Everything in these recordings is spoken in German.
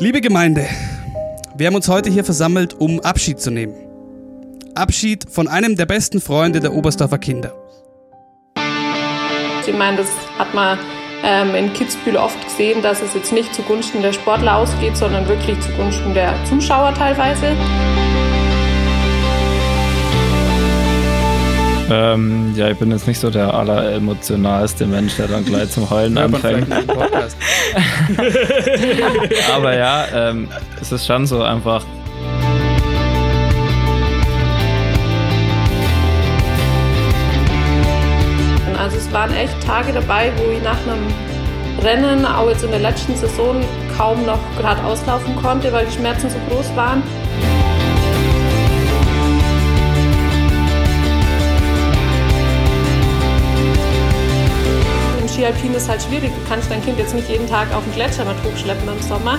Liebe Gemeinde, wir haben uns heute hier versammelt, um Abschied zu nehmen. Abschied von einem der besten Freunde der Oberstdorfer Kinder. Ich meine, das hat man ähm, in Kitzbühel oft gesehen, dass es jetzt nicht zugunsten der Sportler ausgeht, sondern wirklich zugunsten der Zuschauer teilweise. Ähm, ja, ich bin jetzt nicht so der alleremotionalste Mensch, der dann gleich zum Heulen anfängt. Aber ja, ähm, es ist schon so einfach. Also es waren echt Tage dabei, wo ich nach einem Rennen, auch jetzt in der letzten Saison, kaum noch gerade auslaufen konnte, weil die Schmerzen so groß waren. Ski Alpin ist halt schwierig. Du kannst dein Kind jetzt nicht jeden Tag auf den Gletscher mit hochschleppen im Sommer.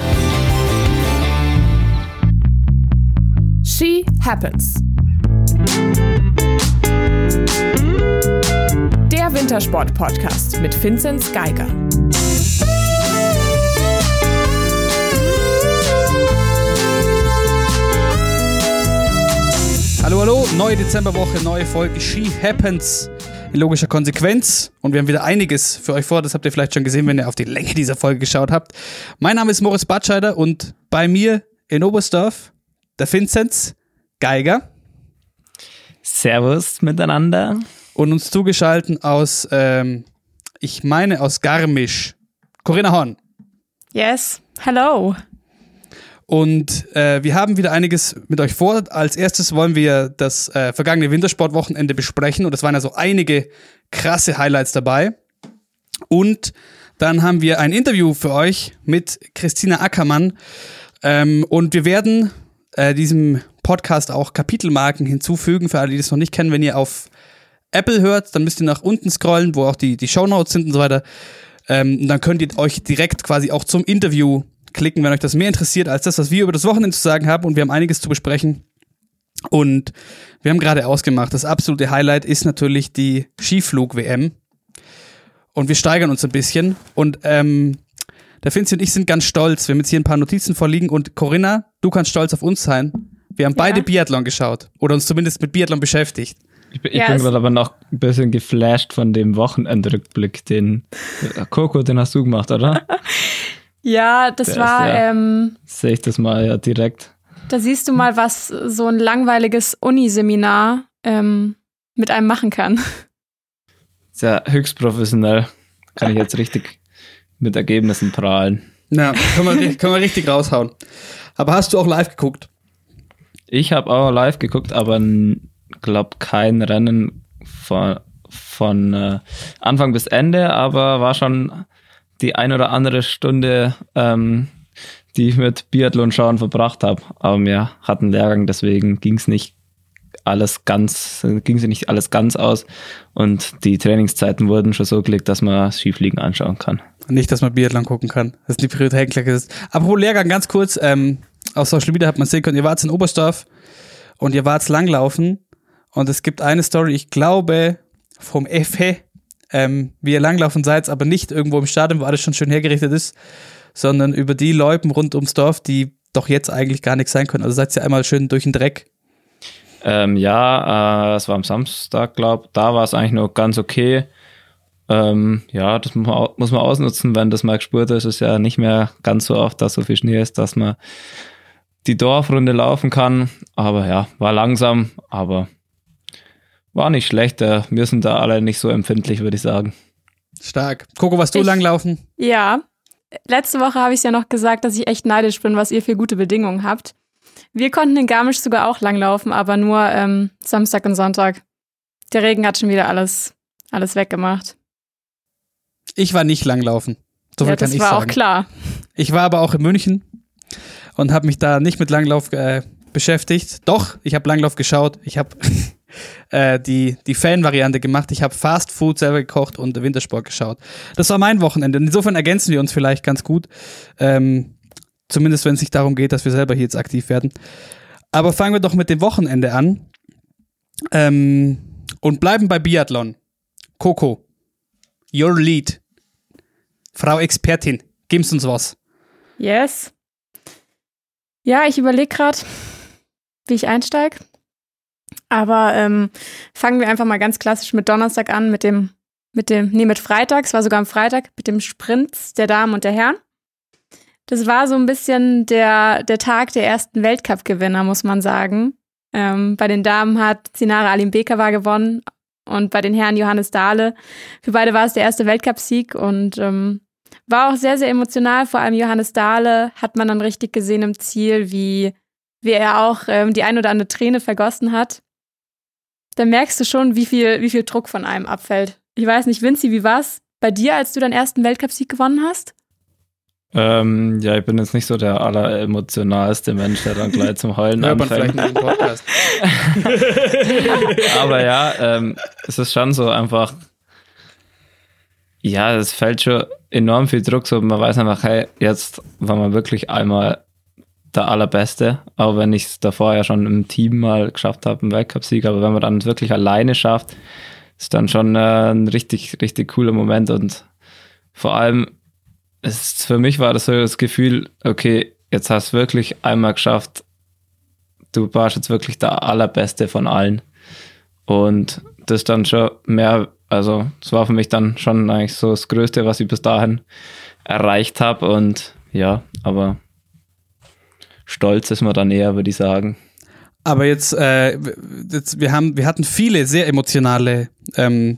She Happens. Der Wintersport-Podcast mit Vinzenz Geiger. Hallo, hallo, neue Dezemberwoche, neue Folge She Happens in logischer Konsequenz. Und wir haben wieder einiges für euch vor. Das habt ihr vielleicht schon gesehen, wenn ihr auf die Länge dieser Folge geschaut habt. Mein Name ist Moritz Batscheider und bei mir in Oberstdorf der Vinzenz Geiger. Servus miteinander. Und uns zugeschalten aus, ähm, ich meine aus Garmisch, Corinna Horn. Yes, hello. Und äh, wir haben wieder einiges mit euch vor. Als erstes wollen wir das äh, vergangene Wintersportwochenende besprechen. Und es waren ja so einige krasse Highlights dabei. Und dann haben wir ein Interview für euch mit Christina Ackermann. Ähm, und wir werden äh, diesem Podcast auch Kapitelmarken hinzufügen, für alle, die das noch nicht kennen. Wenn ihr auf Apple hört, dann müsst ihr nach unten scrollen, wo auch die, die Shownotes sind und so weiter. Ähm, dann könnt ihr euch direkt quasi auch zum Interview klicken, wenn euch das mehr interessiert als das, was wir über das Wochenende zu sagen haben. Und wir haben einiges zu besprechen. Und wir haben gerade ausgemacht, das absolute Highlight ist natürlich die Skiflug-WM. Und wir steigern uns ein bisschen. Und ähm, der Finzi und ich sind ganz stolz. Wir haben jetzt hier ein paar Notizen vorliegen. Und Corinna, du kannst stolz auf uns sein. Wir haben ja. beide Biathlon geschaut. Oder uns zumindest mit Biathlon beschäftigt. Ich, ich ja, bin gerade aber noch ein bisschen geflasht von dem Wochenendrückblick, den Coco, den hast du gemacht, oder? Ja, das Der war. Ja, ähm, sehe ich das mal ja direkt. Da siehst du mal, was so ein langweiliges Uniseminar ähm, mit einem machen kann. Sehr höchst professionell. Kann ich jetzt richtig mit Ergebnissen prahlen. Ja, kann man, kann man richtig raushauen. Aber hast du auch live geguckt? Ich habe auch live geguckt, aber glaube kein Rennen von, von äh, Anfang bis Ende, aber war schon die ein oder andere Stunde, ähm, die ich mit Biathlon schauen verbracht habe. Aber wir hatten Lehrgang, deswegen ging es nicht alles ganz, ging sie nicht alles ganz aus und die Trainingszeiten wurden schon so gelegt, dass man Skifliegen anschauen kann. Nicht, dass man Biathlon gucken kann. Das ist die Priorität gesetzt. Apropos Lehrgang, ganz kurz, ähm, auf Social Media hat man sehen können, ihr wart in Oberstdorf und ihr wart langlaufen und es gibt eine Story, ich glaube, vom FE, ähm, wie ihr langlaufen seid, aber nicht irgendwo im Stadion, wo alles schon schön hergerichtet ist, sondern über die Leuten rund ums Dorf, die doch jetzt eigentlich gar nichts sein können. Also seid ihr einmal schön durch den Dreck. Ähm, ja, äh, es war am Samstag, glaube Da war es eigentlich noch ganz okay. Ähm, ja, das muss man, muss man ausnutzen, wenn das mal gespürt ist. Es ist ja nicht mehr ganz so oft, dass so viel Schnee ist, dass man die Dorfrunde laufen kann. Aber ja, war langsam, aber war nicht schlecht. Wir sind da alle nicht so empfindlich, würde ich sagen. Stark. Coco, was du ich, langlaufen? Ja. Letzte Woche habe ich ja noch gesagt, dass ich echt neidisch bin, was ihr für gute Bedingungen habt. Wir konnten in Garmisch sogar auch langlaufen, aber nur ähm, Samstag und Sonntag. Der Regen hat schon wieder alles, alles weggemacht. Ich war nicht langlaufen. So viel ja, das kann ich war sagen. auch klar. Ich war aber auch in München und habe mich da nicht mit Langlauf äh, beschäftigt. Doch, ich habe Langlauf geschaut. Ich habe äh, die, die Fan-Variante gemacht. Ich habe Fast Food selber gekocht und Wintersport geschaut. Das war mein Wochenende. Insofern ergänzen wir uns vielleicht ganz gut. Ähm, zumindest wenn es sich darum geht, dass wir selber hier jetzt aktiv werden. Aber fangen wir doch mit dem Wochenende an. Ähm, und bleiben bei Biathlon. Coco, your lead. Frau Expertin, gib's uns was. Yes. Ja, ich überlege gerade, wie ich einsteige. Aber ähm, fangen wir einfach mal ganz klassisch mit Donnerstag an, mit dem, mit dem, nee, mit Freitag, es war sogar am Freitag, mit dem Sprint der Damen und der Herren. Das war so ein bisschen der, der Tag der ersten Weltcup-Gewinner, muss man sagen. Ähm, bei den Damen hat Sinara Alim Bekava gewonnen und bei den Herren Johannes Dahle. Für beide war es der erste Weltcupsieg und ähm, war auch sehr, sehr emotional. Vor allem Johannes Dahle hat man dann richtig gesehen im Ziel, wie, wie er auch ähm, die ein oder andere Träne vergossen hat. Da merkst du schon, wie viel, wie viel Druck von einem abfällt. Ich weiß nicht, Vinci, wie war es bei dir, als du deinen ersten Weltcupsieg gewonnen hast? Ähm, ja, ich bin jetzt nicht so der alleremotionalste Mensch, der dann gleich zum Heulen anfängt. Aber ja, ähm, es ist schon so einfach, ja, es fällt schon enorm viel Druck, so man weiß einfach, hey, jetzt war man wirklich einmal der Allerbeste, auch wenn ich es davor ja schon im Team mal geschafft habe, einen Weltcupsieg, aber wenn man dann wirklich alleine schafft, ist dann schon äh, ein richtig, richtig cooler Moment und vor allem, es, für mich war das so das Gefühl, okay, jetzt hast du wirklich einmal geschafft, du warst jetzt wirklich der Allerbeste von allen. Und das dann schon mehr, also es war für mich dann schon eigentlich so das Größte, was ich bis dahin erreicht habe. Und ja, aber stolz ist man dann eher, würde ich sagen. Aber jetzt, äh, jetzt, wir haben, wir hatten viele sehr emotionale ähm,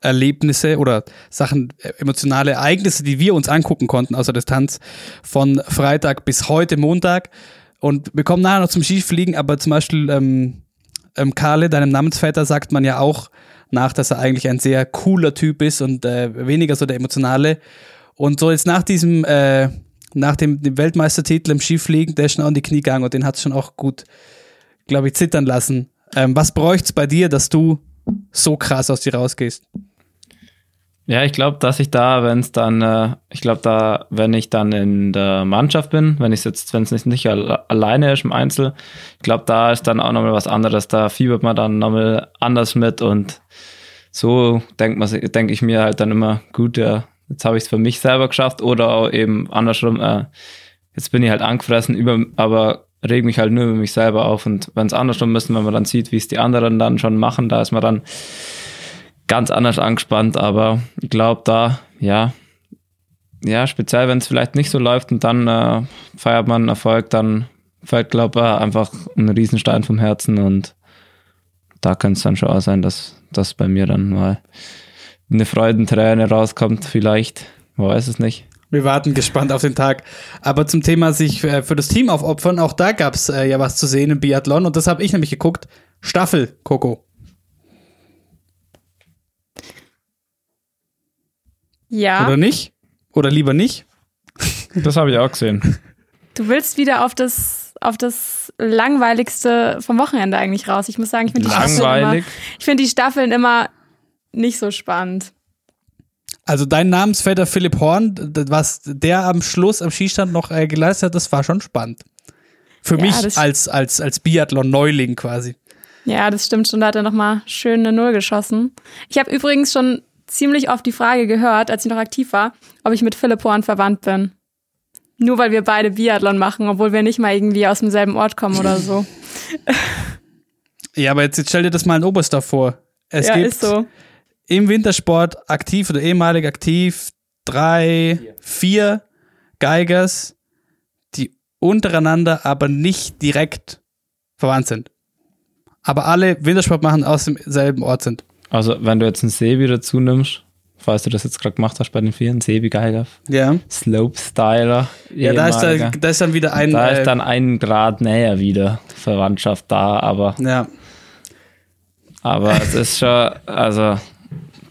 Erlebnisse oder Sachen, äh, emotionale Ereignisse, die wir uns angucken konnten aus der Distanz von Freitag bis heute Montag. Und wir kommen nachher noch zum Skifliegen, aber zum Beispiel ähm, ähm, Karle, deinem Namensvetter, sagt man ja auch nach, dass er eigentlich ein sehr cooler Typ ist und äh, weniger so der emotionale. Und so jetzt nach diesem, äh, nach dem, dem Weltmeistertitel im Skifliegen, der ist schon an die Knie gegangen und den hat es schon auch gut, glaube ich, zittern lassen. Ähm, was bräuchte es bei dir, dass du so krass aus dir rausgehst? Ja, ich glaube, dass ich da, wenn es dann, äh, ich glaube, da, wenn ich dann in der Mannschaft bin, wenn ich jetzt, wenn es nicht, nicht alle, alleine ist im Einzel, ich glaube, da ist dann auch nochmal was anderes. Da fiebert man dann nochmal anders mit und so denkt man, denke ich mir halt dann immer, gut, ja, jetzt habe ich es für mich selber geschafft oder eben andersrum, äh, jetzt bin ich halt angefressen, über, aber reg mich halt nur über mich selber auf und wenn es andersrum ist, wenn man dann sieht, wie es die anderen dann schon machen, da ist man dann ganz anders angespannt, aber ich glaube da, ja, ja, speziell wenn es vielleicht nicht so läuft und dann äh, feiert man Erfolg, dann fällt, glaube ich, einfach ein Riesenstein vom Herzen und da kann es dann schon auch sein, dass das bei mir dann mal eine Freudenträne rauskommt, vielleicht, man weiß es nicht. Wir warten gespannt auf den Tag. Aber zum Thema sich äh, für das Team aufopfern, auch da gab es äh, ja was zu sehen im Biathlon und das habe ich nämlich geguckt. Staffel, Coco. Ja. Oder nicht? Oder lieber nicht? Das habe ich auch gesehen. Du willst wieder auf das, auf das langweiligste vom Wochenende eigentlich raus. Ich muss sagen, ich finde die, Staffeln immer- Langweilig. ich find die Staffeln immer nicht so spannend. Also dein Namensvetter Philipp Horn, was der am Schluss am Skistand noch äh, geleistet hat, das war schon spannend. Für Ja, mich als, als, als Biathlon-Neuling quasi. Ja, das stimmt schon. Da hat er nochmal schön eine Null geschossen. Ich habe übrigens schon ziemlich oft die Frage gehört, als ich noch aktiv war, ob ich mit Philipp Horn verwandt bin. Nur weil wir beide Biathlon machen, obwohl wir nicht mal irgendwie aus demselben Ort kommen oder so. Ja, aber jetzt, jetzt stell dir das mal in Oberstdorf vor. Es ja, gibt ist so. Im Wintersport aktiv oder ehemalig aktiv drei, vier Geigers, die untereinander aber nicht direkt verwandt sind. Aber alle Wintersport machen aus demselben Ort sind. Also, wenn du jetzt einen Sebi dazu nimmst, falls du das jetzt gerade gemacht hast bei den Vieren, Sebi Geiger, Ja. Slopestyler. Ja, da ist, da, da ist dann wieder ein. da äh, ist dann ein Grad näher wieder Verwandtschaft da, aber, ja. aber es ist schon, also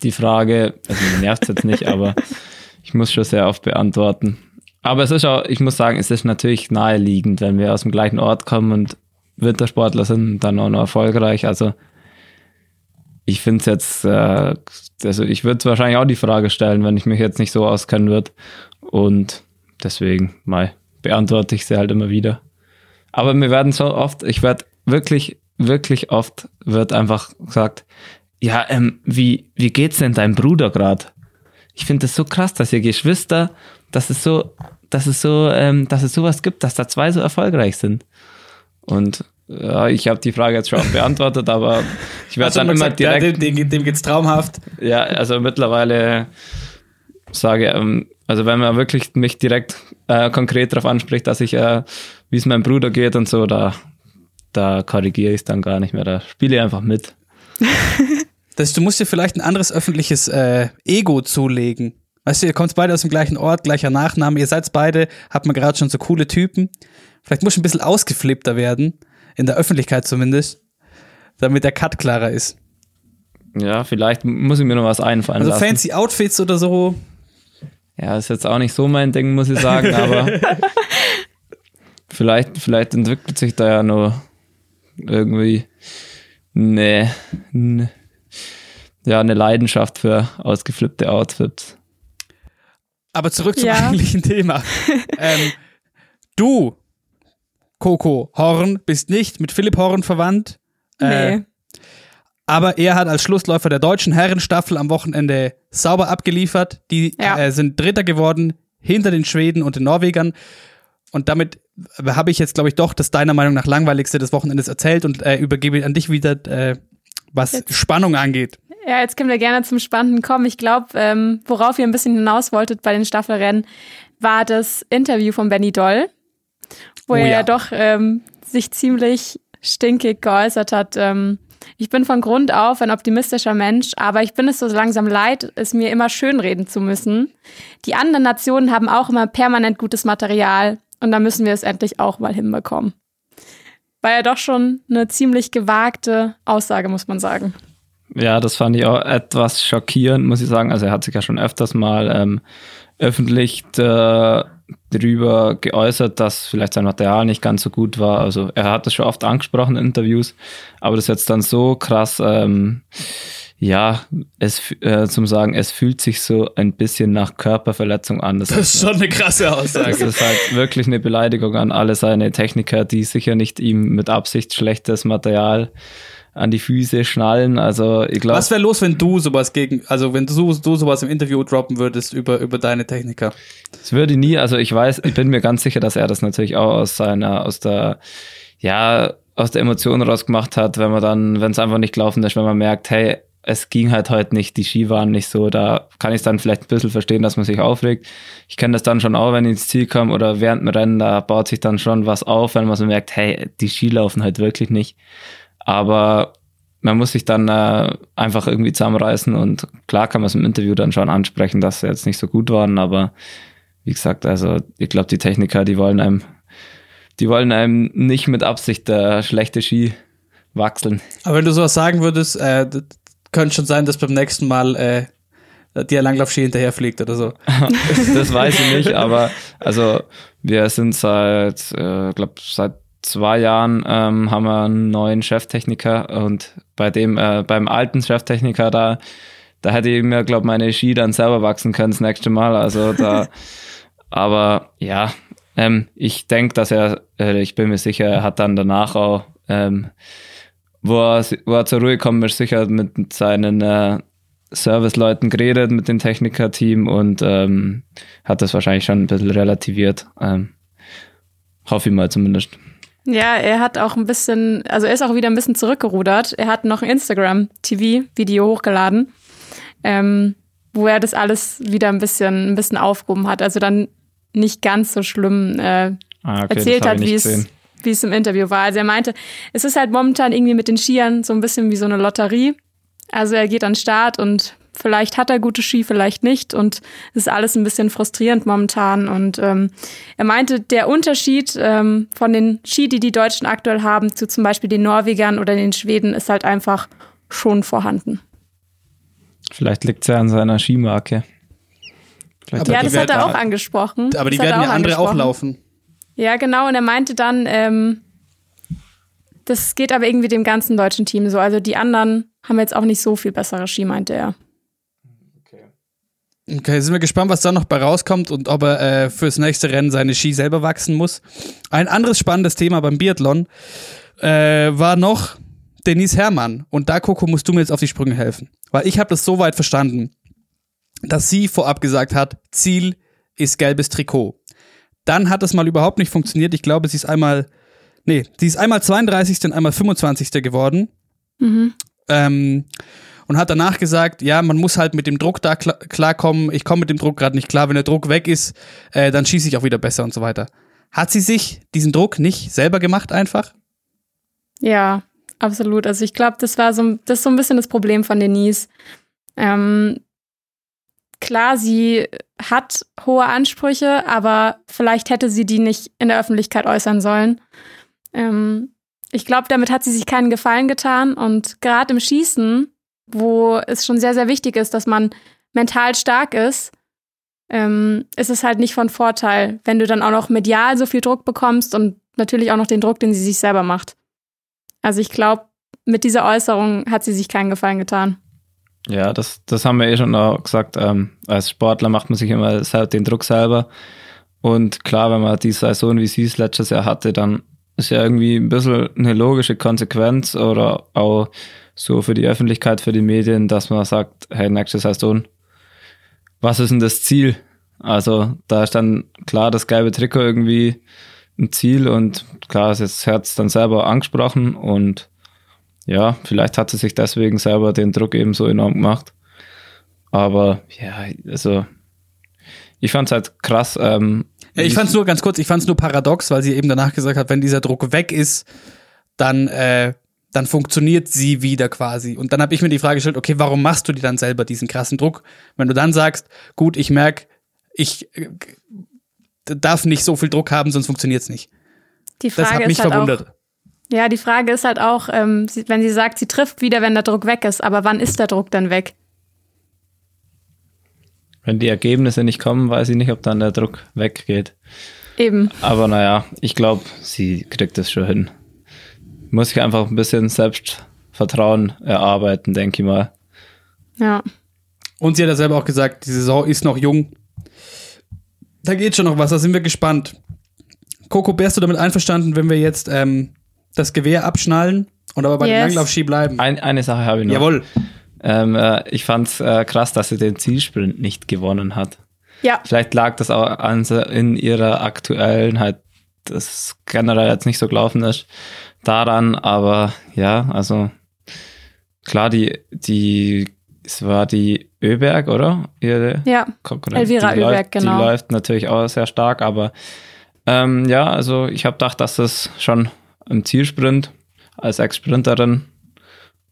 die Frage, also mir nervt es jetzt nicht, aber ich muss schon sehr oft beantworten. Aber es ist auch, ich muss sagen, es ist natürlich naheliegend, wenn wir aus dem gleichen Ort kommen und Wintersportler sind und dann auch noch erfolgreich. Also ich finde es jetzt, äh, also ich würde wahrscheinlich auch die Frage stellen, wenn ich mich jetzt nicht so auskennen würde. Und deswegen mal beantworte ich sie halt immer wieder. Aber mir werden so oft, ich werde wirklich, wirklich oft wird einfach gesagt, ja, ähm, wie, wie geht's denn deinem Bruder gerade? Ich finde das so krass, dass ihr Geschwister dass es so, dass es so, ähm, dass es sowas gibt, dass da zwei so erfolgreich sind. Und ja, ich habe die Frage jetzt schon beantwortet, aber ich werde dann immer gesagt, direkt. Ja, dem, dem, dem geht's traumhaft. Ja, also mittlerweile sage, ähm, also wenn man wirklich mich direkt äh, konkret darauf anspricht, dass ich, äh, wie es meinem Bruder geht und so, da, da korrigiere ich es dann gar nicht mehr. Da spiele ich einfach mit. Das, du musst dir vielleicht ein anderes öffentliches äh, Ego zulegen. Weißt du, ihr kommt beide aus dem gleichen Ort, gleicher Nachname, ihr seid beide, habt man gerade schon so coole Typen. Vielleicht muss ich ein bisschen ausgeflippter werden, in der Öffentlichkeit zumindest, damit der Cut klarer ist. Ja, vielleicht muss ich mir noch was einfallen Also lassen. fancy Outfits oder so. Ja, ist jetzt auch nicht so mein Ding, muss ich sagen, aber vielleicht, vielleicht entwickelt sich da ja noch irgendwie eine, eine, ja, eine Leidenschaft für ausgeflippte Outfits. Aber zurück zum Ja. eigentlichen Thema. ähm, du, Coco Horn, bist nicht mit Philipp Horn verwandt. Äh, Nee. Aber er hat als Schlussläufer der deutschen Herrenstaffel am Wochenende sauber abgeliefert. Die Ja. äh, sind Dritter geworden hinter den Schweden und den Norwegern. Und damit habe ich jetzt, glaube ich, doch das deiner Meinung nach langweiligste des Wochenendes erzählt und äh, übergebe an dich wieder, äh, was Jetzt. Spannung angeht. Ja, jetzt können wir gerne zum Spannenden kommen. Ich glaube, ähm, worauf ihr ein bisschen hinaus wolltet bei den Staffelrennen, war das Interview von Benny Doll, wo Oh er ja. ja doch ähm, sich ziemlich stinkig geäußert hat. Ähm, ich bin von Grund auf ein optimistischer Mensch, aber ich bin es so langsam leid, es mir immer schönreden zu müssen. Die anderen Nationen haben auch immer permanent gutes Material und da müssen wir es endlich auch mal hinbekommen. War ja doch schon eine ziemlich gewagte Aussage, muss man sagen. Ja, das fand ich auch etwas schockierend, muss ich sagen. Also er hat sich ja schon öfters mal ähm, öffentlich äh, darüber geäußert, dass vielleicht sein Material nicht ganz so gut war. Also er hat das schon oft angesprochen in Interviews, aber das jetzt dann so krass, ähm, ja, es äh, zum sagen, es fühlt sich so ein bisschen nach Körperverletzung an. Das, Das ist schon eine krasse das Aussage. ist halt wirklich eine Beleidigung an alle seine Techniker, die sicher nicht ihm mit Absicht schlechtes Material an die Füße schnallen. Also ich glaube. Was wäre los, wenn du sowas gegen, also wenn du, du sowas im Interview droppen würdest über, über deine Techniker? Es würde nie, also ich weiß, ich bin mir ganz sicher, dass er das natürlich auch aus seiner, aus der, ja, aus der Emotion rausgemacht hat, wenn man dann, wenn es einfach nicht gelaufen ist, wenn man merkt, hey, es ging halt heute nicht, die Ski waren nicht so, da kann ich es dann vielleicht ein bisschen verstehen, dass man sich aufregt. Ich kenne das dann schon auch, wenn ich ins Ziel komme oder während dem Rennen, da baut sich dann schon was auf, wenn man so merkt, hey, die Ski laufen halt wirklich nicht. Aber man muss sich dann äh, einfach irgendwie zusammenreißen und klar kann man es im Interview dann schon ansprechen, dass sie jetzt nicht so gut waren, aber wie gesagt, also ich glaube, die Techniker, die wollen einem, die wollen einem nicht mit Absicht äh, schlechte Ski wachseln. Aber wenn du sowas sagen würdest, äh, könnte schon sein, dass beim nächsten Mal äh, dir Langlaufski hinterherfliegt oder so. das weiß ich nicht, aber also wir sind seit, äh, glaube seit zwei Jahren ähm, haben wir einen neuen Cheftechniker und bei dem, äh, beim alten Cheftechniker da, da hätte ich mir, glaube meine Ski dann selber wachsen können das nächste Mal. Also da, aber ja, ähm, ich denke, dass er, äh, ich bin mir sicher, er hat dann danach auch, ähm, wo, er, wo er zur Ruhe kommen ist, sicher mit seinen äh, Serviceleuten geredet, mit dem Technikerteam und ähm, hat das wahrscheinlich schon ein bisschen relativiert. Ähm, hoffe ich mal zumindest. Ja, er hat auch ein bisschen, also er ist auch wieder ein bisschen zurückgerudert. Er hat noch ein Instagram-TV-Video hochgeladen, ähm, wo er das alles wieder ein bisschen, ein bisschen aufgehoben hat. Also dann nicht ganz so schlimm äh, Ah, okay, erzählt hat, wie es, wie es im Interview war. Also er meinte, es ist halt momentan irgendwie mit den Skiern so ein bisschen wie so eine Lotterie. Also er geht an den Start und vielleicht hat er gute Ski, vielleicht nicht. Und es ist alles ein bisschen frustrierend momentan. Und ähm, er meinte, der Unterschied ähm, von den Ski, die die Deutschen aktuell haben, zu zum Beispiel den Norwegern oder den Schweden, ist halt einfach schon vorhanden. Vielleicht liegt es ja an seiner Skimarke. Vielleicht ja, das hat er auch angesprochen. Aber die Das hat werden er ja andere auch laufen. Ja, genau. Und er meinte dann, ähm, das geht aber irgendwie dem ganzen deutschen Team so. Also die anderen haben jetzt auch nicht so viel bessere Ski, meinte er. Okay, sind wir gespannt, was da noch bei rauskommt und ob er äh, fürs nächste Rennen seine Ski selber wachsen muss. Ein anderes spannendes Thema beim Biathlon äh, war noch Denise Herrmann. Und da, Coco, musst du mir jetzt auf die Sprünge helfen. Weil ich habe das so weit verstanden, dass sie vorab gesagt hat, Ziel ist gelbes Trikot. Dann hat das mal überhaupt nicht funktioniert. Ich glaube, sie ist einmal, nee, sie ist einmal 32. und einmal 25. geworden. Mhm. Ähm, und hat danach gesagt, ja, man muss halt mit dem Druck da kla klarkommen. Ich komme mit dem Druck gerade nicht klar. Wenn der Druck weg ist, äh, dann schieße ich auch wieder besser und so weiter. Hat sie sich diesen Druck nicht selber gemacht einfach? Ja, absolut. Also ich glaube, das war so, das so ein bisschen das Problem von Denise. Ähm, klar, sie hat hohe Ansprüche, aber vielleicht hätte sie die nicht in der Öffentlichkeit äußern sollen. Ähm, ich glaube, damit hat sie sich keinen Gefallen getan und gerade im Schießen, wo es schon sehr, sehr wichtig ist, dass man mental stark ist, ähm, ist es halt nicht von Vorteil, wenn du dann auch noch medial so viel Druck bekommst und natürlich auch noch den Druck, den sie sich selber macht. Also ich glaube, mit dieser Äußerung hat sie sich keinen Gefallen getan. Ja, das, das haben wir eh schon auch gesagt. Ähm, als Sportler macht man sich immer den Druck selber. Und klar, wenn man die Saison, wie sie es letztes Jahr hatte, dann ist ja irgendwie ein bisschen eine logische Konsequenz oder auch so für die Öffentlichkeit, für die Medien, dass man sagt, hey, nächste Saison, was ist denn das Ziel? Also da ist dann klar das gelbe Trikot irgendwie ein Ziel und klar ist jetzt Herz dann selber angesprochen und ja, vielleicht hat sie sich deswegen selber den Druck eben so enorm gemacht. Aber ja, also ich fand es halt krass. Ähm, ja, ich fand es nur ganz kurz, ich fand es nur paradox, weil sie eben danach gesagt hat, wenn dieser Druck weg ist, dann, äh, dann funktioniert sie wieder quasi. Und dann habe ich mir die Frage gestellt, okay, warum machst du dir dann selber diesen krassen Druck? Wenn du dann sagst, gut, ich merke, ich äh, darf nicht so viel Druck haben, sonst funktioniert es nicht. Die Frage das hat mich ist halt verwundert. Auch, ja, die Frage ist halt auch, ähm, wenn sie sagt, sie trifft wieder, wenn der Druck weg ist, aber wann ist der Druck dann weg? Wenn die Ergebnisse nicht kommen, weiß ich nicht, ob dann der Druck weggeht. Eben. Aber naja, ich glaube, sie kriegt es schon hin. Muss ich einfach ein bisschen Selbstvertrauen erarbeiten, denke ich mal. Ja. Und sie hat ja selber auch gesagt, die Saison ist noch jung. Da geht schon noch was, da sind wir gespannt. Coco, wärst du damit einverstanden, wenn wir jetzt ähm, das Gewehr abschnallen und aber bei Yes. dem Langlaufski bleiben? Ein, eine Sache habe ich noch. Jawohl. Ähm, äh, ich fand es äh, krass, dass sie den Zielsprint nicht gewonnen hat. Ja. Vielleicht lag das auch an, in ihrer aktuellen, halt, das generell jetzt nicht so gelaufen ist, daran, aber ja, also klar, die, die, es war die Öberg, oder? Ihre Ja. Konkurrenz. Elvira die Öberg, läuft, genau. Die läuft natürlich auch sehr stark, aber ähm, ja, also ich habe gedacht, dass das schon im Zielsprint als Ex-Sprinterin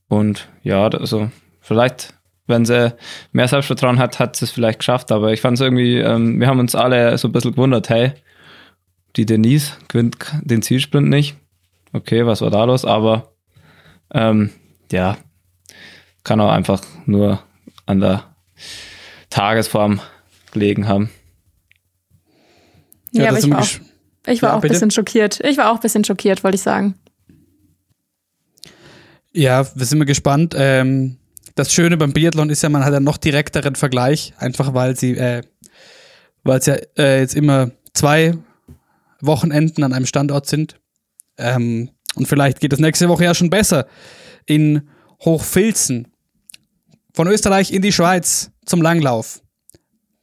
und ja, also vielleicht, wenn sie mehr Selbstvertrauen hat, hat sie es vielleicht geschafft, aber ich fand es irgendwie, ähm, wir haben uns alle so ein bisschen gewundert, hey, die Denise gewinnt den Zielsprint nicht. Okay, was war da los? Aber ähm, ja, kann auch einfach nur an der Tagesform gelegen haben. Ja, da aber ich war, auch, ich war Ja, auch ein bisschen schockiert. Ich war auch ein bisschen schockiert, wollte ich sagen. Ja, wir sind mal gespannt. Ähm, das Schöne beim Biathlon ist ja, man hat einen noch direkteren Vergleich, einfach weil sie, äh, weil es ja äh, jetzt immer zwei Wochenenden an einem Standort sind. Ähm, und vielleicht geht es nächste Woche ja schon besser in Hochfilzen. Von Österreich in die Schweiz zum Langlauf.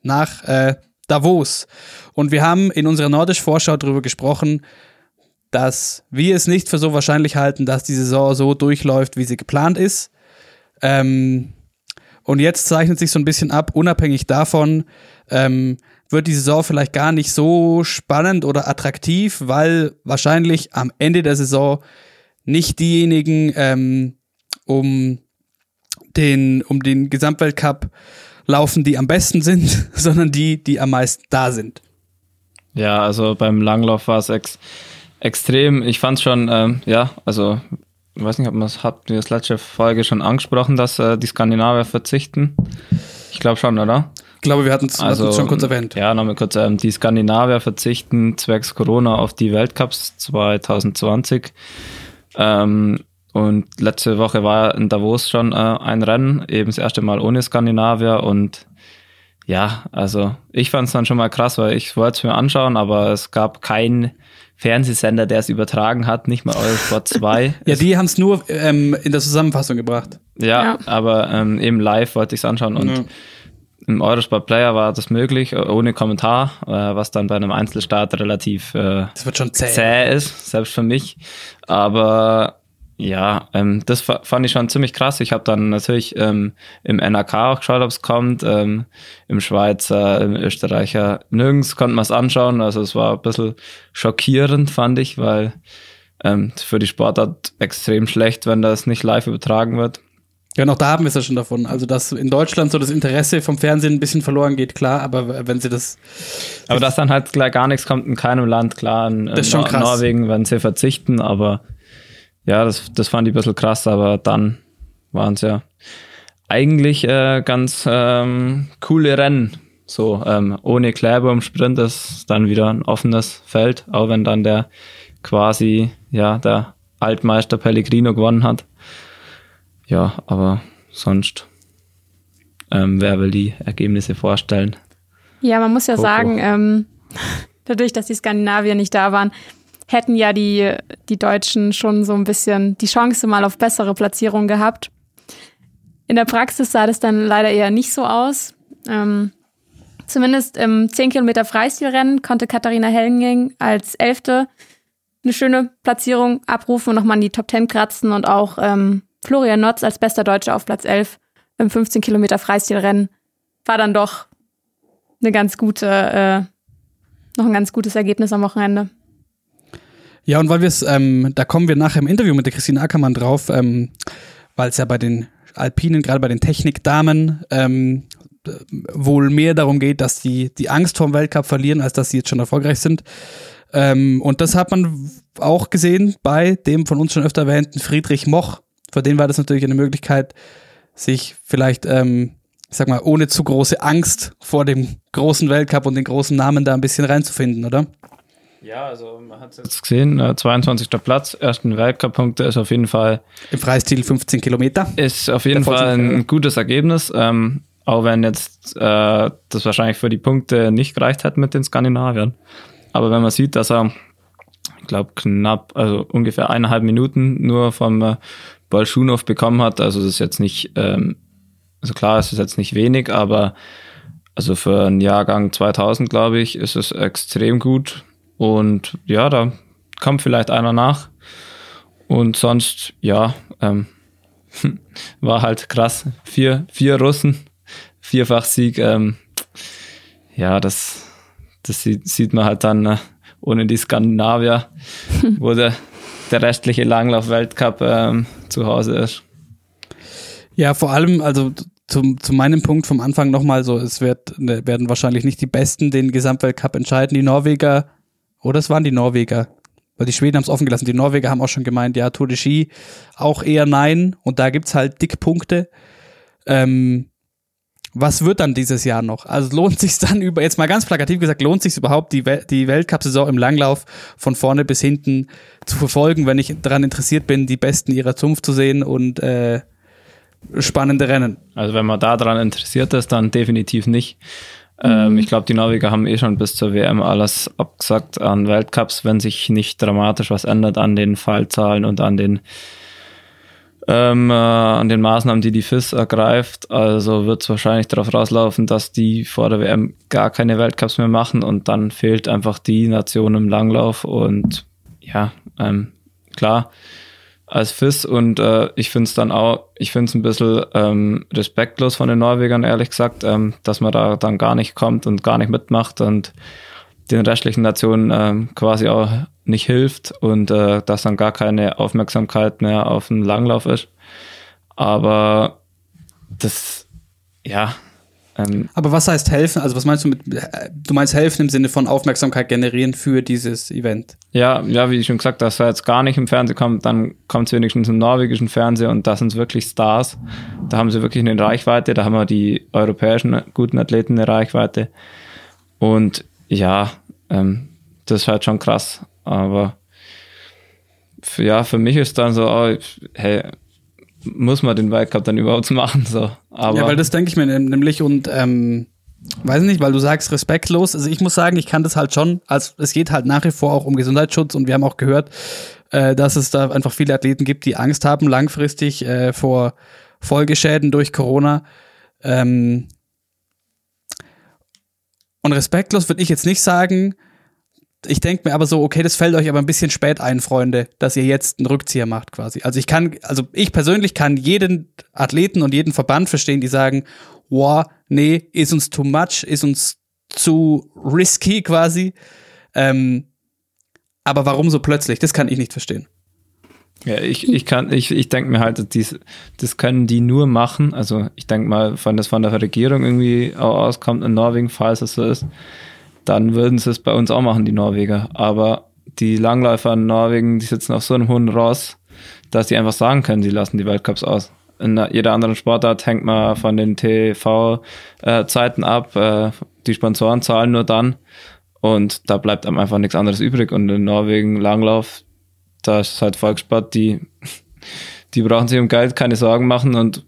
Nach äh, Davos. Und wir haben in unserer Nordisch-Vorschau darüber gesprochen, dass wir es nicht für so wahrscheinlich halten, dass die Saison so durchläuft, wie sie geplant ist. Ähm, und jetzt zeichnet sich so ein bisschen ab, unabhängig davon, ähm, wird die Saison vielleicht gar nicht so spannend oder attraktiv, weil wahrscheinlich am Ende der Saison nicht diejenigen ähm, um den, um den Gesamtweltcup laufen, die am besten sind, sondern die, die am meisten da sind. Ja, also beim Langlauf war es ex extrem. Ich fand schon, ähm, ja, also ich weiß nicht, ob man es habt wir das letzte Folge schon angesprochen, dass äh, die Skandinavier verzichten. Ich glaube schon, oder? Ich glaube, wir hatten es Also schon kurz erwähnt. Ja, nochmal kurz. Ähm, die Skandinavier verzichten zwecks Corona auf die Weltcups 2020. Ähm, und letzte Woche war in Davos schon äh, ein Rennen, eben das erste Mal ohne Skandinavier. Und ja, also ich fand es dann schon mal krass, weil ich wollte es mir anschauen, aber es gab keinen Fernsehsender, der es übertragen hat, nicht mal Eurosport 2. Ja, die haben es nur ähm, in der Zusammenfassung gebracht. Ja, Ja. aber ähm, eben live wollte ich es anschauen und Ja. im Eurosport Player war das möglich, ohne Kommentar, äh, was dann bei einem Einzelstart relativ äh, Das wird schon zäh. zäh ist, selbst für mich. Aber ja, ähm, das fa- fand ich schon ziemlich krass. Ich habe dann natürlich ähm, im NRK auch geschaut, ob es kommt, ähm, im Schweizer, im Österreicher. Nirgends konnte man es anschauen. Also es war ein bisschen schockierend, fand ich, weil ähm, für die Sportart extrem schlecht, wenn das nicht live übertragen wird. Ja, auch da haben wir es ja schon davon. Also, dass in Deutschland so das Interesse vom Fernsehen ein bisschen verloren geht, klar, aber wenn sie das. Aber dass dann halt gleich gar nichts kommt in keinem Land, klar, in, Das ist schon Nor- krass. Norwegen werden sie verzichten, aber ja, das, das fand ich ein bisschen krass, aber dann waren es ja eigentlich äh, ganz ähm, coole Rennen. So, ähm, ohne Kleber im Sprint ist dann wieder ein offenes Feld, auch wenn dann der quasi, ja, der Altmeister Pellegrino gewonnen hat. Ja, aber sonst, ähm, wer will die Ergebnisse vorstellen? Ja, man muss ja Coco. sagen, ähm, dadurch, dass die Skandinavier nicht da waren, hätten ja die, die Deutschen schon so ein bisschen die Chance mal auf bessere Platzierungen gehabt. In der Praxis sah das dann leider eher nicht so aus. Ähm, zumindest im 10 Kilometer Freistilrennen konnte Katharina Hellenging als Elfte eine schöne Platzierung abrufen und nochmal in die Top 10 kratzen und auch ähm, Florian Notz als bester Deutscher auf Platz 11 im 15 Kilometer Freistilrennen war dann doch eine ganz gute, äh, noch ein ganz gutes Ergebnis am Wochenende. Ja, und weil wir es, ähm, da kommen wir nachher im Interview mit der Christine Ackermann drauf, ähm, weil es ja bei den Alpinen, gerade bei den Technikdamen, ähm, äh, wohl mehr darum geht, dass die die Angst vorm Weltcup verlieren, als dass sie jetzt schon erfolgreich sind. Ähm, und das hat man auch gesehen bei dem von uns schon öfter erwähnten Friedrich Moch. Für den war das natürlich eine Möglichkeit, sich vielleicht, ähm, ich sag mal, ohne zu große Angst vor dem großen Weltcup und den großen Namen da ein bisschen reinzufinden, oder? Ja, also man hat es jetzt gesehen, äh, 22. Platz, ersten Weltcup-Punkte ist auf jeden Fall Im Freistil 15 Kilometer. ist auf jeden Fall ein gutes Ergebnis, ähm, auch wenn jetzt äh, das wahrscheinlich für die Punkte nicht gereicht hat mit den Skandinaviern. Aber wenn man sieht, dass er, ich glaube, knapp, also ungefähr eineinhalb Minuten nur vom äh, Bolschunow bekommen hat, also das ist jetzt nicht, ähm, also klar, es ist jetzt nicht wenig, aber also für einen Jahrgang 2000, glaube ich, ist es extrem gut. Und ja, da kommt vielleicht einer nach. Und sonst, ja, ähm, war halt krass. Vier, vier Russen, vierfach Sieg. Ähm, ja, das, das sieht, sieht man halt dann äh, ohne die Skandinavier, wo der, der restliche Langlauf-Weltcup ähm, zu Hause ist. Ja, vor allem, also zum, zu meinem Punkt vom Anfang nochmal so, es wird, ne, werden wahrscheinlich nicht die Besten den Gesamtweltcup entscheiden. Die Norweger, oder es waren die Norweger, weil die Schweden haben es offen gelassen. Die Norweger haben auch schon gemeint, ja, Tour de Ski auch eher nein. Und da gibt's halt dick Punkte. Ähm, was wird dann dieses Jahr noch? Also lohnt sich dann über, jetzt mal ganz plakativ gesagt, lohnt sich überhaupt, die, Wel die Weltcup-Saison im Langlauf von vorne bis hinten zu verfolgen, wenn ich daran interessiert bin, die Besten ihrer Zunft zu sehen und äh, spannende Rennen. Also wenn man da dran interessiert ist, dann definitiv nicht. Ähm, ich glaube, die Norweger haben eh schon bis zur WM alles abgesagt an Weltcups, wenn sich nicht dramatisch was ändert an den Fallzahlen und an den ähm, äh, an den Maßnahmen, die die FIS ergreift. Also wird es wahrscheinlich darauf rauslaufen, dass die vor der WM gar keine Weltcups mehr machen und dann fehlt einfach die Nation im Langlauf und ja, ähm, klar, als FIS und äh, ich finde es dann auch, ich finde es ein bisschen ähm, respektlos von den Norwegern, ehrlich gesagt, ähm, dass man da dann gar nicht kommt und gar nicht mitmacht und den restlichen Nationen ähm, quasi auch nicht hilft und äh, dass dann gar keine Aufmerksamkeit mehr auf den Langlauf ist. Aber das, ja, ähm, Aber was heißt helfen? Also was meinst du mit, du meinst helfen im Sinne von Aufmerksamkeit generieren für dieses Event? Ja, ja, wie ich schon gesagt, dass er jetzt gar nicht im Fernsehen kommt, dann kommt es wenigstens im norwegischen Fernsehen und da sind es wirklich Stars. Da haben sie wirklich eine Reichweite, da haben wir die europäischen guten Athleten eine Reichweite. Und ja, ähm, das ist halt schon krass. Aber ja, für mich ist dann so, oh, hey, muss man den Weltcup dann überhaupt machen? So. Aber ja, weil das denke ich mir nämlich und ähm, weiß nicht, weil du sagst respektlos. Also ich muss sagen, ich kann das halt schon. Also es geht halt nach wie vor auch um Gesundheitsschutz und wir haben auch gehört, äh, dass es da einfach viele Athleten gibt, die Angst haben langfristig äh, vor Folgeschäden durch Corona. Ähm, Und respektlos würde ich jetzt nicht sagen. Ich denke mir aber so, okay, das fällt euch aber ein bisschen spät ein, Freunde, dass ihr jetzt einen Rückzieher macht quasi. Also ich kann, also ich persönlich kann jeden Athleten und jeden Verband verstehen, die sagen, wow, nee, ist uns too much, ist uns zu risky quasi. Ähm, aber warum so plötzlich? Das kann ich nicht verstehen. Ja, ich, ich kann, ich, ich denke mir halt, dies, das können die nur machen. Also ich denke mal, wenn das von der Regierung irgendwie auskommt in Norwegen, falls es so ist, dann würden sie es bei uns auch machen, die Norweger. Aber die Langläufer in Norwegen, die sitzen auf so einem hohen Ross, dass die einfach sagen können, sie lassen die Weltcups aus. In jeder anderen Sportart hängt man von den TV-Zeiten äh, ab. Äh, die Sponsoren zahlen nur dann. Und da bleibt einem einfach nichts anderes übrig. Und in Norwegen Langlauf, da ist halt Volkssport, die, die brauchen sich um Geld keine Sorgen machen und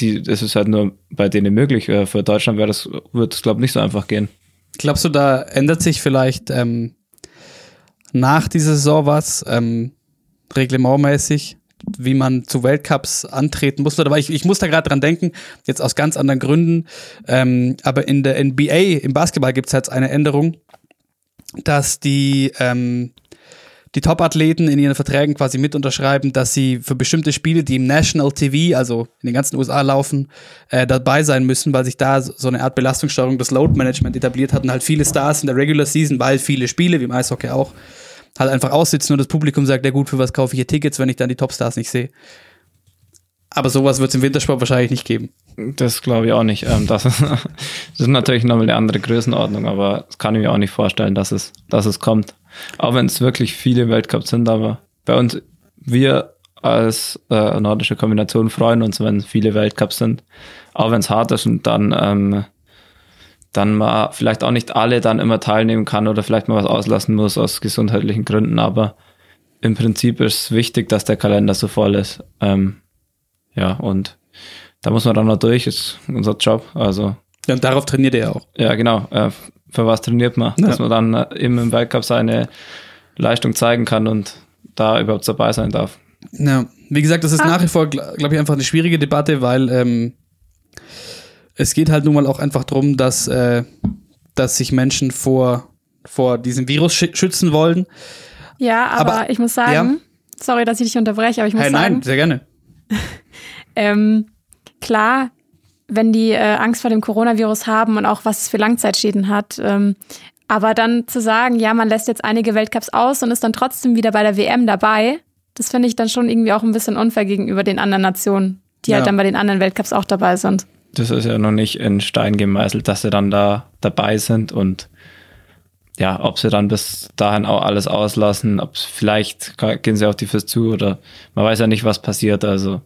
die, das ist halt nur bei denen möglich. Äh, für Deutschland wäre das, wird es, glaube ich, nicht so einfach gehen. Glaubst du, da ändert sich vielleicht ähm, nach dieser Saison was, ähm, reglementmäßig, wie man zu Weltcups antreten muss? Aber ich, ich muss da gerade dran denken, jetzt aus ganz anderen Gründen. Ähm, aber in der NBA, im Basketball gibt es jetzt eine Änderung, dass die ähm, die Top-Athleten in ihren Verträgen quasi mit unterschreiben, dass sie für bestimmte Spiele, die im National TV, also in den ganzen USA laufen, äh, dabei sein müssen, weil sich da so eine Art Belastungssteuerung des Load-Management etabliert hatten. Halt viele Stars in der Regular Season, weil viele Spiele, wie im Eishockey auch, halt einfach aussitzen und das Publikum sagt, ja gut, für was kaufe ich hier Tickets, wenn ich dann die Topstars nicht sehe. Aber sowas wird es im Wintersport wahrscheinlich nicht geben. Das glaube ich auch nicht. Ähm, das, ist, das ist natürlich nochmal eine andere Größenordnung, aber das kann ich mir auch nicht vorstellen, dass es, dass es kommt. Auch wenn es wirklich viele Weltcups sind, aber bei uns, wir als äh, nordische Kombination freuen uns, wenn viele Weltcups sind. Auch wenn es hart ist und dann, ähm, dann mal vielleicht auch nicht alle dann immer teilnehmen kann oder vielleicht mal was auslassen muss aus gesundheitlichen Gründen. Aber im Prinzip ist es wichtig, dass der Kalender so voll ist. Ähm, ja, und da muss man dann noch durch, ist unser Job. Also. Ja, und darauf trainiert er auch. Ja, genau. Äh, für was trainiert man, ja. dass man dann äh, eben im Weltcup seine Leistung zeigen kann und da überhaupt dabei sein darf. Ja, wie gesagt, das ist ah. nach wie vor, glaube ich, einfach eine schwierige Debatte, weil ähm, es geht halt nun mal auch einfach darum, dass, äh, dass sich Menschen vor, vor diesem Virus schützen wollen. Ja, aber, aber ich muss sagen, ja. sorry, dass ich dich unterbreche, aber ich muss hey, sagen. Nein, sehr gerne. ähm, klar, wenn die äh, Angst vor dem Coronavirus haben und auch was es für Langzeitschäden hat. Ähm, aber dann zu sagen, ja, man lässt jetzt einige Weltcups aus und ist dann trotzdem wieder bei der WM dabei, das finde ich dann schon irgendwie auch ein bisschen unfair gegenüber den anderen Nationen, die halt ja. halt dann bei den anderen Weltcups auch dabei sind. Das ist ja noch nicht in Stein gemeißelt, dass sie dann da dabei sind und ja, ob sie dann bis dahin auch alles auslassen, ob vielleicht gehen sie auf die Füße zu oder man weiß ja nicht, was passiert. Also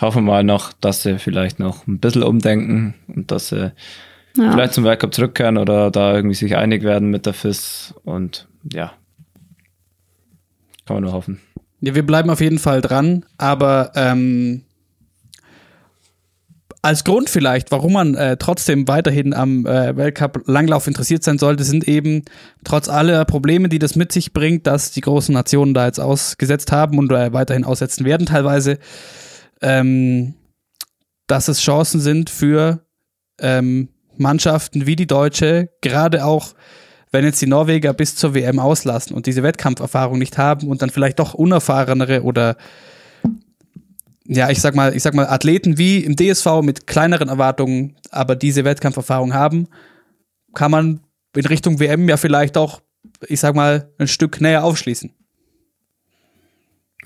hoffen wir mal noch, dass sie vielleicht noch ein bisschen umdenken und dass sie ja. vielleicht zum Weltcup zurückkehren oder da irgendwie sich einig werden mit der FIS und ja, kann man nur hoffen. Ja, wir bleiben auf jeden Fall dran, aber ähm, als Grund vielleicht, warum man äh, trotzdem weiterhin am äh, Weltcup Langlauf interessiert sein sollte, sind eben trotz aller Probleme, die das mit sich bringt, dass die großen Nationen da jetzt ausgesetzt haben und äh, weiterhin aussetzen werden teilweise, ähm, dass es Chancen sind für ähm, Mannschaften wie die Deutsche, gerade auch wenn jetzt die Norweger bis zur WM auslassen und diese Wettkampferfahrung nicht haben und dann vielleicht doch unerfahrenere oder ja, ich sag mal, ich sag mal Athleten wie im DSV mit kleineren Erwartungen, aber diese Wettkampferfahrung haben, kann man in Richtung WM ja vielleicht auch, ich sag mal, ein Stück näher aufschließen.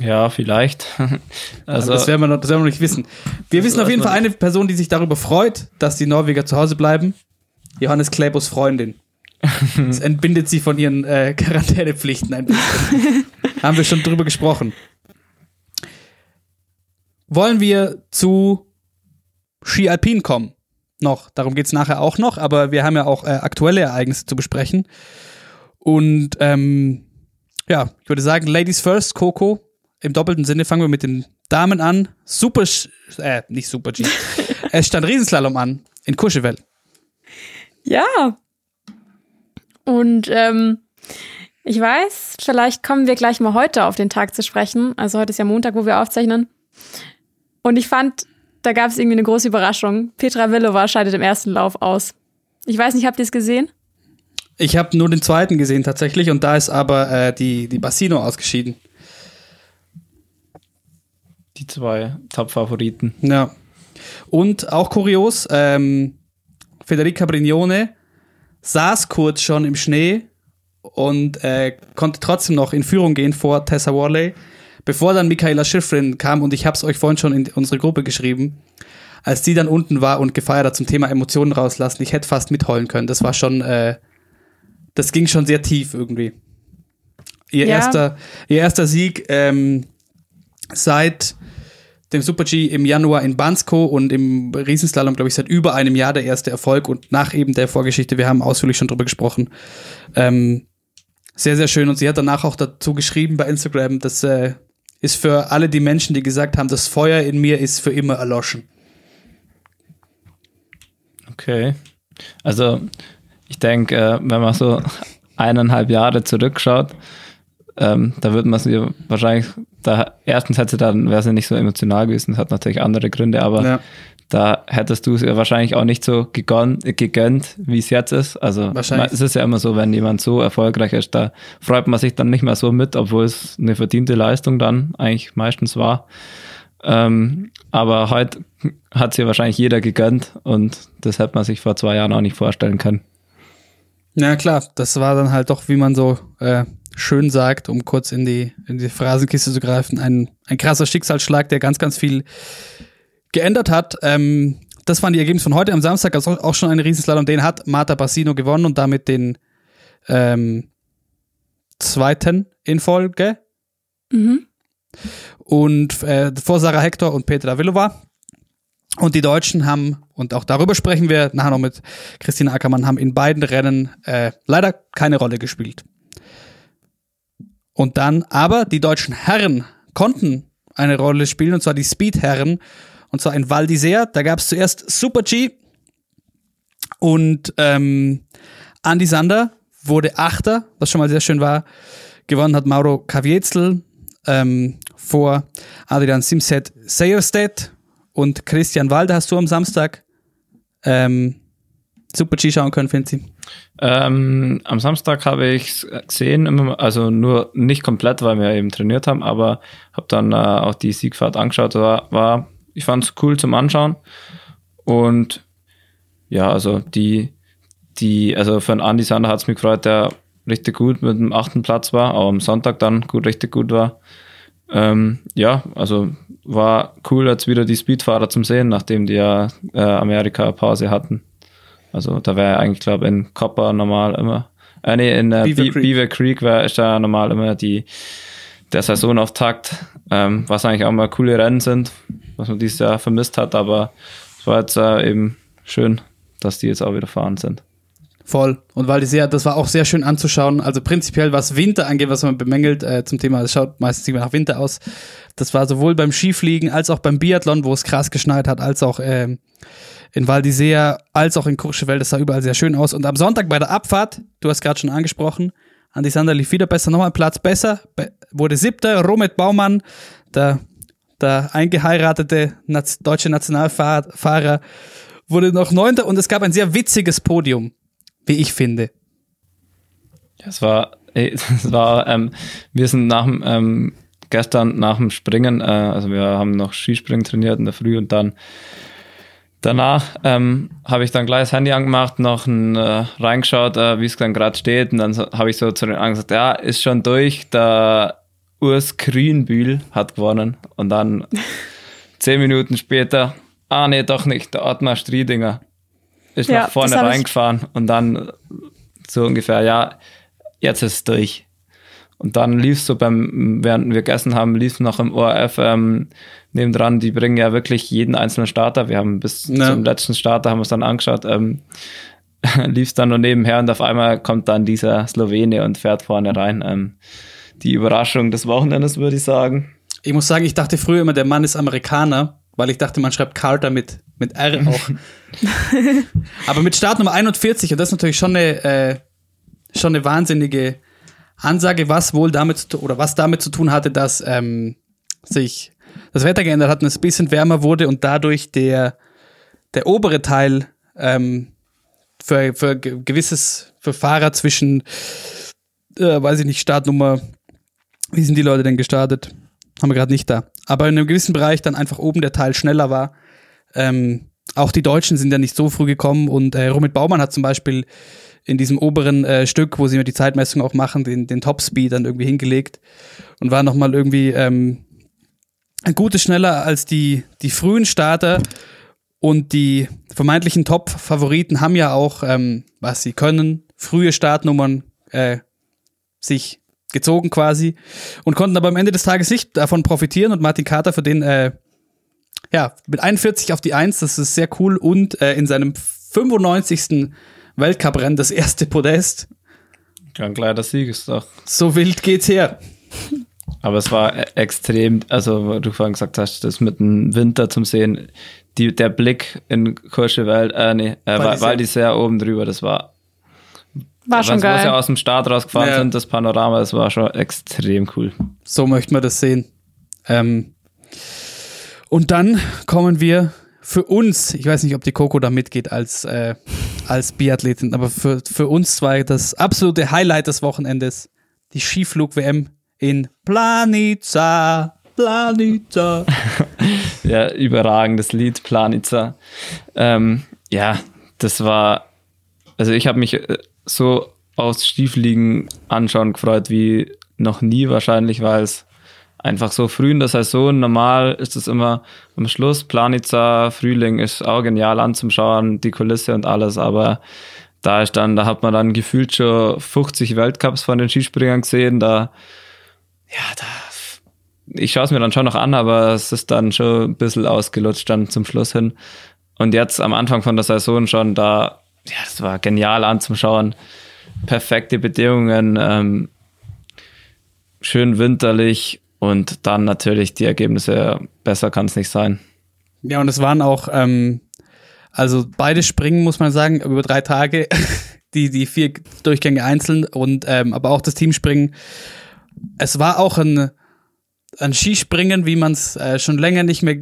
Ja, vielleicht. Also, das werden wir noch, das werden wir noch nicht wissen. Wir wissen auf jeden Fall eine Person, die sich darüber freut, dass die Norweger zu Hause bleiben. Johannes Klebos Freundin. Das entbindet sie von ihren äh, Quarantänepflichten ein bisschen. Haben wir schon drüber gesprochen. Wollen wir zu Ski Alpin kommen? Noch. Darum geht es nachher auch noch, aber wir haben ja auch äh, aktuelle Ereignisse zu besprechen. Und ähm, ja, ich würde sagen, Ladies first, Coco im doppelten Sinne fangen wir mit den Damen an. Super, äh, nicht Super G. es stand Riesenslalom an in Courchevel. Ja. Und ähm, ich weiß, vielleicht kommen wir gleich mal heute auf den Tag zu sprechen. Also heute ist ja Montag, wo wir aufzeichnen. Und ich fand, da gab es irgendwie eine große Überraschung. Petra Villova scheidet im ersten Lauf aus. Ich weiß nicht, habt ihr es gesehen? Ich habe nur den zweiten gesehen tatsächlich und da ist aber äh, die, die Bassino ausgeschieden. Die zwei Top-Favoriten. Ja. Und auch kurios, ähm, Federica Brignone saß kurz schon im Schnee und äh, konnte trotzdem noch in Führung gehen vor Tessa Worley, bevor dann Michaela Schifrin kam und ich habe es euch vorhin schon in unsere Gruppe geschrieben. Als die dann unten war und gefeiert hat zum Thema Emotionen rauslassen, ich hätte fast mitheulen können. Das war schon, äh, das ging schon sehr tief irgendwie. Ihr, Ja. erster, ihr erster Sieg ähm, seit dem Super-G im Januar in Bansko und im Riesenslalom, glaube ich, seit über einem Jahr der erste Erfolg und nach eben der Vorgeschichte, wir haben ausführlich schon drüber gesprochen. Ähm, sehr, sehr schön. Und sie hat danach auch dazu geschrieben bei Instagram, das äh, ist für alle die Menschen, die gesagt haben, das Feuer in mir ist für immer erloschen. Okay. Also, ich denke, äh, wenn man so eineinhalb Jahre zurückschaut, ähm, da wird man sie wahrscheinlich, da erstens hätte sie dann, wäre sie nicht so emotional gewesen, das hat natürlich andere Gründe, aber Ja. da hättest du es ihr wahrscheinlich auch nicht so gegönnt, gegönnt wie es jetzt ist. Also es ist ja immer so, wenn jemand so erfolgreich ist, da freut man sich dann nicht mehr so mit, obwohl es eine verdiente Leistung dann eigentlich meistens war. Ähm, aber heute hat sie wahrscheinlich jeder gegönnt und das hätte man sich vor zwei Jahren auch nicht vorstellen können. Ja, klar, das war dann halt doch, wie man so äh, schön sagt, um kurz in die, in die Phrasenkiste zu greifen, ein, ein krasser Schicksalsschlag, der ganz, ganz viel geändert hat. Ähm, das waren die Ergebnisse von heute am Samstag, also auch schon ein Riesenslalom. Den hat Marta Bassino gewonnen und damit den ähm, zweiten in Folge. Mhm. Und äh, vor Sarah Hector und Petra Davylova. Und die Deutschen haben, und auch darüber sprechen wir nachher noch mit Christina Ackermann, haben in beiden Rennen äh, leider keine Rolle gespielt. Und dann, aber die deutschen Herren konnten eine Rolle spielen, und zwar die Speed-Herren, und zwar in Val d'Isère. Da gab es zuerst Super G und ähm, Andy Sander wurde Achter, was schon mal sehr schön war. Gewonnen hat Mauro Caviezel ähm, vor Adrian Simset Seierstedt und Christian Walde hast du am Samstag ähm, Super G schauen können, Finzi. Ähm, am Samstag habe ich gesehen, immer- also nur nicht komplett, weil wir eben trainiert haben, aber habe dann äh, auch die Siegfahrt angeschaut. War, war ich fand es cool zum Anschauen und ja, also die, die, also für einen Andi Sander hat es mich gefreut, der richtig gut mit dem achten Platz war, auch am Sonntag dann gut, richtig gut war. Ähm, ja, also war cool, jetzt wieder die Speedfahrer zum Sehen, nachdem die ja äh, Amerika-Pause hatten. Also da wäre eigentlich, glaube ich, in Copper normal immer, äh, nee, in äh, Beaver Beaver, Creek. Beaver Creek wäre ist ja normal immer die der Saisonauftakt, ähm, was eigentlich auch mal coole Rennen sind, was man dieses Jahr vermisst hat, aber es war jetzt äh, eben schön, dass die jetzt auch wieder fahren sind. Voll. Und weil die sehr, das war auch sehr schön anzuschauen. Also prinzipiell, was Winter angeht, was man bemängelt äh, zum Thema, es schaut meistens immer nach Winter aus. Das war sowohl beim Skifliegen als auch beim Biathlon, wo es krass geschneit hat, als auch ähm, in Val d'Isère, als auch in Courchevel. Das sah überall sehr schön aus. Und am Sonntag bei der Abfahrt, du hast gerade schon angesprochen, Andi Sander lief wieder besser, nochmal Platz besser, be wurde siebter. Romet Baumann, der, der eingeheiratete Naz deutsche Nationalfahrer, wurde noch neunter. Und es gab ein sehr witziges Podium wie ich finde. Es war, es war, ähm, wir sind nach dem, ähm, gestern nach dem Springen, äh, also wir haben noch Skispringen trainiert in der Früh und dann danach ähm, habe ich dann gleich das Handy angemacht, noch ein, äh, reingeschaut, äh, wie es dann gerade steht und dann so, habe ich so zu den anderen gesagt, ja, ist schon durch, der Urs Grünbühl hat gewonnen und dann zehn Minuten später, ah nee, doch nicht, der Ottmar Striedinger ist Ja, nach vorne reingefahren und dann so ungefähr, ja, jetzt ist es durch. Und dann lief so beim, während wir gegessen haben, lief noch im ORF ähm, nebendran, die bringen ja wirklich jeden einzelnen Starter. Wir haben bis Ja. zum letzten Starter haben wir es dann angeschaut, ähm, lief es dann nur nebenher und auf einmal kommt dann dieser Slowene und fährt vorne rein. Ähm, die Überraschung des Wochenendes, würde ich sagen. Ich muss sagen, ich dachte früher immer, der Mann ist Amerikaner, weil ich dachte, man schreibt Carter mit, mit R auch. Aber mit Startnummer 41, und das ist natürlich schon eine, äh, schon eine wahnsinnige Ansage, was wohl damit zu oder was damit zu tun hatte, dass ähm, sich das Wetter geändert hat und es ein bisschen wärmer wurde und dadurch der, der obere Teil ähm, für, für ge- gewisses, für Fahrer zwischen, äh, weiß ich nicht, Startnummer, wie sind die Leute denn gestartet? Haben wir gerade nicht da. Aber in einem gewissen Bereich dann einfach oben der Teil schneller war. Ähm, auch die Deutschen sind ja nicht so früh gekommen und äh, Romit Baumann hat zum Beispiel in diesem oberen äh, Stück, wo sie mir die Zeitmessung auch machen, den, den Topspeed dann irgendwie hingelegt und war nochmal irgendwie ähm, ein gutes schneller als die, die frühen Starter und die vermeintlichen Top-Favoriten haben ja auch, ähm, was sie können, frühe Startnummern äh, sich gezogen quasi und konnten aber am Ende des Tages nicht davon profitieren und Martin Carter für den äh, ja, mit 41 auf die 1, das ist sehr cool und äh, in seinem 95. Weltcuprennen das erste Podest. Ganz klar, der Sieg ist doch. So wild geht's her. Aber es war e- extrem, also wo du vorhin gesagt hast, das mit dem Winter zum Sehen, die, der Blick in Courchevel, äh, nee, äh, Val Val d'Isère. d'Isère oben drüber, das war, War schon wo sie geil. aus dem Start rausgefahren Ja. sind, das Panorama, das war schon extrem cool. So möchten wir das sehen. Ähm, und dann kommen wir für uns, ich weiß nicht, ob die Coco da mitgeht als, äh, als Biathletin, aber für, für uns zwei das absolute Highlight des Wochenendes, die Skiflug-WM in Planica. Planica. Ja, überragendes Lied, Planica. Ähm, ja, das war, also ich habe mich äh, so aus Stiefliegen anschauen gefreut wie noch nie wahrscheinlich, weil es einfach so früh in der Saison, normal ist es immer am Schluss, Planica, Frühling ist auch genial anzuschauen, die Kulisse und alles, aber da ist dann, da hat man dann gefühlt schon 50 Weltcups von den Skispringern gesehen, da, ja, da ich schaue es mir dann schon noch an, aber es ist dann schon ein bisschen ausgelutscht dann zum Schluss hin. Und jetzt am Anfang von der Saison schon da, ja, das war genial anzuschauen. Perfekte Bedingungen, ähm, schön winterlich und dann natürlich die Ergebnisse, besser kann es nicht sein. Ja, und es waren auch, ähm, also beide Springen, muss man sagen, über drei Tage, die, die vier Durchgänge einzeln und ähm, aber auch das Teamspringen. Es war auch ein, ein Skispringen, wie man es äh, schon länger nicht mehr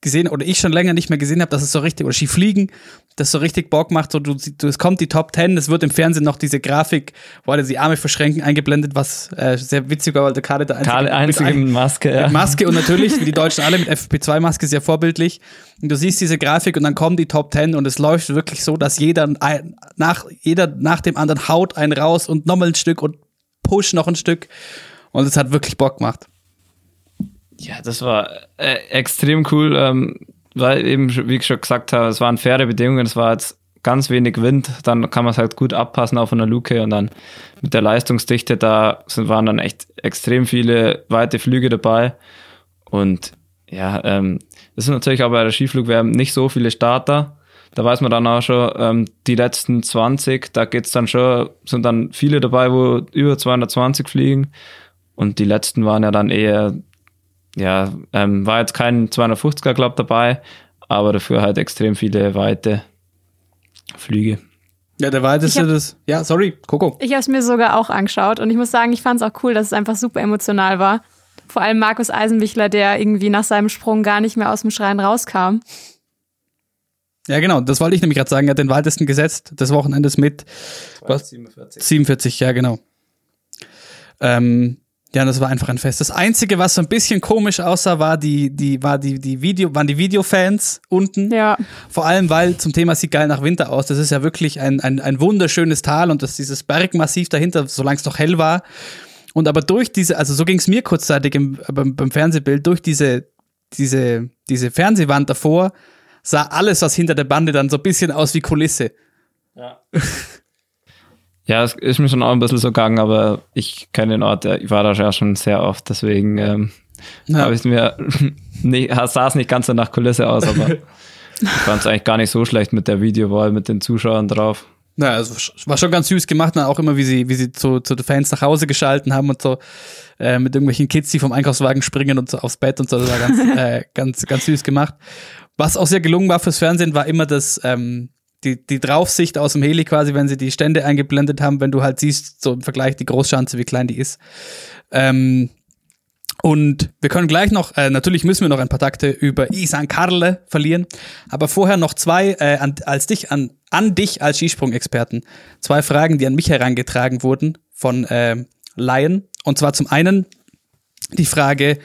gesehen oder ich schon länger nicht mehr gesehen habe, dass es so richtig, oder Skifliegen, das so richtig Bock macht, so du, du es kommt die Top Ten, es wird im Fernsehen noch diese Grafik, wo alle die Arme verschränken, eingeblendet, was äh, sehr witzig war, weil der Kader der einzige, Karl einzige mit Maske, ja. mit Maske und natürlich, wie die Deutschen alle, mit FP2-Maske sehr vorbildlich. Und du siehst diese Grafik und dann kommen die Top 10 und es läuft wirklich so, dass jeder ein, nach, jeder nach dem anderen haut einen raus und nochmal ein Stück und push noch ein Stück. Und es hat wirklich Bock gemacht. Ja, das war äh, extrem cool, ähm, weil eben, wie ich schon gesagt habe, es waren faire Bedingungen, es war jetzt ganz wenig Wind, dann kann man es halt gut abpassen auf einer Luke und dann mit der Leistungsdichte, da sind, waren dann echt extrem viele weite Flüge dabei und ja, ähm, das sind natürlich auch bei der Skiflugwärme nicht so viele Starter. Da weiß man dann auch schon, ähm, die letzten 20, da geht's dann schon, sind dann viele dabei, wo über 220 fliegen. Und die letzten waren ja dann eher ja, ähm, war jetzt kein 250er Club dabei, aber dafür halt extrem viele weite Flüge. Ja, der weiteste hab- das. Ja, sorry, Coco. Ich habe es mir sogar auch angeschaut und ich muss sagen, ich fand es auch cool, dass es einfach super emotional war. Vor allem Markus Eisenbichler, der irgendwie nach seinem Sprung gar nicht mehr aus dem Schrein rauskam. Ja, genau, das wollte ich nämlich gerade sagen. Er hat den weitesten gesetzt des Wochenendes mit Was? 47. 47, ja, genau. Ähm, ja, das war einfach ein Fest. Das Einzige, was so ein bisschen komisch aussah, war die, die, war die, die Video, waren die Videofans unten. Ja. Vor allem, weil zum Thema sieht geil nach Winter aus. Das ist ja wirklich ein, ein, ein wunderschönes Tal und das dieses Bergmassiv dahinter, solange es noch hell war. Und aber durch diese, also so ging es mir kurzzeitig im, beim, beim Fernsehbild, durch diese, diese, diese Fernsehwand davor, sah alles, was hinter der Bande dann so ein bisschen aus wie Kulisse. Ja. ja, es ist mir schon auch ein bisschen so gegangen, aber ich kenne den Ort, ich war da ja schon sehr oft, deswegen ähm, Ja. habe ich mir, nicht, sah es nicht ganz so nach Kulisse aus, aber ich fand es eigentlich gar nicht so schlecht mit der Videowall, mit den Zuschauern drauf. Ja, also es war schon ganz süß gemacht, dann auch immer, wie sie, wie sie zu, zu den Fans nach Hause geschalten haben und so äh, mit irgendwelchen Kids, die vom Einkaufswagen springen und so aufs Bett und so. Das war ganz, äh, ganz, ganz süß gemacht. Was auch sehr gelungen war fürs Fernsehen, war immer das, ähm, die, die Draufsicht aus dem Heli quasi, wenn sie die Stände eingeblendet haben, wenn du halt siehst, so im Vergleich die Großschanze, wie klein die ist. Ähm, und wir können gleich noch, äh, natürlich müssen wir noch ein paar Takte über Isan Karle verlieren, aber vorher noch zwei, äh, an, als dich an, an dich als Skisprung-Experten zwei Fragen, die an mich herangetragen wurden von äh, Laien. Und zwar zum einen die Frage,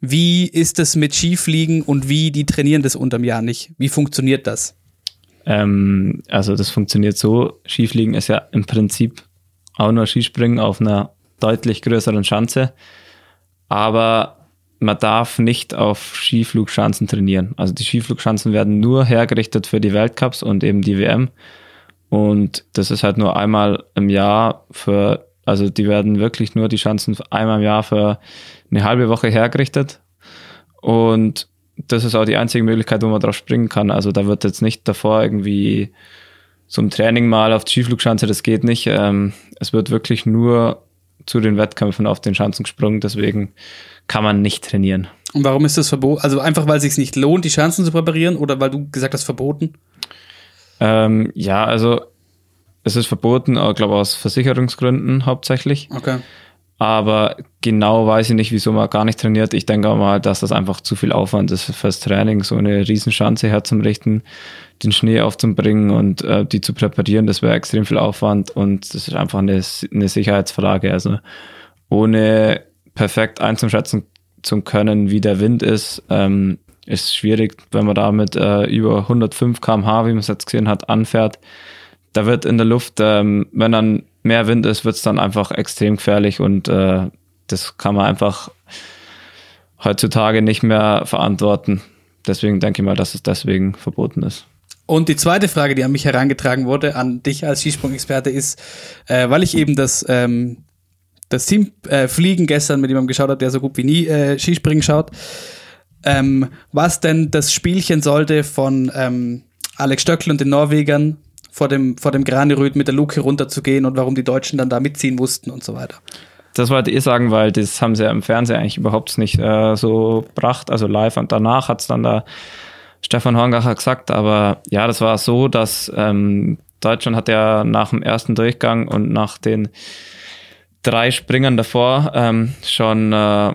wie ist es mit Skifliegen und wie die trainieren das unterm Jahr nicht? Wie funktioniert das? Ähm, also das funktioniert so, Skifliegen ist ja im Prinzip auch nur Skispringen auf einer deutlich größeren Schanze, aber man darf nicht auf Skiflugschanzen trainieren. Also die Skiflugschanzen werden nur hergerichtet für die Weltcups und eben die WM. Und das ist halt nur einmal im Jahr für, also die werden wirklich nur die Schanzen einmal im Jahr für eine halbe Woche hergerichtet. Und das ist auch die einzige Möglichkeit, wo man drauf springen kann. Also da wird jetzt nicht davor irgendwie zum Training mal auf die Skiflugschanze, das geht nicht. Ähm, es wird wirklich nur zu den Wettkämpfen auf den Schanzen gesprungen, deswegen kann man nicht trainieren. Und warum ist das verboten? Also einfach, weil es sich nicht lohnt, die Schanzen zu präparieren oder weil du gesagt hast, verboten? Ähm, ja, also es ist verboten, ich glaube aus Versicherungsgründen hauptsächlich. Okay. Aber genau weiß ich nicht, wieso man gar nicht trainiert. Ich denke mal, dass das einfach zu viel Aufwand ist fürs Training, so eine Riesenschanze herzurichten, den Schnee aufzubringen und äh, die zu präparieren. Das wäre extrem viel Aufwand und das ist einfach eine, eine Sicherheitsfrage. Also ohne perfekt einzuschätzen zu können, wie der Wind ist, ähm, ist schwierig, wenn man da mit äh, über 105 km/h, wie man es jetzt gesehen hat, anfährt. Da wird in der Luft, ähm, wenn dann mehr Wind ist, wird es dann einfach extrem gefährlich und äh, das kann man einfach heutzutage nicht mehr verantworten. Deswegen denke ich mal, dass es deswegen verboten ist. Und die zweite Frage, die an mich herangetragen wurde, an dich als Skisprung-Experte, ist, äh, weil ich eben das, ähm, das Team äh, Fliegen gestern mit jemandem geschaut habe, der so gut wie nie äh, Skispringen schaut, ähm, was denn das Spielchen sollte von ähm, Alex Stöckl und den Norwegern vor dem, vor dem Graneröd mit der Luke runterzugehen und warum die Deutschen dann da mitziehen mussten und so weiter. Das wollte ich sagen, weil das haben sie ja im Fernsehen eigentlich überhaupt nicht äh, so gebracht, also live. Und danach hat es dann da Stefan Horngacher gesagt, aber ja, das war so, dass ähm, Deutschland hat ja nach dem ersten Durchgang und nach den drei Springern davor ähm, schon, äh,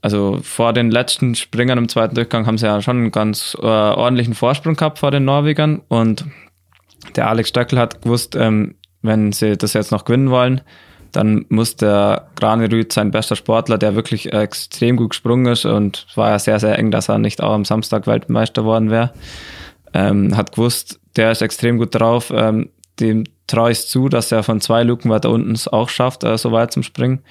also vor den letzten Springern im zweiten Durchgang haben sie ja schon einen ganz äh, ordentlichen Vorsprung gehabt vor den Norwegern und der Alex Stöckel hat gewusst, ähm, wenn sie das jetzt noch gewinnen wollen, dann muss der Granerüd, sein bester Sportler, der wirklich extrem gut gesprungen ist und war ja sehr, sehr eng, dass er nicht auch am Samstag Weltmeister worden wäre, ähm, hat gewusst, der ist extrem gut drauf. Ähm, dem traue ich zu, dass er von zwei Luken weiter unten es auch schafft, äh, so weit zum Springen.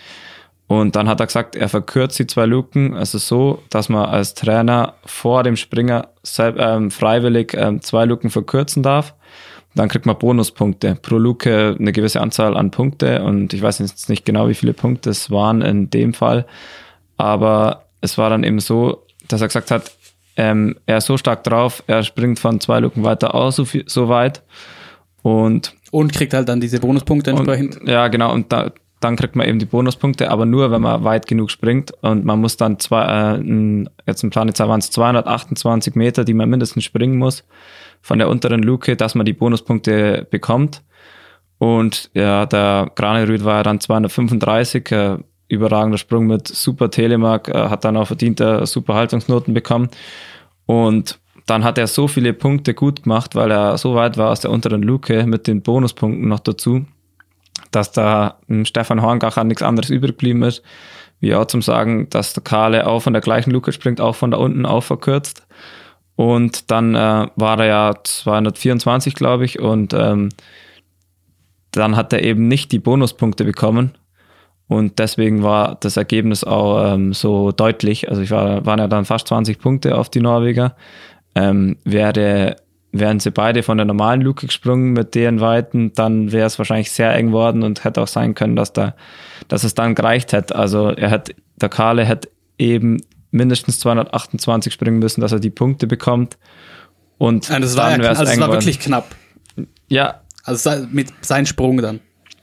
Und dann hat er gesagt, er verkürzt die zwei Luken. Ist so, dass man als Trainer vor dem Springer ähm, freiwillig ähm, zwei Luken verkürzen darf. Dann kriegt man Bonuspunkte. Pro Luke eine gewisse Anzahl an Punkte und ich weiß jetzt nicht genau, wie viele Punkte es waren in dem Fall. Aber es war dann eben so, dass er gesagt hat, ähm, er ist so stark drauf, er springt von zwei Luken weiter aus, so, viel, so weit. Und, und kriegt halt dann diese Bonuspunkte entsprechend. Und, ja, genau. Und da, dann kriegt man eben die Bonuspunkte, aber nur, wenn man weit genug springt. Und man muss dann zwei, äh, jetzt im Plan jetzt waren es 228 Meter, die man mindestens springen muss von der unteren Luke, dass man die Bonuspunkte bekommt. Und ja, der Granerüd war ja dann 235, äh, überragender Sprung mit super Telemark, äh, hat dann auch verdient äh, super Haltungsnoten bekommen. Und dann hat er so viele Punkte gut gemacht, weil er so weit war aus der unteren Luke mit den Bonuspunkten noch dazu, dass da Stefan Horngacher nichts anderes übrig geblieben ist, wie auch zum Sagen, dass der Kahle auch von der gleichen Luke springt, auch von da unten auch verkürzt. Und dann äh, war er ja 224, glaube ich, und ähm, dann hat er eben nicht die Bonuspunkte bekommen. Und deswegen war das Ergebnis auch ähm, so deutlich. Also ich war, waren ja dann fast 20 Punkte auf die Norweger. Ähm, wäre, wären sie beide von der normalen Luke gesprungen mit deren Weiten, dann wäre es wahrscheinlich sehr eng worden und hätte auch sein können, dass da, dass es dann gereicht hätte. Also er hat, der Kahle hätte eben mindestens 228 springen müssen, dass er die Punkte bekommt. Und ja, das war, ja, also es war wirklich knapp. Ja. Also mit seinem Sprung dann.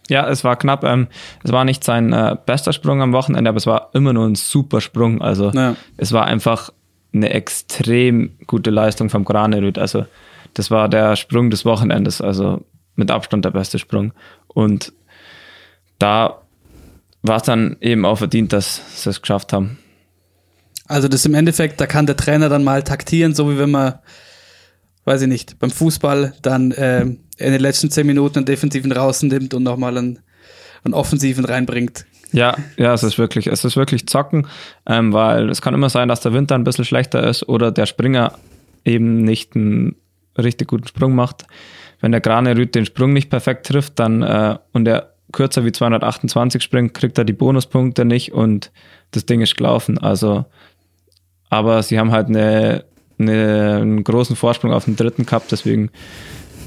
Ja, es war knapp. Ähm, es war nicht sein äh, bester Sprung am Wochenende, aber es war immer nur ein super Sprung. Also ja. es war einfach eine extrem gute Leistung vom Granerüt. Also das war der Sprung des Wochenendes, also mit Abstand der beste Sprung. Und da war es dann eben auch verdient, dass sie es geschafft haben. Also das im Endeffekt, da kann der Trainer dann mal taktieren, so wie wenn man weiß ich nicht, beim Fußball dann äh, in den letzten zehn Minuten einen Defensiven rausnimmt und nochmal einen, einen Offensiven reinbringt. Ja, ja, es ist wirklich, es ist wirklich zocken, ähm, weil es kann immer sein, dass der dann ein bisschen schlechter ist oder der Springer eben nicht einen richtig guten Sprung macht. Wenn der Granerüt den Sprung nicht perfekt trifft, dann äh, und er kürzer wie 228 springt, kriegt er die Bonuspunkte nicht und das Ding ist gelaufen. Also, aber sie haben halt eine, eine, einen großen Vorsprung auf den dritten Cup, deswegen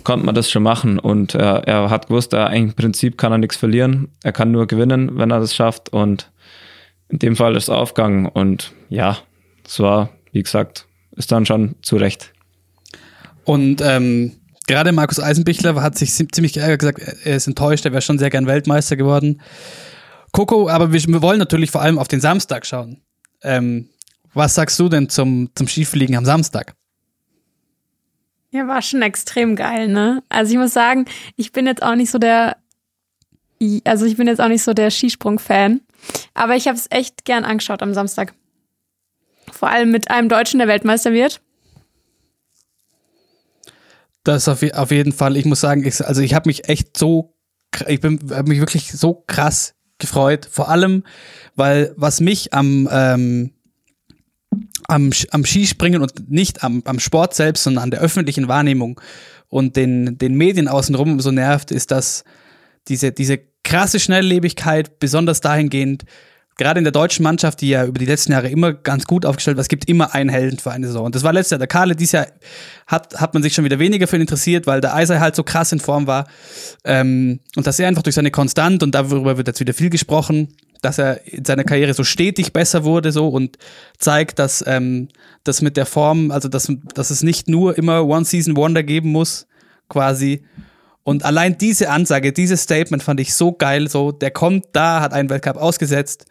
konnte man das schon machen und er, er hat gewusst, er, im Prinzip kann er nichts verlieren. Er kann nur gewinnen, wenn er das schafft und in dem Fall ist es aufgegangen und ja, es war, wie gesagt, ist dann schon zu Recht. Und ähm, gerade Markus Eisenbichler hat sich ziemlich geärgert gesagt, er ist enttäuscht, er wäre schon sehr gern Weltmeister geworden. Coco, aber wir, wir wollen natürlich vor allem auf den Samstag schauen. Ähm, was sagst du denn zum, zum Skifliegen am Samstag? Ja, war schon extrem geil, ne? Also ich muss sagen, ich bin jetzt auch nicht so der, also ich bin jetzt auch nicht so der Skisprung-Fan, aber ich habe es echt gern angeschaut am Samstag. Vor allem mit einem Deutschen, der Weltmeister wird. Das auf, auf jeden Fall. Ich muss sagen, ich, also ich habe mich echt so, ich bin mich wirklich so krass gefreut. Vor allem, weil was mich am ähm, am, am Skispringen und nicht am, am Sport selbst, sondern an der öffentlichen Wahrnehmung und den, den Medien außenrum so nervt, ist, dass diese, diese krasse Schnelllebigkeit, besonders dahingehend, gerade in der deutschen Mannschaft, die ja über die letzten Jahre immer ganz gut aufgestellt war, es gibt immer einen Helden für eine Saison. Und das war letztes Jahr der Kahle. Dieses Jahr hat, hat man sich schon wieder weniger für ihn interessiert, weil der Eiser halt so krass in Form war. Ähm, und dass er einfach durch seine Konstant, und darüber wird jetzt wieder viel gesprochen, dass er in seiner Karriere so stetig besser wurde so und zeigt, dass ähm, das mit der Form, also dass, dass es nicht nur immer One-Season-Wonder geben muss, quasi. Und allein diese Ansage, dieses Statement fand ich so geil. So, der kommt da, hat einen Weltcup ausgesetzt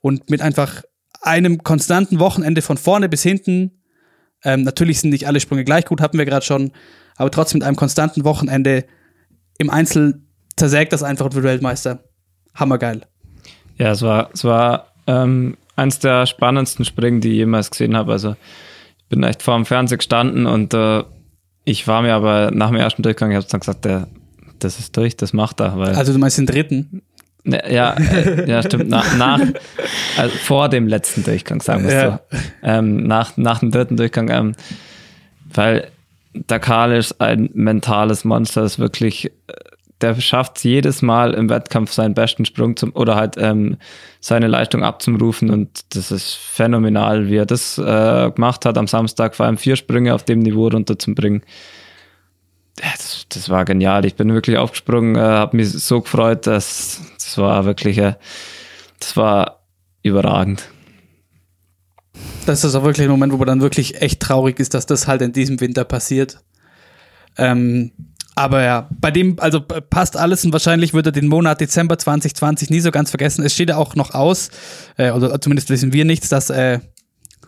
und mit einfach einem konstanten Wochenende von vorne bis hinten. Ähm, natürlich sind nicht alle Sprünge gleich gut, hatten wir gerade schon, aber trotzdem mit einem konstanten Wochenende im Einzel zersägt das einfach und wird Weltmeister. Hammergeil. Ja, es war, es war ähm, eins der spannendsten Springen, die ich jemals gesehen habe. Also ich bin echt vor dem Fernseher gestanden und äh, ich war mir aber nach dem ersten Durchgang, ich habe dann gesagt, der, das ist durch, das macht er. Weil, also du meinst den dritten? Ne, ja, äh, ja, stimmt. Nach, nach also vor dem letzten Durchgang, sagen wir ja. so. Ähm, nach, nach dem dritten Durchgang, ähm, weil der Karl ist ein mentales Monster, ist wirklich, äh, der schafft es jedes Mal im Wettkampf seinen besten Sprung zum, oder halt ähm, seine Leistung abzurufen und das ist phänomenal, wie er das äh, gemacht hat am Samstag, vor allem vier Sprünge auf dem Niveau runterzubringen. Das, das war genial. Ich bin wirklich aufgesprungen, äh, habe mich so gefreut, dass das war wirklich, äh, das war überragend. Das ist auch wirklich ein Moment, wo man dann wirklich echt traurig ist, dass das halt in diesem Winter passiert. Ähm, aber ja, bei dem, also passt alles und wahrscheinlich wird er den Monat Dezember 2020 nie so ganz vergessen. Es steht ja auch noch aus, äh, oder zumindest wissen wir nichts, dass äh,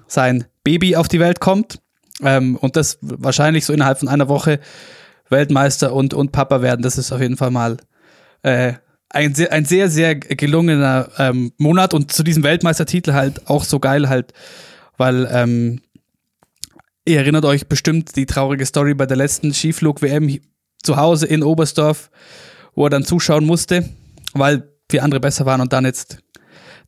sein Baby auf die Welt kommt. Ähm, und das wahrscheinlich so innerhalb von einer Woche Weltmeister und, und Papa werden. Das ist auf jeden Fall mal äh, ein, sehr, ein sehr, sehr gelungener ähm, Monat und zu diesem Weltmeistertitel halt auch so geil halt, weil ähm, ihr erinnert euch bestimmt die traurige Story bei der letzten Skiflug-WM zu Hause in Oberstdorf, wo er dann zuschauen musste, weil vier andere besser waren und dann jetzt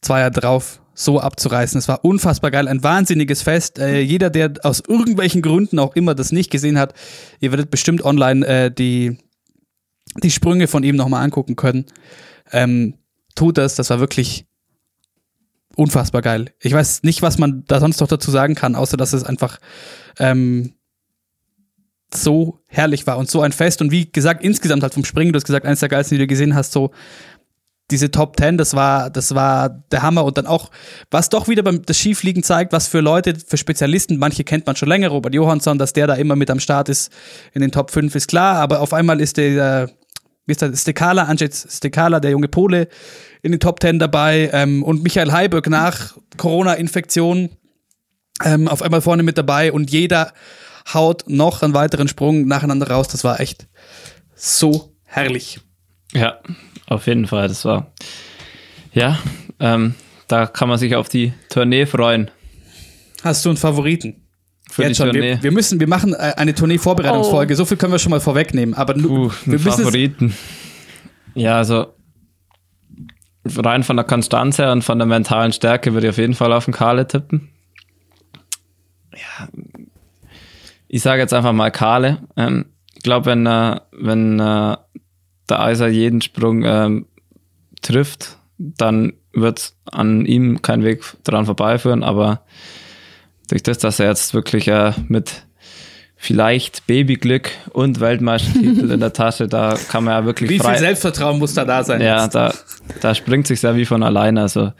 zwei Jahre drauf so abzureißen. Es war unfassbar geil, ein wahnsinniges Fest. Äh, jeder, der aus irgendwelchen Gründen auch immer das nicht gesehen hat, ihr werdet bestimmt online äh, die, die Sprünge von ihm nochmal angucken können. Ähm, tut das, das war wirklich unfassbar geil. Ich weiß nicht, was man da sonst noch dazu sagen kann, außer dass es einfach ähm, so herrlich war und so ein Fest und wie gesagt, insgesamt halt vom Springen, du hast gesagt, eines der geilsten, die du gesehen hast, so diese Top Ten, das war, das war der Hammer und dann auch, was doch wieder beim das Skifliegen zeigt, was für Leute, für Spezialisten, manche kennt man schon länger, Robert Johansson, dass der da immer mit am Start ist in den Top 5 ist klar, aber auf einmal ist der, wie ist der, Stekala, Andrzej Stekala, der junge Pole, in den Top 10 dabei ähm, und Michael Heiberg nach Corona-Infektion ähm, auf einmal vorne mit dabei und jeder haut noch einen weiteren Sprung nacheinander raus. Das war echt so herrlich. Ja, auf jeden Fall. Das war, ja, ähm, da kann man sich auf die Tournee freuen. Hast du einen Favoriten? für Jetzt die schon. Tournee. Wir, wir müssen, wir machen äh, eine Tournee-Vorbereitungsfolge. Oh. So viel können wir schon mal vorwegnehmen. Aber nu, Uh, wir Favoriten. Ja, also rein von der Konstanz her und von der mentalen Stärke würde ich auf jeden Fall auf den Kale tippen. Ja, ich sage jetzt einfach mal Kale. Ähm, ich glaube, wenn, äh, wenn äh, der Eiser jeden Sprung ähm, trifft, dann wird an ihm kein Weg dran vorbeiführen, aber durch das, dass er jetzt wirklich äh, mit vielleicht Babyglück und Weltmeistertitel in der Tasche, da kann man ja wirklich wie frei, viel Selbstvertrauen muss da da sein? ja, jetzt? da, da springt sich ja wie von alleine. Also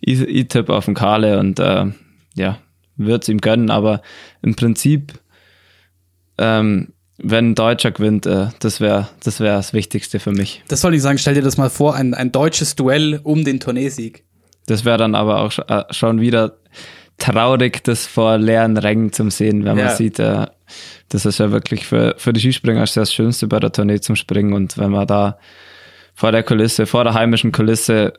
ich, ich tippe auf den Kale und äh, ja, wird's ihm gönnen, aber im Prinzip, ähm, wenn ein Deutscher gewinnt, äh, das wäre das, wär das Wichtigste für mich. Das soll ich sagen, stell dir das mal vor, ein, ein deutsches Duell um den Tourneesieg. Das wäre dann aber auch äh, schon wieder traurig, das vor leeren Rängen zu sehen, wenn Ja. man sieht, äh, das ist ja wirklich für, für die Skispringer das Schönste bei der Tournee zum Springen und wenn man da vor der Kulisse, vor der heimischen Kulisse,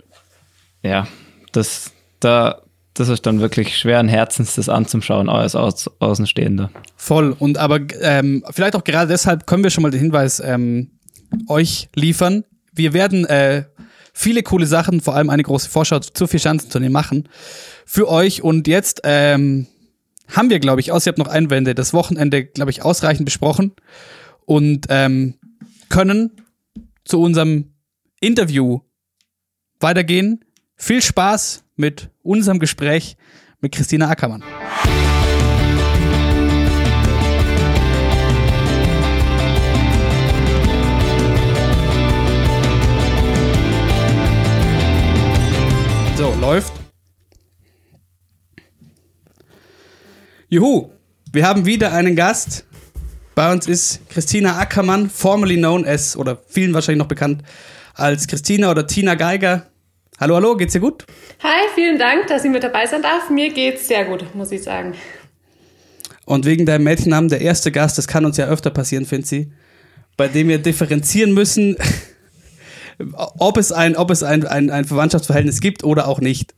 ja, das, da, das ist dann wirklich schweren Herzens, das anzuschauen, als Aus, Außenstehender. Voll. Und aber ähm, vielleicht auch gerade deshalb können wir schon mal den Hinweis ähm, euch liefern. Wir werden äh, viele coole Sachen, vor allem eine große Vorschau zur Vierschanzentournee machen für euch. Und jetzt ähm, haben wir, glaube ich, außer ihr habt noch Einwände, das Wochenende, glaube ich, ausreichend besprochen und ähm, können zu unserem Interview weitergehen. Viel Spaß mit unserem Gespräch mit Christina Ackermann. So, läuft. Juhu, wir haben wieder einen Gast. Bei uns ist Christina Ackermann, formerly known as, oder vielen wahrscheinlich noch bekannt als Christina oder Tina Geiger. Hallo, hallo, geht's dir gut? Hi, vielen Dank, dass ich mit dabei sein darf. Mir geht's sehr gut, muss ich sagen. Und wegen deinem Mädchennamen, der erste Gast, das kann uns ja öfter passieren, Finzi, bei dem wir differenzieren müssen, ob es ein, ob es ein, ein, ein Verwandtschaftsverhältnis gibt oder auch nicht.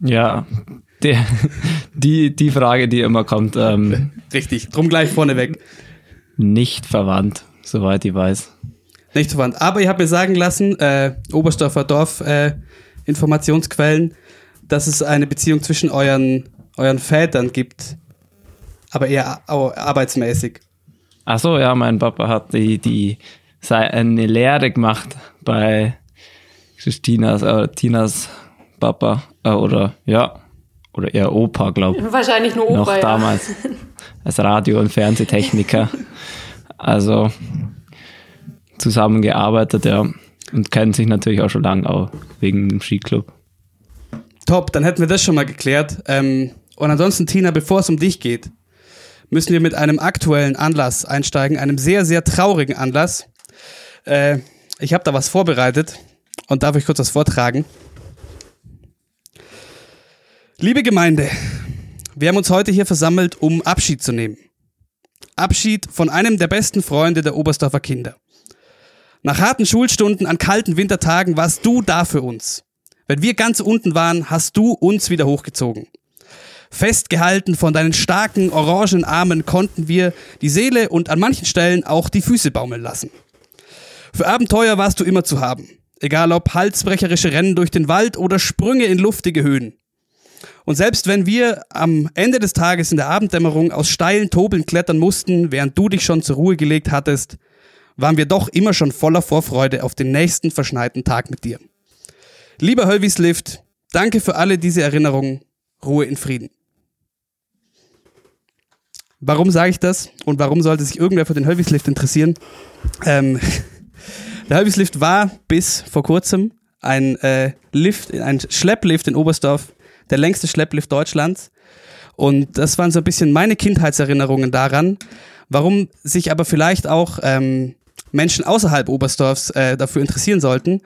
Ja, der, die, die Frage, die immer kommt, ähm, Richtig, drum gleich vorneweg. nicht verwandt, soweit ich weiß. Nicht verwandt. Aber ich habe mir sagen lassen, äh, Oberstdorfer Dorf äh, Informationsquellen, dass es eine Beziehung zwischen euren, euren Vätern gibt. Aber eher arbeitsmäßig. Ach so, ja, mein Papa hat die, die eine Lehre gemacht bei Christinas, äh, Tinas Papa, äh, oder ja, oder eher Opa, glaube ich. Wahrscheinlich nur Opa, Noch ja. damals als Radio- und Fernsehtechniker. Also zusammengearbeitet, ja. Und kennen sich natürlich auch schon lange auch wegen dem Skiclub. Top, dann hätten wir das schon mal geklärt. Ähm, und ansonsten, Tina, bevor es um dich geht, müssen wir mit einem aktuellen Anlass einsteigen, einem sehr, sehr traurigen Anlass. Äh, ich habe da was vorbereitet und darf euch kurz was vortragen. Liebe Gemeinde, wir haben uns heute hier versammelt, um Abschied zu nehmen. Abschied von einem der besten Freunde der Oberstdorfer Kinder. Nach harten Schulstunden an kalten Wintertagen warst du da für uns. Wenn wir ganz unten waren, hast du uns wieder hochgezogen. Festgehalten von deinen starken, orangen Armen konnten wir die Seele und an manchen Stellen auch die Füße baumeln lassen. Für Abenteuer warst du immer zu haben. Egal ob halsbrecherische Rennen durch den Wald oder Sprünge in luftige Höhen. Und selbst wenn wir am Ende des Tages in der Abenddämmerung aus steilen Tobeln klettern mussten, während du dich schon zur Ruhe gelegt hattest, waren wir doch immer schon voller Vorfreude auf den nächsten verschneiten Tag mit dir. Lieber Lift, danke für alle diese Erinnerungen. Ruhe in Frieden. Warum sage ich das und warum sollte sich irgendwer für den Lift interessieren? Ähm, der Lift war bis vor kurzem ein äh, Lift, ein Schlepplift in Oberstdorf, der längste Schlepplift Deutschlands. Und das waren so ein bisschen meine Kindheitserinnerungen daran, warum sich aber vielleicht auch ähm, Menschen außerhalb Oberstdorfs äh, dafür interessieren sollten.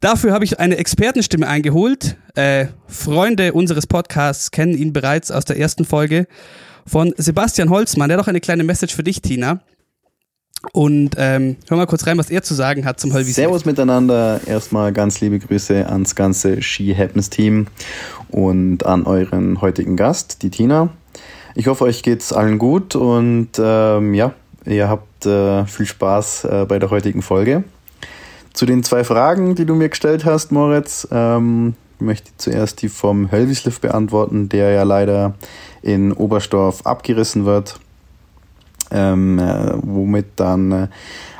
Dafür habe ich eine Expertenstimme eingeholt. Äh, Freunde unseres Podcasts kennen ihn bereits aus der ersten Folge von Sebastian Holzmann. Der hat auch eine kleine Message für dich, Tina. Und ähm, hör mal kurz rein, was er zu sagen hat zum Hölvis. Servus miteinander. Erstmal ganz liebe Grüße ans ganze Ski Happens Team und an euren heutigen Gast, die Tina. Ich hoffe, euch geht's allen gut und ähm, ja, ihr habt äh, viel Spaß äh, bei der heutigen Folge. Zu den zwei Fragen, die du mir gestellt hast, Moritz, ähm, möchte ich zuerst die vom Hölvislift beantworten, der ja leider in Oberstdorf abgerissen wird, ähm, äh, womit dann äh,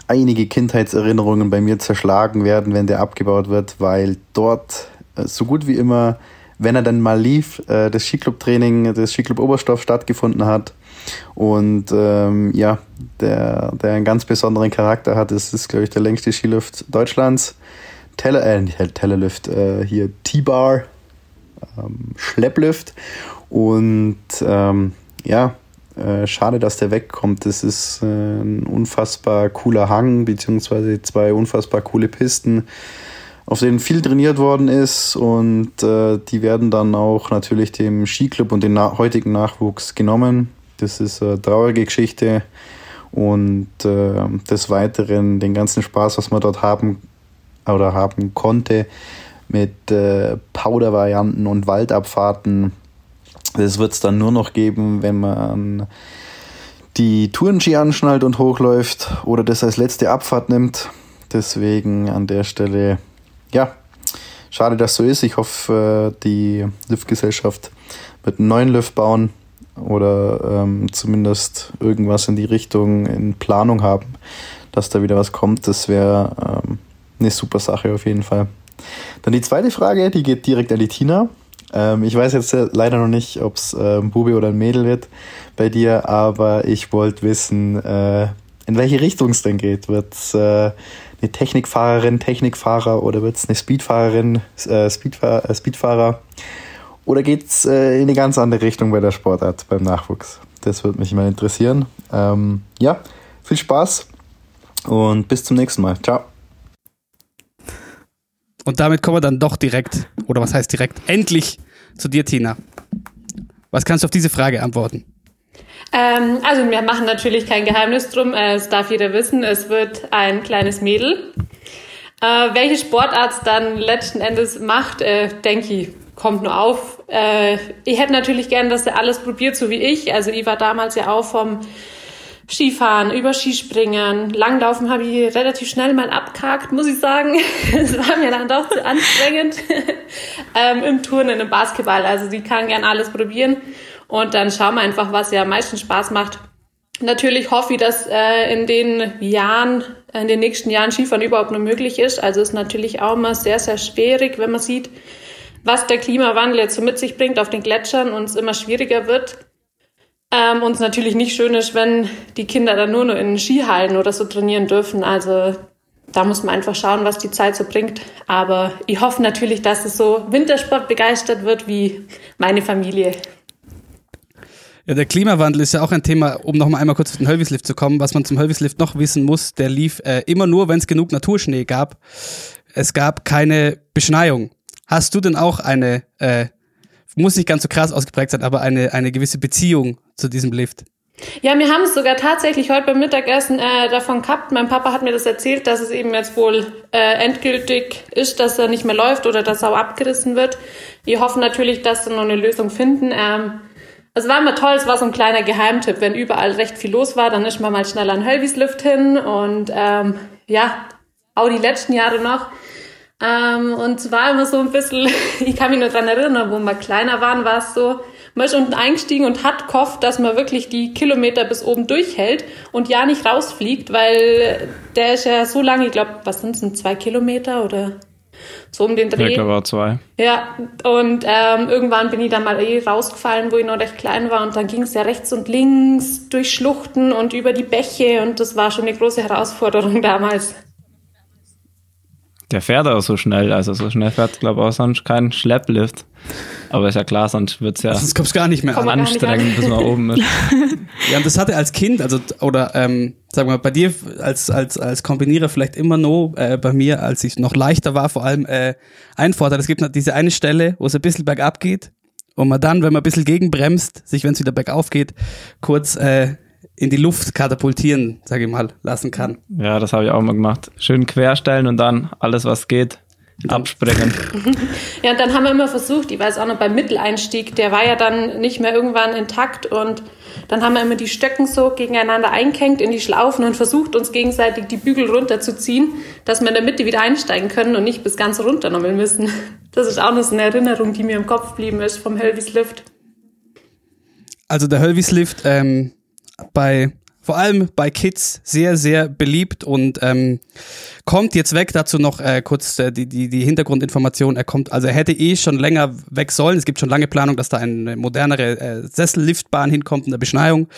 einige Kindheitserinnerungen bei mir zerschlagen werden, wenn der abgebaut wird, weil dort äh, so gut wie immer, wenn er dann mal lief, äh, das Skiclub-Training des Skiclub Oberstdorf stattgefunden hat. Und ähm, ja, der, der einen ganz besonderen Charakter hat, das ist, glaube ich, der längste Skilift Deutschlands. Tele, äh, nicht Telelift, äh, hier T-Bar, ähm, Schlepplift. Und ähm, ja, äh, schade, dass der wegkommt. Das ist äh, ein unfassbar cooler Hang, beziehungsweise zwei unfassbar coole Pisten, auf denen viel trainiert worden ist. Und äh, die werden dann auch natürlich dem Skiclub und dem na heutigen Nachwuchs genommen. Das ist eine traurige Geschichte. Und äh, des Weiteren den ganzen Spaß, was man dort haben oder haben konnte, mit äh, Powder-Varianten und Waldabfahrten das wird es dann nur noch geben, wenn man die Tourenski anschnallt und hochläuft oder das als letzte Abfahrt nimmt. Deswegen an der Stelle, ja, schade, dass so ist. Ich hoffe, äh, die Liftgesellschaft wird einen neuen Lift bauen oder ähm, zumindest irgendwas in die Richtung in Planung haben, dass da wieder was kommt. Das wäre ähm, eine super Sache auf jeden Fall. Dann die zweite Frage, die geht direkt an die Tina. Ähm, ich weiß jetzt leider noch nicht, ob es äh, ein Bube oder ein Mädel wird bei dir, aber ich wollte wissen, äh, in welche Richtung es denn geht. Wird es äh, eine Technikfahrerin, Technikfahrer oder wird es eine Speedfahrerin, äh, Speedfahr äh, Speedfahrer? Oder geht es äh, in eine ganz andere Richtung bei der Sportart, beim Nachwuchs? Das würde mich mal interessieren. Ähm, ja, viel Spaß und bis zum nächsten Mal. Ciao. Und damit kommen wir dann doch direkt, oder was heißt direkt, endlich zu dir, Tina. Was kannst du auf diese Frage antworten? Ähm, also wir machen natürlich kein Geheimnis drum, äh, es darf jeder wissen, es wird ein kleines Mädel. Äh, welche Sportart es dann letzten Endes macht, äh, denke ich, kommt nur auf. Äh, ich hätte natürlich gern, dass er alles probiert, so wie ich. Also ich war damals ja auch vom Skifahren, über Skispringen, Langlaufen habe ich relativ schnell mal abgehakt, muss ich sagen. Es war mir dann doch zu anstrengend. ähm, Im Turnen, im Basketball. Also sie kann gern alles probieren. Und dann schauen wir einfach, was ihr am meisten Spaß macht. Natürlich hoffe ich, dass äh, in den Jahren, in den nächsten Jahren Skifahren überhaupt nur möglich ist. Also ist natürlich auch immer sehr, sehr schwierig, wenn man sieht, was der Klimawandel jetzt so mit sich bringt auf den Gletschern und es immer schwieriger wird. Ähm, und es natürlich nicht schön ist, wenn die Kinder dann nur noch in Skihallen oder so trainieren dürfen. Also da muss man einfach schauen, was die Zeit so bringt. Aber ich hoffe natürlich, dass es so Wintersport begeistert wird wie meine Familie. Ja, der Klimawandel ist ja auch ein Thema, um noch mal einmal kurz auf den Hölvislift zu kommen. Was man zum Hölvislift noch wissen muss, der lief äh, immer nur, wenn es genug Naturschnee gab. Es gab keine Beschneiung. Hast du denn auch eine äh, muss nicht ganz so krass ausgeprägt sein, aber eine, eine gewisse Beziehung zu diesem Lift. Ja, wir haben es sogar tatsächlich heute beim Mittagessen äh, davon gehabt. Mein Papa hat mir das erzählt, dass es eben jetzt wohl äh, endgültig ist, dass er nicht mehr läuft oder dass er auch abgerissen wird. Wir hoffen natürlich, dass wir noch eine Lösung finden. Ähm, es war immer toll, es war so ein kleiner Geheimtipp. Wenn überall recht viel los war, dann ist man mal schnell an Hölvis Lift hin und ähm, ja, auch die letzten Jahre noch ähm, und zwar immer so ein bisschen, ich kann mich nur dran erinnern, wo wir kleiner waren, war es so, man ist unten eingestiegen und hat gehofft, dass man wirklich die Kilometer bis oben durchhält und ja nicht rausfliegt, weil der ist ja so lange, ich glaube, was sind es, zwei Kilometer oder so um den Dreh. Ich glaube auch zwei. Ja, und ähm, irgendwann bin ich dann mal eh rausgefallen, wo ich noch recht klein war und dann ging es ja rechts und links durch Schluchten und über die Bäche und das war schon eine große Herausforderung damals. Der fährt auch so schnell, also so schnell fährt, glaube ich, auch sonst kein Schlepplift. Aber ist ja klar, sonst wird es ja sonst kommt's gar nicht mehr an. anstrengend, bis man oben ist. ja, und das hatte als Kind, also, oder ähm, sag mal, bei dir als, als, als Kombinierer vielleicht immer noch, äh, bei mir, als ich noch leichter war, vor allem äh, ein Vorteil. Es gibt noch diese eine Stelle, wo es ein bisschen bergab geht und man dann, wenn man ein bisschen gegenbremst, sich, wenn es wieder bergauf geht, kurz äh, in die Luft katapultieren, sage ich mal, lassen kann. Ja, das habe ich auch mal gemacht. Schön querstellen und dann alles, was geht, abspringen. Ja, und dann haben wir immer versucht, ich weiß auch noch beim Mitteleinstieg, der war ja dann nicht mehr irgendwann intakt und dann haben wir immer die Stöcken so gegeneinander eingehängt in die Schlaufen und versucht, uns gegenseitig die Bügel runterzuziehen, dass wir in der Mitte wieder einsteigen können und nicht bis ganz runter nochmal müssen. Das ist auch noch so eine Erinnerung, die mir im Kopf geblieben ist vom Hölvis Lift. Also der Hölvis Lift ähm, bei vor allem bei Kids sehr, sehr beliebt und ähm, kommt jetzt weg. Dazu noch äh, kurz äh, die, die, die Hintergrundinformation. Er kommt, also er hätte eh schon länger weg sollen. Es gibt schon lange Planung, dass da eine modernere äh, Sesselliftbahn hinkommt in der Beschneiung.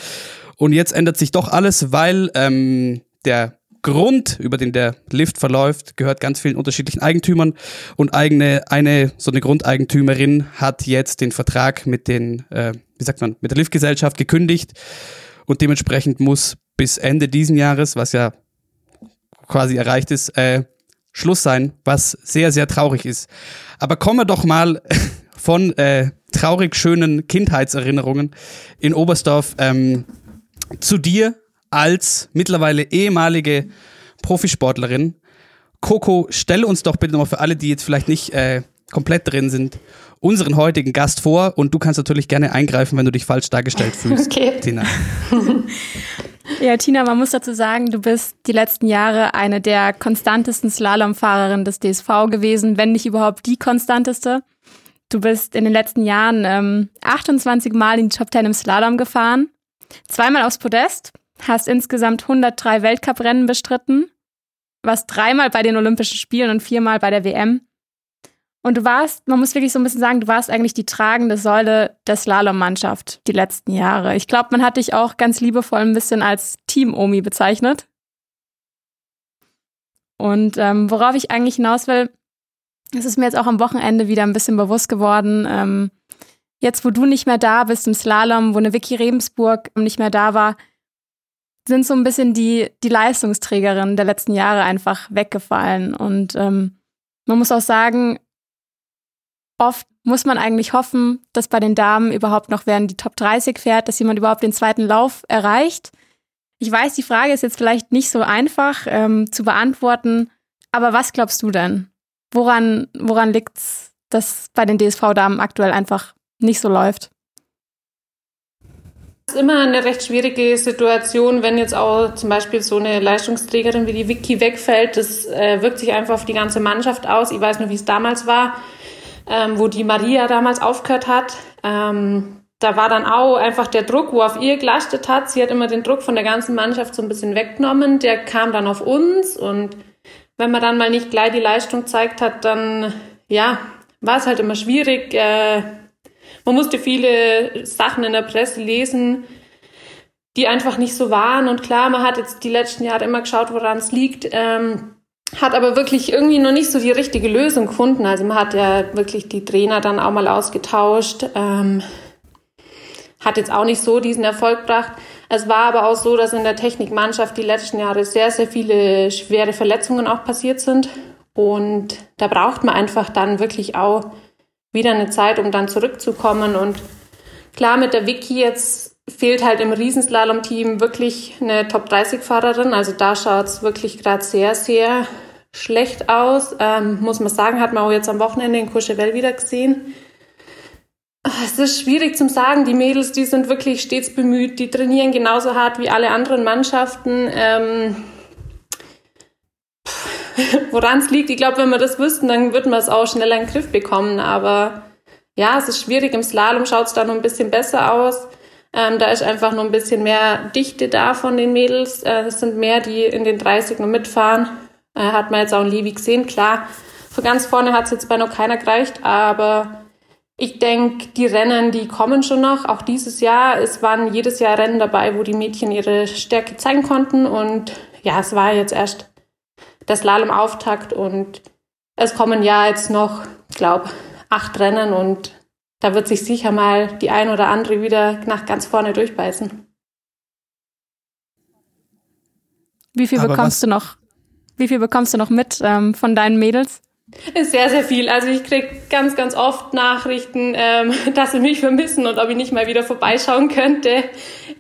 Und jetzt ändert sich doch alles, weil ähm, der Grund, über den der Lift verläuft, gehört ganz vielen unterschiedlichen Eigentümern und eigene eine so eine Grundeigentümerin hat jetzt den Vertrag mit den äh, wie sagt man mit der Liftgesellschaft gekündigt und dementsprechend muss bis Ende diesen Jahres, was ja quasi erreicht ist, äh, Schluss sein, was sehr, sehr traurig ist. Aber kommen wir doch mal von äh, traurig schönen Kindheitserinnerungen in Oberstdorf ähm, zu dir als mittlerweile ehemalige Profisportlerin. Coco, stell uns doch bitte nochmal für alle, die jetzt vielleicht nicht äh, komplett drin sind, unseren heutigen Gast vor und du kannst natürlich gerne eingreifen, wenn du dich falsch dargestellt fühlst, okay. Tina. Ja, Tina, man muss dazu sagen, du bist die letzten Jahre eine der konstantesten Slalomfahrerinnen des DSV gewesen, wenn nicht überhaupt die konstanteste. Du bist in den letzten Jahren ähm, 28 Mal in die Top 10 im Slalom gefahren, zweimal aufs Podest, hast insgesamt 103 Weltcuprennen bestritten, warst dreimal bei den Olympischen Spielen und viermal bei der WM und du warst, man muss wirklich so ein bisschen sagen, du warst eigentlich die tragende Säule der Slalom-Mannschaft die letzten Jahre. Ich glaube, man hat dich auch ganz liebevoll ein bisschen als Team-Omi bezeichnet. Und ähm, worauf ich eigentlich hinaus will, es ist mir jetzt auch am Wochenende wieder ein bisschen bewusst geworden, ähm, jetzt wo du nicht mehr da bist im Slalom, wo eine Vicky Rebensburg nicht mehr da war, sind so ein bisschen die, die Leistungsträgerinnen der letzten Jahre einfach weggefallen. Und ähm, man muss auch sagen, Oft muss man eigentlich hoffen, dass bei den Damen überhaupt noch während die Top 30 fährt, dass jemand überhaupt den zweiten Lauf erreicht. Ich weiß, die Frage ist jetzt vielleicht nicht so einfach ähm, zu beantworten, aber was glaubst du denn? Woran, woran liegt es, dass bei den DSV-Damen aktuell einfach nicht so läuft? Es ist immer eine recht schwierige Situation, wenn jetzt auch zum Beispiel so eine Leistungsträgerin wie die Vicky wegfällt. Das äh, wirkt sich einfach auf die ganze Mannschaft aus. Ich weiß nur, wie es damals war ähm, wo die Maria damals aufgehört hat. Ähm, da war dann auch einfach der Druck, wo auf ihr gelastet hat. Sie hat immer den Druck von der ganzen Mannschaft so ein bisschen weggenommen. Der kam dann auf uns und wenn man dann mal nicht gleich die Leistung zeigt hat, dann ja, war es halt immer schwierig. Äh, man musste viele Sachen in der Presse lesen, die einfach nicht so waren. Und klar, man hat jetzt die letzten Jahre immer geschaut, woran es liegt. Ähm, hat aber wirklich irgendwie noch nicht so die richtige Lösung gefunden. Also man hat ja wirklich die Trainer dann auch mal ausgetauscht, ähm, hat jetzt auch nicht so diesen Erfolg gebracht. Es war aber auch so, dass in der Technikmannschaft die letzten Jahre sehr, sehr viele schwere Verletzungen auch passiert sind. Und da braucht man einfach dann wirklich auch wieder eine Zeit, um dann zurückzukommen. Und klar, mit der Vicky jetzt fehlt halt im Riesenslalom-Team wirklich eine Top-30-Fahrerin. Also da schaut es wirklich gerade sehr, sehr schlecht aus. Ähm, muss man sagen, hat man auch jetzt am Wochenende in Courchevel wieder gesehen. Es ist schwierig zu sagen. Die Mädels, die sind wirklich stets bemüht. Die trainieren genauso hart wie alle anderen Mannschaften. Ähm, Woran es liegt, ich glaube, wenn wir das wüssten, dann würden wir es auch schneller in den Griff bekommen. Aber ja, es ist schwierig. Im Slalom schaut es da noch ein bisschen besser aus. Ähm, da ist einfach noch ein bisschen mehr Dichte da von den Mädels. Äh, es sind mehr, die in den 30 noch mitfahren. Äh, hat man jetzt auch in Levi gesehen. Klar, für ganz vorne hat es jetzt bei noch keiner gereicht, aber ich denke, die Rennen, die kommen schon noch. Auch dieses Jahr, es waren jedes Jahr Rennen dabei, wo die Mädchen ihre Stärke zeigen konnten. Und ja, es war jetzt erst das Slalom-Auftakt und es kommen ja jetzt noch, ich glaube, acht Rennen und da wird sich sicher mal die ein oder andere wieder nach ganz vorne durchbeißen. Wie viel Aber bekommst du noch? Wie viel bekommst du noch mit ähm, von deinen Mädels? Sehr, sehr viel. Also ich krieg ganz, ganz oft Nachrichten, ähm, dass sie mich vermissen und ob ich nicht mal wieder vorbeischauen könnte.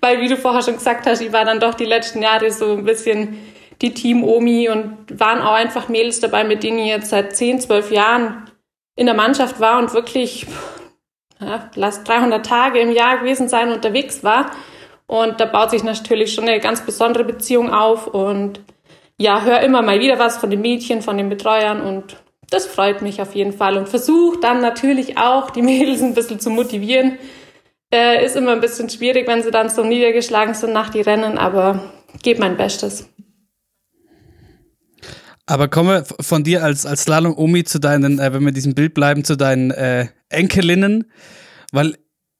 Weil, wie du vorher schon gesagt hast, ich war dann doch die letzten Jahre so ein bisschen die Team-Omi und waren auch einfach Mädels dabei, mit denen ich jetzt seit 10, 12 Jahren in der Mannschaft war und wirklich, ja, lass 300 Tage im Jahr gewesen sein, unterwegs war. Und da baut sich natürlich schon eine ganz besondere Beziehung auf und ja, höre immer mal wieder was von den Mädchen, von den Betreuern und das freut mich auf jeden Fall und versuche dann natürlich auch, die Mädels ein bisschen zu motivieren. Äh, ist immer ein bisschen schwierig, wenn sie dann so niedergeschlagen sind nach die Rennen, aber gebe mein Bestes. Aber komme von dir als, als Slalom-Omi zu deinen, äh, wenn wir in diesem Bild bleiben, zu deinen äh, Enkelinnen, weil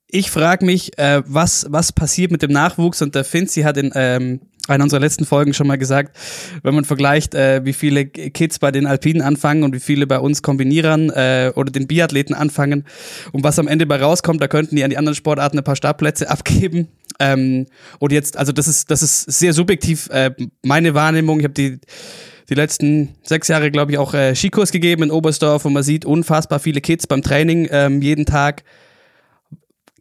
ich frage mich, äh, was, was passiert mit dem Nachwuchs und der Finzi hat in ähm, einer unserer letzten Folgen schon mal gesagt, wenn man vergleicht, äh, wie viele Kids bei den Alpinen anfangen und wie viele bei uns kombinieren äh, oder den Biathleten anfangen und was am Ende bei rauskommt, da könnten die an die anderen Sportarten ein paar Startplätze abgeben. Ähm, und jetzt, also das ist, das ist sehr subjektiv äh, meine Wahrnehmung. Ich habe die die letzten sechs Jahre, glaube ich, auch äh, Skikurs gegeben in Oberstdorf und man sieht unfassbar viele Kids beim Training ähm, jeden Tag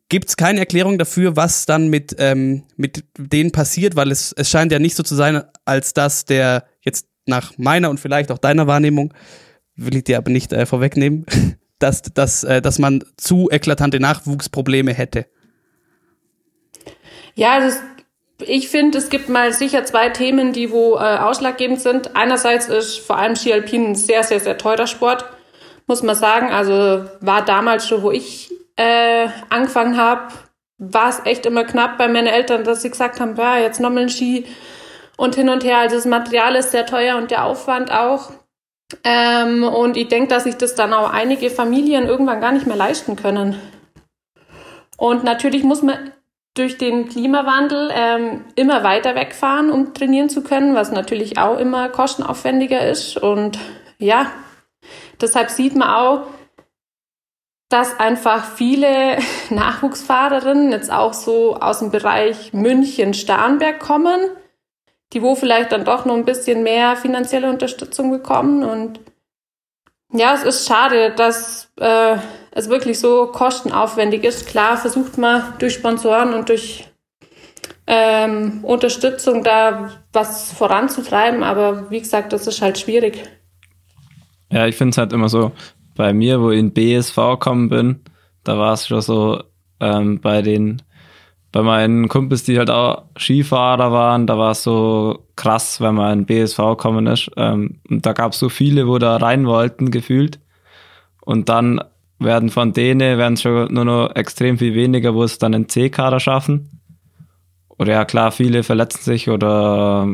gibt es keine Erklärung dafür, was dann mit, ähm, mit denen passiert, weil es, es scheint ja nicht so zu sein, als dass der jetzt nach meiner und vielleicht auch deiner Wahrnehmung, will ich dir aber nicht äh, vorwegnehmen, dass, dass, äh, dass man zu eklatante Nachwuchsprobleme hätte. Ja, das, ich finde, es gibt mal sicher zwei Themen, die wo äh, ausschlaggebend sind. Einerseits ist vor allem Ski Alpin ein sehr, sehr, sehr teurer Sport, muss man sagen. Also war damals schon, wo ich äh, angefangen habe, war es echt immer knapp bei meinen Eltern, dass sie gesagt haben, ja, jetzt nochmal ein Ski und hin und her. Also das Material ist sehr teuer und der Aufwand auch. Ähm, und ich denke, dass sich das dann auch einige Familien irgendwann gar nicht mehr leisten können. Und natürlich muss man durch den Klimawandel ähm, immer weiter wegfahren, um trainieren zu können, was natürlich auch immer kostenaufwendiger ist. Und ja, deshalb sieht man auch, dass einfach viele Nachwuchsfahrerinnen jetzt auch so aus dem Bereich München-Starnberg kommen, die wo vielleicht dann doch noch ein bisschen mehr finanzielle Unterstützung bekommen. Und ja, es ist schade, dass äh, es wirklich so kostenaufwendig ist. Klar versucht man durch Sponsoren und durch ähm, Unterstützung da was voranzutreiben, aber wie gesagt, das ist halt schwierig. Ja, ich finde es halt immer so, bei mir, wo ich in BSV gekommen bin, da war es schon so ähm, bei den, bei meinen Kumpels, die halt auch Skifahrer waren, da war es so krass, wenn man in BSV gekommen ist. Ähm, und da gab es so viele, wo da rein wollten, gefühlt. Und dann werden von denen, werden schon nur noch extrem viel weniger, wo es dann in C-Kader schaffen. Oder ja, klar, viele verletzen sich oder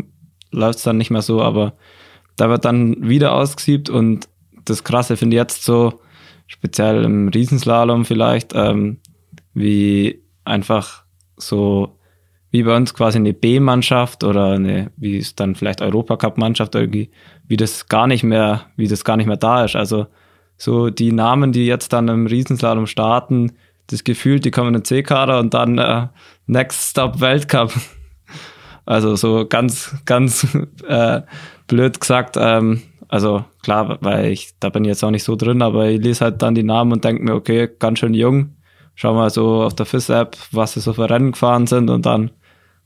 läuft es dann nicht mehr so, aber da wird dann wieder ausgesiebt und das Krasse finde ich jetzt so, speziell im Riesenslalom vielleicht, ähm, wie einfach so, wie bei uns quasi eine B-Mannschaft oder eine, wie es dann vielleicht Europacup-Mannschaft irgendwie, wie das gar nicht mehr, wie das gar nicht mehr da ist. Also so die Namen, die jetzt dann im Riesenslalom starten, das Gefühl, die kommen in den C-Kader und dann äh, Next Stop Weltcup. Also so ganz, ganz äh, blöd gesagt, ähm, also klar, weil ich, da bin ich jetzt auch nicht so drin, aber ich lese halt dann die Namen und denke mir, okay, ganz schön jung. Schau mal so auf der FIS-App, was sie so für Rennen gefahren sind und dann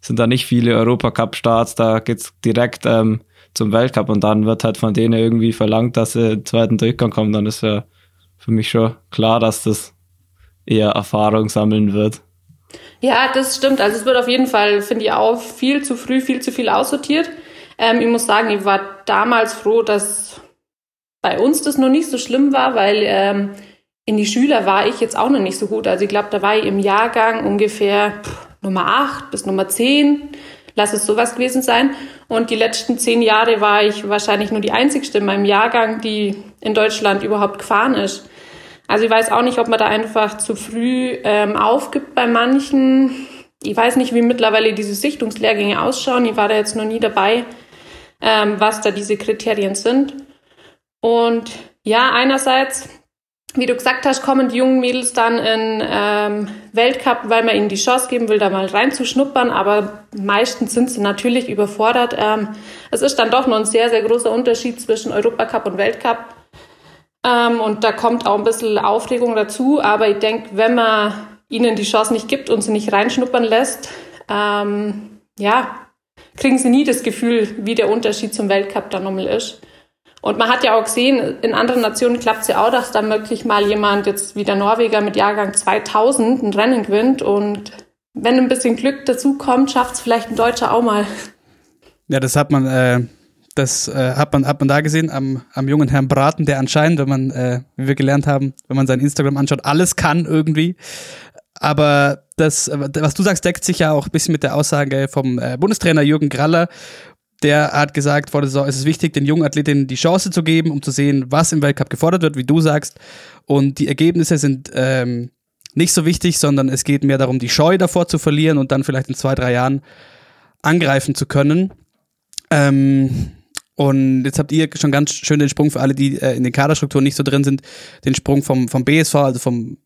sind da nicht viele Europacup-Starts, da geht's direkt ähm, zum Weltcup und dann wird halt von denen irgendwie verlangt, dass sie im zweiten Durchgang kommen. Dann ist ja für mich schon klar, dass das eher Erfahrung sammeln wird. Ja, das stimmt. Also es wird auf jeden Fall, finde ich auch, viel zu früh, viel zu viel aussortiert. Ähm, ich muss sagen, ich war damals froh, dass bei uns das noch nicht so schlimm war, weil ähm, in die Schüler war ich jetzt auch noch nicht so gut. Also ich glaube, da war ich im Jahrgang ungefähr pff, Nummer 8 bis Nummer 10. Lass es sowas gewesen sein. Und die letzten zehn Jahre war ich wahrscheinlich nur die einzigste in meinem Jahrgang, die in Deutschland überhaupt gefahren ist. Also ich weiß auch nicht, ob man da einfach zu früh ähm, aufgibt bei manchen. Ich weiß nicht, wie mittlerweile diese Sichtungslehrgänge ausschauen. Ich war da jetzt noch nie dabei ähm, was da diese Kriterien sind. Und ja, einerseits, wie du gesagt hast, kommen die jungen Mädels dann in ähm, Weltcup, weil man ihnen die Chance geben will, da mal reinzuschnuppern, aber meistens sind sie natürlich überfordert. Ähm, es ist dann doch noch ein sehr, sehr großer Unterschied zwischen Europacup und Weltcup. Ähm, und da kommt auch ein bisschen Aufregung dazu, aber ich denke, wenn man ihnen die Chance nicht gibt und sie nicht reinschnuppern lässt, ähm, ja, kriegen sie nie das Gefühl, wie der Unterschied zum Weltcup dann nochmal ist. Und man hat ja auch gesehen, in anderen Nationen klappt es ja auch, dass dann wirklich mal jemand jetzt wie der Norweger mit Jahrgang 2000 ein Rennen gewinnt und wenn ein bisschen Glück dazu kommt, schafft es vielleicht ein Deutscher auch mal. Ja, das hat man, äh, das äh, hat man, hat man da gesehen am, am jungen Herrn Braten, der anscheinend, wenn man, äh, wie wir gelernt haben, wenn man sein Instagram anschaut, alles kann irgendwie. Aber das, was du sagst, deckt sich ja auch ein bisschen mit der Aussage vom äh, Bundestrainer Jürgen Graller. Der hat gesagt, vor der Saison ist es wichtig, den jungen Athletinnen die Chance zu geben, um zu sehen, was im Weltcup gefordert wird, wie du sagst. Und die Ergebnisse sind ähm, nicht so wichtig, sondern es geht mehr darum, die Scheu davor zu verlieren und dann vielleicht in zwei, drei Jahren angreifen zu können. Ähm, und jetzt habt ihr schon ganz schön den Sprung für alle, die äh, in den Kaderstrukturen nicht so drin sind, den Sprung vom, vom BSV, also vom äh,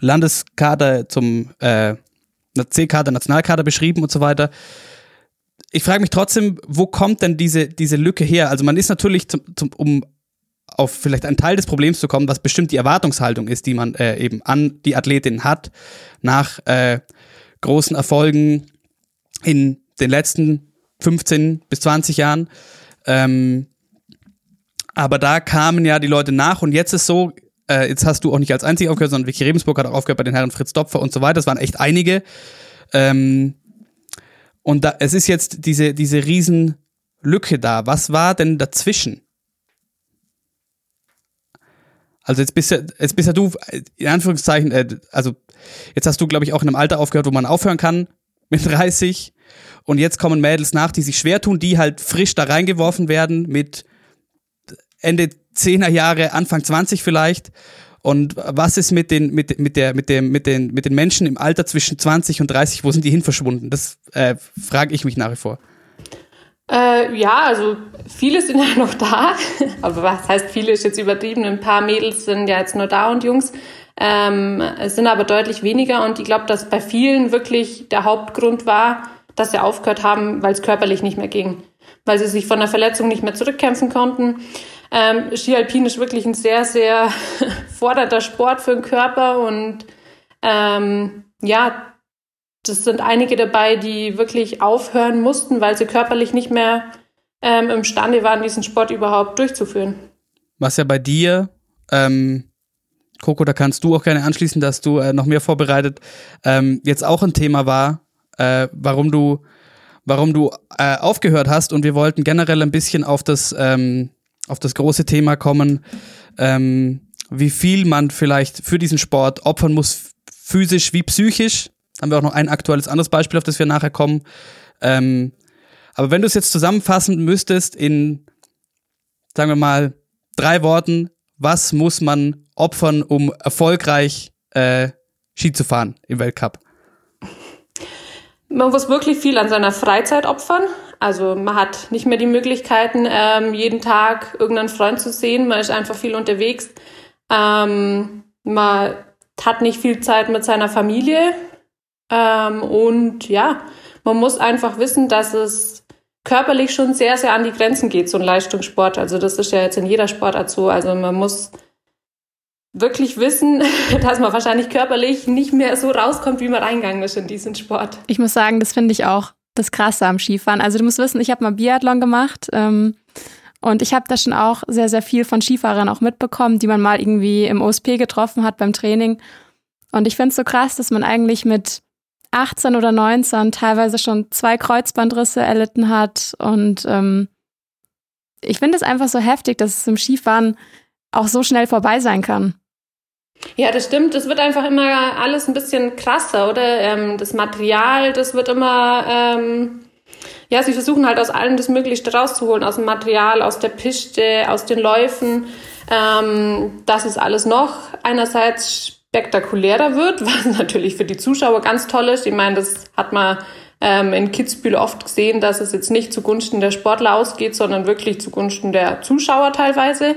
Landeskader zum äh, C-Kader, Nationalkader beschrieben und so weiter. Ich frage mich trotzdem, wo kommt denn diese, diese Lücke her? Also man ist natürlich, zum, zum, um auf vielleicht einen Teil des Problems zu kommen, was bestimmt die Erwartungshaltung ist, die man äh, eben an die Athletin hat, nach äh, großen Erfolgen in den letzten 15 bis 20 Jahren. Ähm, aber da kamen ja die Leute nach und jetzt ist so, äh, jetzt hast du auch nicht als einziger aufgehört, sondern Vicky Rebensburg hat auch aufgehört bei den Herren Fritz Dopfer und so weiter. Das waren echt einige. Ähm, und da, es ist jetzt diese, diese Riesenlücke da. Was war denn dazwischen? Also jetzt bist ja, jetzt bist du, in Anführungszeichen, äh, also jetzt hast du, glaube ich, auch in einem Alter aufgehört, wo man aufhören kann mit 30. Und jetzt kommen Mädels nach, die sich schwer tun, die halt frisch da reingeworfen werden mit Ende 10er Jahre, Anfang 20 vielleicht. Und was ist mit den, mit, mit der, mit dem, mit den, mit den Menschen im Alter zwischen 20 und 30? Wo sind die hin verschwunden? Das äh, frage ich mich nach wie vor. Äh, ja, also viele sind ja noch da. Aber was heißt viele ist jetzt übertrieben. Ein paar Mädels sind ja jetzt nur da und Jungs. Ähm, es sind aber deutlich weniger und ich glaube, dass bei vielen wirklich der Hauptgrund war, dass sie aufgehört haben, weil es körperlich nicht mehr ging, weil sie sich von der Verletzung nicht mehr zurückkämpfen konnten. Ähm, Ski Alpin ist wirklich ein sehr, sehr fordernder Sport für den Körper und ähm, ja, das sind einige dabei, die wirklich aufhören mussten, weil sie körperlich nicht mehr ähm, imstande waren, diesen Sport überhaupt durchzuführen. Was ja bei dir, ähm, Coco, da kannst du auch gerne anschließen, dass du äh, noch mehr vorbereitet, ähm, jetzt auch ein Thema war, äh, warum du, warum du äh, aufgehört hast. Und wir wollten generell ein bisschen auf das, ähm, auf das große Thema kommen, ähm, wie viel man vielleicht für diesen Sport opfern muss, physisch wie psychisch. Haben wir auch noch ein aktuelles anderes Beispiel, auf das wir nachher kommen. Ähm, aber wenn du es jetzt zusammenfassen müsstest in, sagen wir mal, drei Worten, was muss man opfern, um erfolgreich äh, Ski zu fahren im Weltcup? Man muss wirklich viel an seiner Freizeit opfern. Also man hat nicht mehr die Möglichkeiten, ähm, jeden Tag irgendeinen Freund zu sehen. Man ist einfach viel unterwegs. Ähm, man hat nicht viel Zeit mit seiner Familie. Ähm, und ja, man muss einfach wissen, dass es körperlich schon sehr, sehr an die Grenzen geht, so ein Leistungssport. Also das ist ja jetzt in jeder Sportart so. Also man muss wirklich wissen, dass man wahrscheinlich körperlich nicht mehr so rauskommt, wie man reingegangen ist in diesen Sport. Ich muss sagen, das finde ich auch das Krasse am Skifahren. Also du musst wissen, ich habe mal Biathlon gemacht ähm, und ich habe da schon auch sehr, sehr viel von Skifahrern auch mitbekommen, die man mal irgendwie im OSP getroffen hat beim Training. Und ich finde es so krass, dass man eigentlich mit 18 oder 19 teilweise schon zwei Kreuzbandrisse erlitten hat. Und ähm, ich finde es einfach so heftig, dass es im Skifahren auch so schnell vorbei sein kann. Ja, das stimmt. Das wird einfach immer alles ein bisschen krasser, oder? Ähm, das Material, das wird immer, ähm, ja, sie versuchen halt aus allem das Möglichste rauszuholen, aus dem Material, aus der Piste, aus den Läufen. Ähm, dass es alles noch einerseits spektakulärer wird, was natürlich für die Zuschauer ganz toll ist. Ich meine, das hat man ähm, in Kitzbühel oft gesehen, dass es jetzt nicht zugunsten der Sportler ausgeht, sondern wirklich zugunsten der Zuschauer teilweise,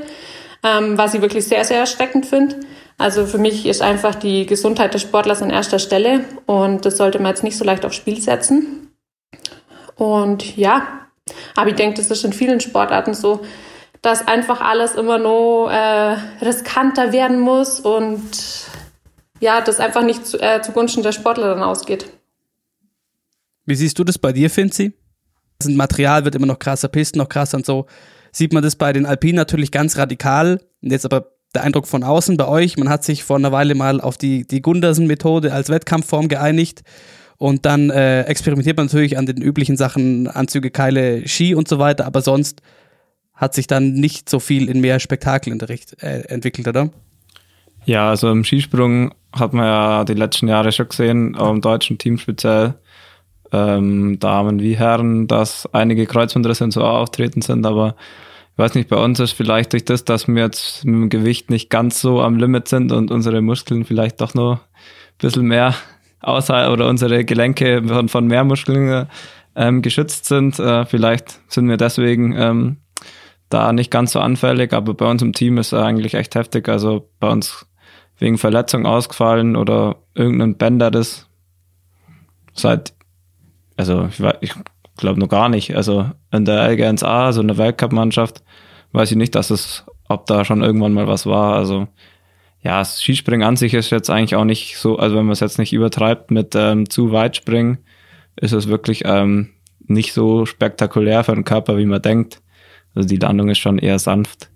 ähm, was ich wirklich sehr, sehr erschreckend finde. Also für mich ist einfach die Gesundheit des Sportlers an erster Stelle und das sollte man jetzt nicht so leicht aufs Spiel setzen. Und ja, aber ich denke, das ist in vielen Sportarten so, dass einfach alles immer nur äh, riskanter werden muss und ja, das einfach nicht zu, äh, zugunsten der Sportler dann ausgeht. Wie siehst du das bei dir, Finzi? Das Material wird immer noch krasser, Pisten noch krasser und so. Sieht man das bei den Alpinen natürlich ganz radikal. Jetzt aber der Eindruck von außen bei euch, man hat sich vor einer Weile mal auf die, die Gundersen-Methode als Wettkampfform geeinigt. Und dann äh, experimentiert man natürlich an den üblichen Sachen, Anzüge, Keile, Ski und so weiter, aber sonst hat sich dann nicht so viel in mehr Spektakel äh, entwickelt, oder? Ja, also im Skisprung hat man ja die letzten Jahre schon gesehen, auch im deutschen Team speziell, ähm, Damen wie Herren, dass einige Kreuzbandrisse und so auftreten sind, aber ich weiß nicht, bei uns ist vielleicht durch das, dass wir jetzt mit dem Gewicht nicht ganz so am Limit sind und unsere Muskeln vielleicht doch noch ein bisschen mehr außer oder unsere Gelenke von, von mehr Muskeln ähm, geschützt sind. Äh, vielleicht sind wir deswegen ähm, da nicht ganz so anfällig, aber bei uns im Team ist eigentlich echt heftig. Also bei uns wegen Verletzung ausgefallen oder irgendein Bänder das seit, also ich, ich glaube noch gar nicht. Also in der LGNSA, so eine Weltcup-Mannschaft, weiß ich nicht, dass es, ob da schon irgendwann mal was war. Also ja, das Skispringen an sich ist jetzt eigentlich auch nicht so, also wenn man es jetzt nicht übertreibt mit ähm, zu weit springen, ist es wirklich ähm, nicht so spektakulär für den Körper, wie man denkt. Also die Landung ist schon eher sanft.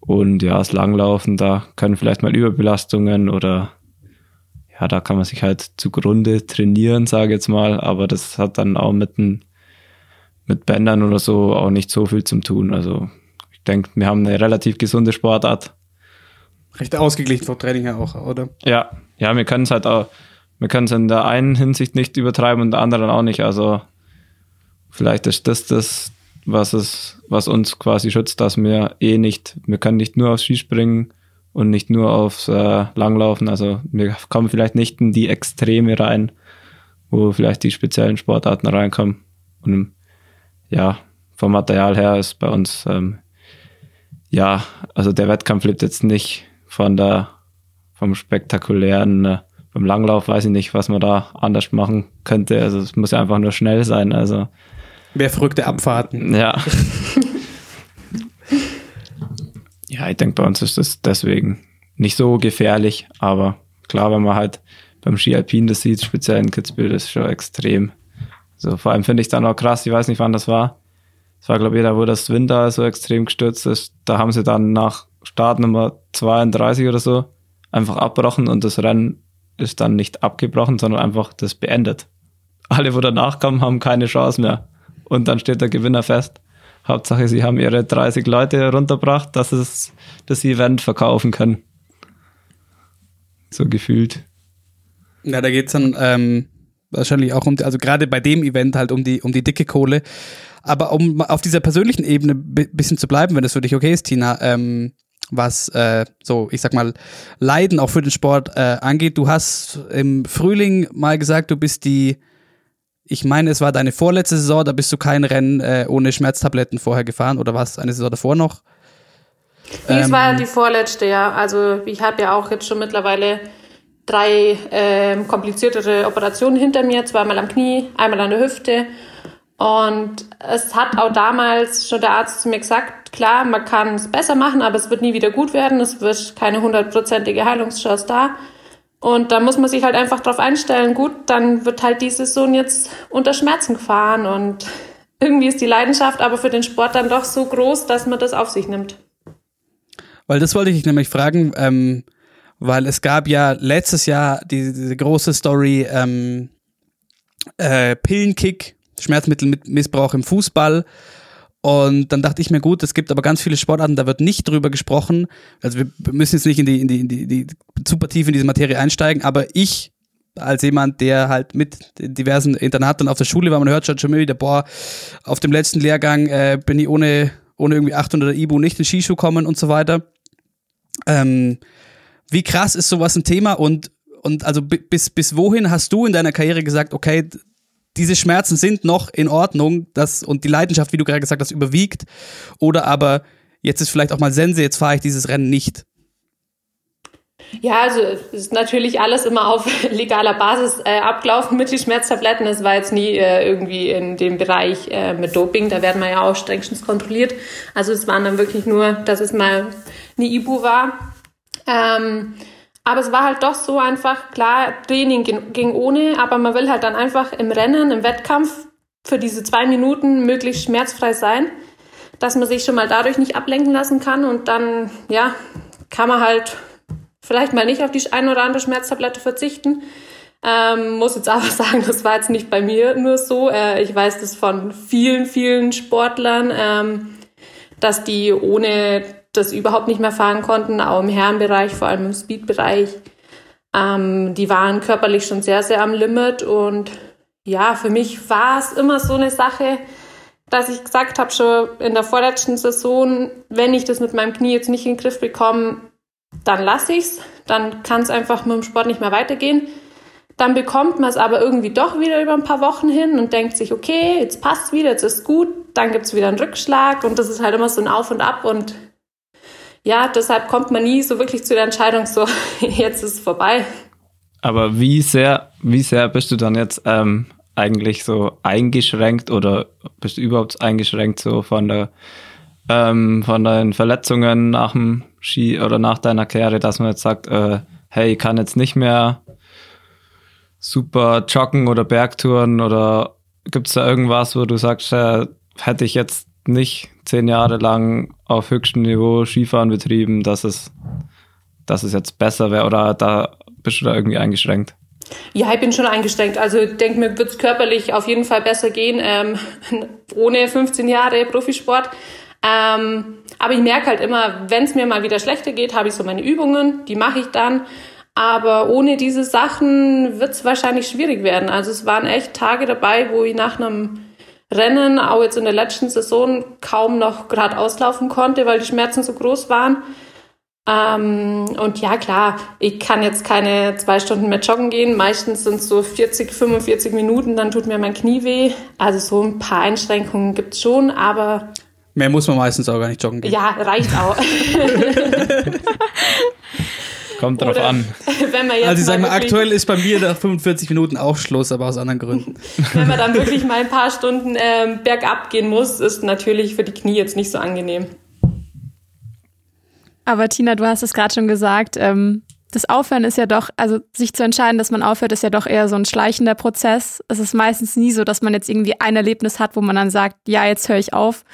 Und ja, das Langlaufen, da können vielleicht mal Überbelastungen oder ja, da kann man sich halt zugrunde trainieren, sage ich jetzt mal, aber das hat dann auch mit, ein, mit Bändern oder so auch nicht so viel zu tun. Also ich denke, wir haben eine relativ gesunde Sportart recht ausgeglichen vom Training her auch, oder? Ja, ja, wir können es halt auch, wir können es in der einen Hinsicht nicht übertreiben und in der anderen auch nicht. Also vielleicht ist das das, was es, was uns quasi schützt, dass wir eh nicht, wir können nicht nur aufs Skispringen und nicht nur aufs äh, Langlaufen. Also wir kommen vielleicht nicht in die Extreme rein, wo vielleicht die speziellen Sportarten reinkommen. Und ja, vom Material her ist bei uns ähm, ja, also der Wettkampf lebt jetzt nicht von der, vom spektakulären, äh, beim Langlauf weiß ich nicht, was man da anders machen könnte. Also es muss ja einfach nur schnell sein. Also Mehr verrückte Abfahrten. Ja. ja, ich denke, bei uns ist das deswegen nicht so gefährlich, aber klar, wenn man halt beim Ski Alpin das sieht, speziell in Kitzbühel, das ist schon extrem. So, vor allem finde ich dann auch krass, ich weiß nicht, wann das war. Das war, glaube ich, da, wo das Winter so extrem gestürzt ist. Da haben sie dann nach Startnummer 32 oder so einfach abbrochen und das Rennen ist dann nicht abgebrochen, sondern einfach das beendet. Alle, wo danach kommen, haben keine Chance mehr. Und dann steht der Gewinner fest. Hauptsache, sie haben ihre 30 Leute runtergebracht, dass es das Event verkaufen können. So gefühlt. Ja, da geht's dann ähm, wahrscheinlich auch um, also gerade bei dem Event halt um die, um die dicke Kohle. Aber um auf dieser persönlichen Ebene ein bisschen zu bleiben, wenn das für dich okay ist, Tina, ähm, was äh, so, ich sag mal, Leiden auch für den Sport äh, angeht. Du hast im Frühling mal gesagt, du bist die, ich meine, es war deine vorletzte Saison, da bist du kein Rennen äh, ohne Schmerztabletten vorher gefahren oder war es eine Saison davor noch? Nee, ähm, es war die vorletzte, ja. Also ich habe ja auch jetzt schon mittlerweile drei äh, kompliziertere Operationen hinter mir, zweimal am Knie, einmal an der Hüfte. Und es hat auch damals schon der Arzt zu mir gesagt, klar, man kann es besser machen, aber es wird nie wieder gut werden. Es wird keine hundertprozentige Heilungschance da. Und da muss man sich halt einfach drauf einstellen, gut, dann wird halt die Saison jetzt unter Schmerzen gefahren. Und irgendwie ist die Leidenschaft aber für den Sport dann doch so groß, dass man das auf sich nimmt. Weil das wollte ich nämlich fragen, ähm, weil es gab ja letztes Jahr diese, diese große Story ähm, äh, Pillenkick Schmerzmittelmissbrauch im Fußball. Und dann dachte ich mir, gut, es gibt aber ganz viele Sportarten, da wird nicht drüber gesprochen. Also wir müssen jetzt nicht in die, in die, in die, die super tief in diese Materie einsteigen, aber ich als jemand, der halt mit diversen Internaten auf der Schule war, man hört schon schon wieder, boah, auf dem letzten Lehrgang äh, bin ich ohne, ohne irgendwie 800 Ibu nicht in Skischuh kommen und so weiter. Ähm, wie krass ist sowas ein Thema und und also bis, bis wohin hast du in deiner Karriere gesagt, okay, diese Schmerzen sind noch in Ordnung, das und die Leidenschaft, wie du gerade gesagt hast, überwiegt. Oder aber jetzt ist vielleicht auch mal Sense, jetzt fahre ich dieses Rennen nicht. Ja, also ist natürlich alles immer auf legaler Basis äh, abgelaufen mit den Schmerztabletten. Es war jetzt nie äh, irgendwie in dem Bereich äh, mit Doping, da werden wir ja auch strengstens kontrolliert. Also es waren dann wirklich nur, dass es mal eine Ibu war. Ähm, aber es war halt doch so einfach, klar, Training ging, ohne, aber man will halt dann einfach im Rennen, im Wettkampf für diese zwei Minuten möglichst schmerzfrei sein, dass man sich schon mal dadurch nicht ablenken lassen kann und dann, ja, kann man halt vielleicht mal nicht auf die ein oder andere Schmerztablette verzichten. Ähm, muss jetzt aber sagen, das war jetzt nicht bei mir nur so. Äh, ich weiß das von vielen, vielen Sportlern, ähm, dass die ohne das überhaupt nicht mehr fahren konnten, auch im Herrenbereich, vor allem im Speedbereich. Ähm, die waren körperlich schon sehr, sehr am Limit und ja, für mich war es immer so eine Sache, dass ich gesagt habe, schon in der vorletzten Saison, wenn ich das mit meinem Knie jetzt nicht in den Griff bekomme, dann lasse ich's, dann kann es einfach mit dem Sport nicht mehr weitergehen. Dann bekommt man es aber irgendwie doch wieder über ein paar Wochen hin und denkt sich, okay, jetzt passt wieder, jetzt ist gut, dann gibt es wieder einen Rückschlag und das ist halt immer so ein Auf und Ab und ja, deshalb kommt man nie so wirklich zu der Entscheidung, so jetzt ist es vorbei. Aber wie sehr, wie sehr bist du dann jetzt ähm, eigentlich so eingeschränkt oder bist du überhaupt eingeschränkt so von der ähm, von deinen Verletzungen nach dem Ski oder nach deiner Karriere, dass man jetzt sagt, äh, hey, ich kann jetzt nicht mehr super joggen oder Bergtouren oder gibt es da irgendwas, wo du sagst, äh, hätte ich jetzt nicht zehn Jahre lang auf höchstem Niveau Skifahren betrieben, dass es, dass es jetzt besser wäre oder da bist du da irgendwie eingeschränkt? Ja, ich bin schon eingeschränkt. Also denke mir, wird es körperlich auf jeden Fall besser gehen, ähm, ohne 15 Jahre Profisport. Ähm, aber ich merke halt immer, wenn es mir mal wieder schlechter geht, habe ich so meine Übungen, die mache ich dann. Aber ohne diese Sachen wird es wahrscheinlich schwierig werden. Also es waren echt Tage dabei, wo ich nach einem Rennen, auch jetzt in der letzten Saison, kaum noch gerade auslaufen konnte, weil die Schmerzen so groß waren. Ähm, und ja, klar, ich kann jetzt keine zwei Stunden mehr joggen gehen. Meistens sind es so 40, 45 Minuten, dann tut mir mein Knie weh. Also so ein paar Einschränkungen gibt es schon, aber. Mehr muss man meistens auch gar nicht joggen gehen. Ja, reicht auch. Kommt drauf Oder an. Wenn man jetzt also ich sage mal, aktuell ist bei mir nach 45 Minuten auch Schluss, aber aus anderen Gründen. Wenn man dann wirklich mal ein paar Stunden ähm, bergab gehen muss, ist natürlich für die Knie jetzt nicht so angenehm. Aber Tina, du hast es gerade schon gesagt, ähm, das Aufhören ist ja doch, also sich zu entscheiden, dass man aufhört, ist ja doch eher so ein schleichender Prozess. Es ist meistens nie so, dass man jetzt irgendwie ein Erlebnis hat, wo man dann sagt, ja, jetzt höre ich auf.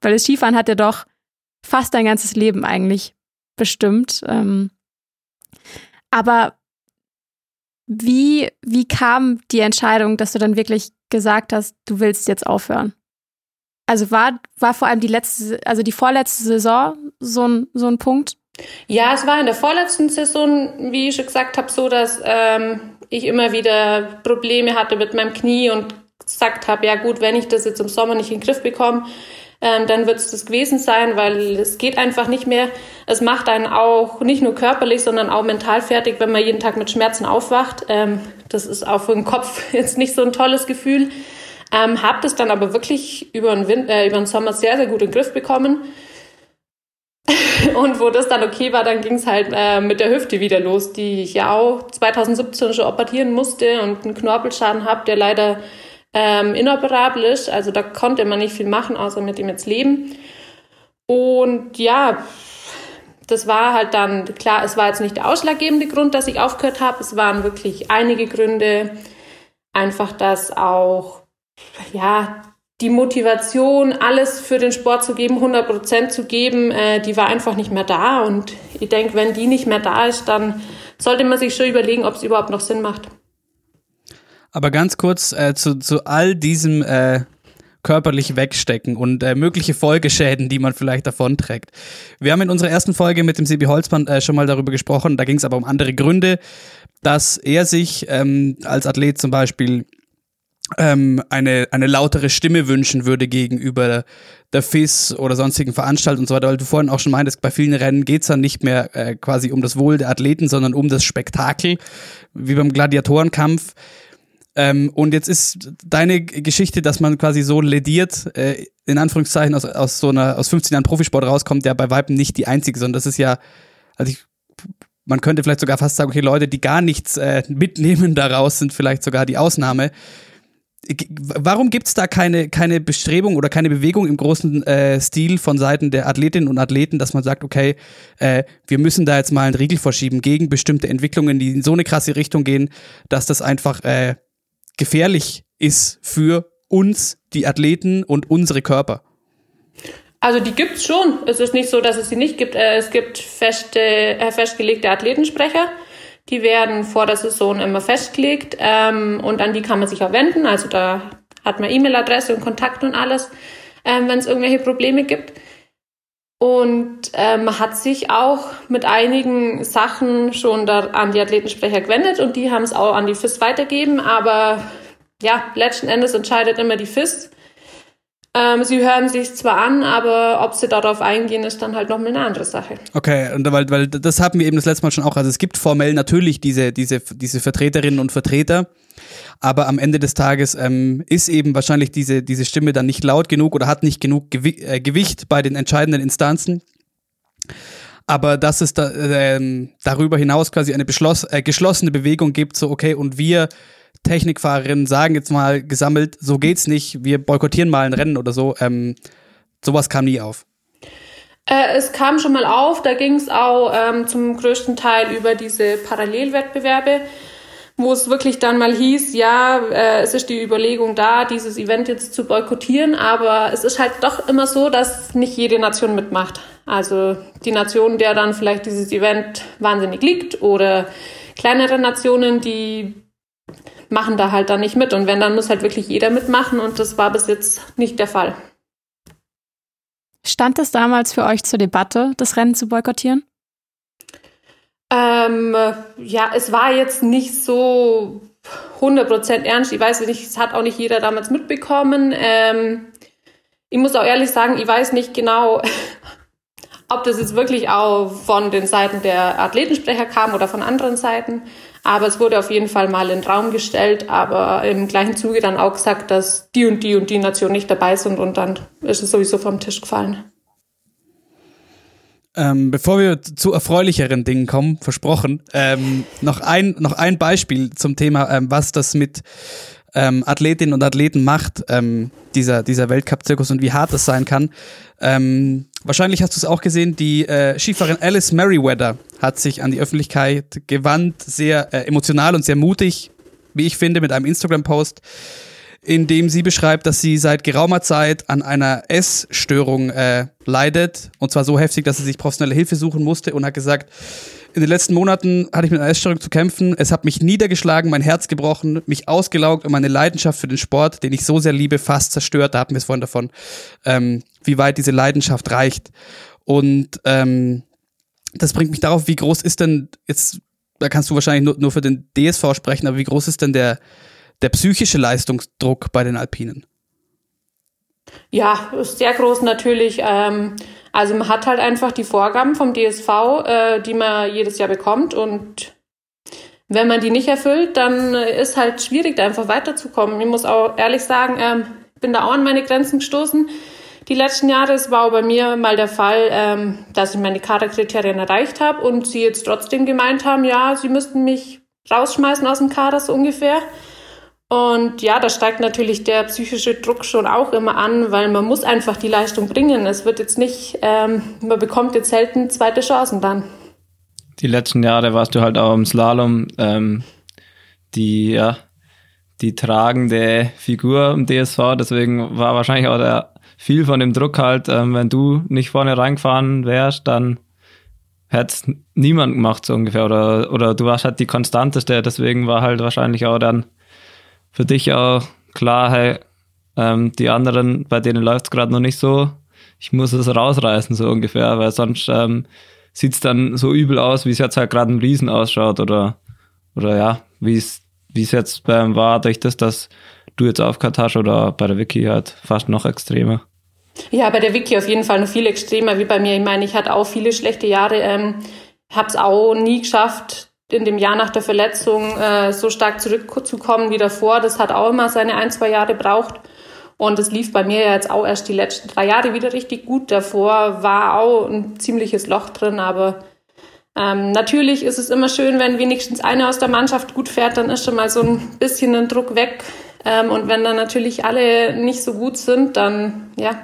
Weil das Skifahren hat ja doch fast dein ganzes Leben eigentlich bestimmt. Ähm, aber wie, wie kam die Entscheidung, dass du dann wirklich gesagt hast, du willst jetzt aufhören? Also war, war vor allem die letzte, also die vorletzte Saison so ein, so ein Punkt? Ja, es war in der vorletzten Saison, wie ich schon gesagt habe, so, dass ähm, ich immer wieder Probleme hatte mit meinem Knie und gesagt habe, ja gut, wenn ich das jetzt im Sommer nicht in den Griff bekomme, ähm, dann wird es das gewesen sein, weil es geht einfach nicht mehr. Es macht einen auch nicht nur körperlich, sondern auch mental fertig, wenn man jeden Tag mit Schmerzen aufwacht. Ähm, das ist auch für den Kopf jetzt nicht so ein tolles Gefühl. Ähm, hab das dann aber wirklich über den, Wind, äh, über den Sommer sehr, sehr gut in den Griff bekommen. Und wo das dann okay war, dann ging es halt äh, mit der Hüfte wieder los, die ich ja auch 2017 schon operieren musste und einen Knorpelschaden habe, der leider ähm, inoperabel ist. Also da konnte man nicht viel machen, außer mit ihm jetzt leben. Und ja, das war halt dann, klar, es war jetzt nicht der ausschlaggebende Grund, dass ich aufgehört habe. Es waren wirklich einige Gründe. Einfach, dass auch, ja, die Motivation, alles für den Sport zu geben, 100 Prozent zu geben, äh, die war einfach nicht mehr da. Und ich denke, wenn die nicht mehr da ist, dann sollte man sich schon überlegen, ob es überhaupt noch Sinn macht. Aber ganz kurz äh, zu, zu all diesem äh, körperlich wegstecken und äh, mögliche Folgeschäden, die man vielleicht davonträgt. Wir haben in unserer ersten Folge mit dem Sebi Holzmann äh, schon mal darüber gesprochen, da ging es aber um andere Gründe, dass er sich ähm, als Athlet zum Beispiel ähm, eine, eine lautere Stimme wünschen würde gegenüber der FIS oder sonstigen Veranstaltungen und so weiter, weil du vorhin auch schon meintest, bei vielen Rennen geht's dann nicht mehr äh, quasi um das Wohl der Athleten, sondern um das Spektakel, wie beim Gladiatorenkampf. Ähm, und jetzt ist deine Geschichte, dass man quasi so lediert, äh, in Anführungszeichen aus, aus so einer, aus 15 Jahren Profisport rauskommt, der bei Weitem nicht die einzige, sondern das ist ja, also ich, man könnte vielleicht sogar fast sagen, okay, Leute, die gar nichts äh, mitnehmen daraus, sind vielleicht sogar die Ausnahme. Warum gibt es da keine, keine Bestrebung oder keine Bewegung im großen äh, Stil von Seiten der Athletinnen und Athleten, dass man sagt, okay, äh, wir müssen da jetzt mal einen Riegel verschieben gegen bestimmte Entwicklungen, die in so eine krasse Richtung gehen, dass das einfach äh, gefährlich ist für uns, die Athleten und unsere Körper? Also die gibt's schon. Es ist nicht so, dass es sie nicht gibt. Äh, es gibt feste, äh, festgelegte Athletensprecher. Die werden vor der Saison immer festgelegt ähm, und an die kann man sich auch wenden. Also da hat man E-Mail-Adresse und Kontakt und alles, ähm, wenn es irgendwelche Probleme gibt. Und ähm, hat sich auch mit einigen Sachen schon da an die Athletensprecher gewendet und die haben es auch an die FIS weitergegeben. Aber ja, letzten Endes entscheidet immer die FIS. Ähm, sie hören sich zwar an, aber ob sie darauf eingehen, ist dann halt nochmal eine andere Sache. Okay, und weil, weil das haben wir eben das letzte Mal schon auch. Also es gibt formell natürlich diese, diese, diese Vertreterinnen und Vertreter, aber am Ende des Tages ähm, ist eben wahrscheinlich diese, diese Stimme dann nicht laut genug oder hat nicht genug Gewi äh, Gewicht bei den entscheidenden Instanzen. Aber dass es da, äh, darüber hinaus quasi eine äh, geschlossene Bewegung gibt, so okay, und wir Technikfahrerinnen sagen jetzt mal gesammelt, so geht's nicht, wir boykottieren mal ein Rennen oder so. Ähm, sowas kam nie auf. Äh, es kam schon mal auf, da ging es auch ähm, zum größten Teil über diese Parallelwettbewerbe, wo es wirklich dann mal hieß, ja, äh, es ist die Überlegung da, dieses Event jetzt zu boykottieren, aber es ist halt doch immer so, dass nicht jede Nation mitmacht. Also die Nation, der dann vielleicht dieses Event wahnsinnig liegt oder kleinere Nationen, die machen da halt dann nicht mit. Und wenn, dann muss halt wirklich jeder mitmachen und das war bis jetzt nicht der Fall. Stand es damals für euch zur Debatte, das Rennen zu boykottieren? Ähm, ja, es war jetzt nicht so 100% ernst. Ich weiß nicht, es hat auch nicht jeder damals mitbekommen. Ähm, ich muss auch ehrlich sagen, ich weiß nicht genau, ob das jetzt wirklich auch von den Seiten der Athletensprecher kam oder von anderen Seiten. Aber es wurde auf jeden Fall mal in den Raum gestellt, aber im gleichen Zuge dann auch gesagt, dass die und die und die Nation nicht dabei sind und dann ist es sowieso vom Tisch gefallen. Ähm, bevor wir zu erfreulicheren Dingen kommen, versprochen, ähm, noch, ein, noch ein Beispiel zum Thema, ähm, was das mit ähm, Athletinnen und Athleten macht, ähm, dieser, dieser Weltcup-Zirkus und wie hart das sein kann. Ähm, wahrscheinlich hast du es auch gesehen, die äh, Skifahrerin Alice Merriweather hat sich an die Öffentlichkeit gewandt, sehr äh, emotional und sehr mutig, wie ich finde, mit einem Instagram-Post, in dem sie beschreibt, dass sie seit geraumer Zeit an einer Essstörung äh, leidet. Und zwar so heftig, dass sie sich professionelle Hilfe suchen musste und hat gesagt, in den letzten Monaten hatte ich mit einer Essstörung zu kämpfen. Es hat mich niedergeschlagen, mein Herz gebrochen, mich ausgelaugt und meine Leidenschaft für den Sport, den ich so sehr liebe, fast zerstört. Da hatten wir es vorhin davon, ähm, wie weit diese Leidenschaft reicht. Und ähm, das bringt mich darauf, wie groß ist denn jetzt, da kannst du wahrscheinlich nur, nur für den DSV sprechen, aber wie groß ist denn der, der psychische Leistungsdruck bei den Alpinen? Ja, sehr groß natürlich. Ähm, also man hat halt einfach die Vorgaben vom DSV, äh, die man jedes Jahr bekommt und wenn man die nicht erfüllt, dann ist halt schwierig, da einfach weiterzukommen. Ich muss auch ehrlich sagen, ähm, bin da auch an meine Grenzen gestoßen. Die letzten Jahre, es war auch bei mir mal der Fall, ähm, dass ich meine Kaderkriterien erreicht habe und sie jetzt trotzdem gemeint haben, ja, sie müssten mich rausschmeißen aus dem Kader so ungefähr. Und ja, da steigt natürlich der psychische Druck schon auch immer an, weil man muss einfach die Leistung bringen. Es wird jetzt nicht, ähm, man bekommt jetzt selten zweite Chancen dann. Die letzten Jahre warst du halt auch im Slalom ähm, die, ja, die tragende Figur im DSV, deswegen war wahrscheinlich auch der, viel von dem Druck halt, ähm, wenn du nicht vorne reingefahren wärst, dann hätte es niemand gemacht, so ungefähr. Oder, oder du warst halt die konstanteste, deswegen war halt wahrscheinlich auch dann für dich auch klar, hey, ähm, die anderen, bei denen läuft es gerade noch nicht so, ich muss es rausreißen, so ungefähr, weil sonst ähm, sieht es dann so übel aus, wie es jetzt halt gerade im Riesen ausschaut oder, oder ja, wie es wie es jetzt ähm, war, durch das, dass du jetzt aufgehört hast oder bei der Wiki halt fast noch extremer. Ja, bei der Wiki auf jeden Fall noch viel extremer wie bei mir. Ich meine, ich hatte auch viele schlechte Jahre, ähm, habe es auch nie geschafft, in dem Jahr nach der Verletzung äh, so stark zurückzukommen wie davor. Das hat auch immer seine ein, zwei Jahre braucht. Und es lief bei mir jetzt auch erst die letzten drei Jahre wieder richtig gut. Davor war auch ein ziemliches Loch drin, aber ähm, natürlich ist es immer schön, wenn wenigstens einer aus der Mannschaft gut fährt, dann ist schon mal so ein bisschen ein Druck weg. Ähm, und wenn dann natürlich alle nicht so gut sind, dann ja,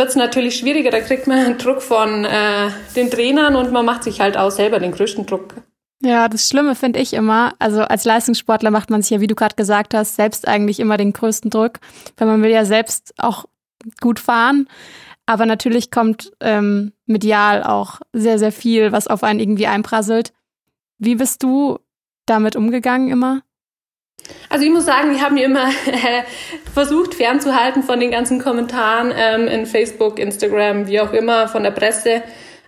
wird es natürlich schwieriger. Da kriegt man Druck von äh, den Trainern und man macht sich halt auch selber den größten Druck Ja, das Schlimme finde ich immer, also als Leistungssportler macht man sich ja, wie du gerade gesagt hast, selbst eigentlich immer den größten Druck, weil man will ja selbst auch gut fahren. Aber natürlich kommt ähm, medial auch sehr, sehr viel, was auf einen irgendwie einprasselt. Wie bist du damit umgegangen immer? Also ich muss sagen, ich habe mir immer versucht fernzuhalten von den ganzen Kommentaren ähm, in Facebook, Instagram, wie auch immer, von der Presse.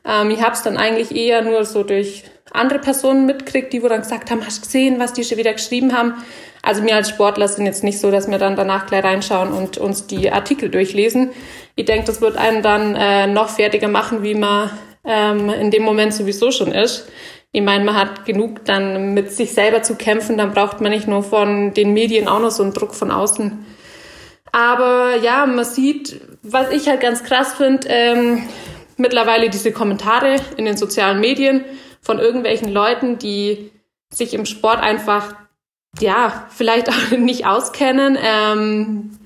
Ähm, ich habe es dann eigentlich eher nur so durch andere Personen mitkriegt, die wo dann gesagt haben, hast du gesehen, was die schon wieder geschrieben haben. Also mir als Sportler sind jetzt nicht so, dass wir dann danach gleich reinschauen und uns die Artikel durchlesen. Ich denke, das wird einen dann äh, noch fertiger machen, wie man ähm, in dem Moment sowieso schon ist. Ich meine, man hat genug dann mit sich selber zu kämpfen, dann braucht man nicht nur von den Medien auch noch so einen Druck von außen. Aber ja, man sieht, was ich halt ganz krass finde, ähm, mittlerweile diese Kommentare in den sozialen Medien von irgendwelchen Leuten, die sich im Sport einfach, ja, vielleicht auch nicht auskennen, ähm,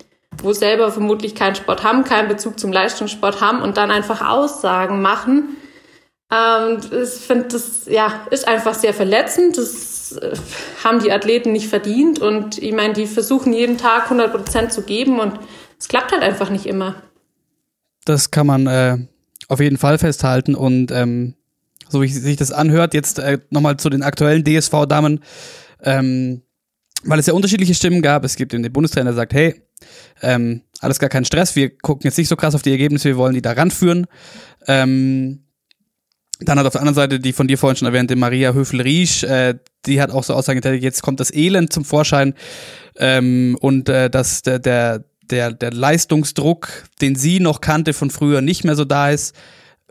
wo selber vermutlich keinen Sport haben, keinen Bezug zum Leistungssport haben und dann einfach Aussagen machen. Ähm, ich finde, das ja, ist einfach sehr verletzend. Das äh, haben die Athleten nicht verdient. Und ich meine, die versuchen jeden Tag 100 Prozent zu geben und es klappt halt einfach nicht immer. Das kann man äh, auf jeden Fall festhalten. Und ähm, so wie sich das anhört, jetzt äh, nochmal zu den aktuellen DSV-Damen, ähm, weil es ja unterschiedliche Stimmen gab. Es gibt den Bundestrainer, der sagt, hey, ähm, alles gar kein Stress, wir gucken jetzt nicht so krass auf die Ergebnisse, wir wollen die da ranführen. Ähm, dann hat auf der anderen Seite die von dir vorhin schon erwähnte Maria Höfel-Riesch, äh, die hat auch so Aussagen getätigt, jetzt kommt das Elend zum Vorschein ähm, und äh, dass der, der, der, der Leistungsdruck, den sie noch kannte von früher, nicht mehr so da ist.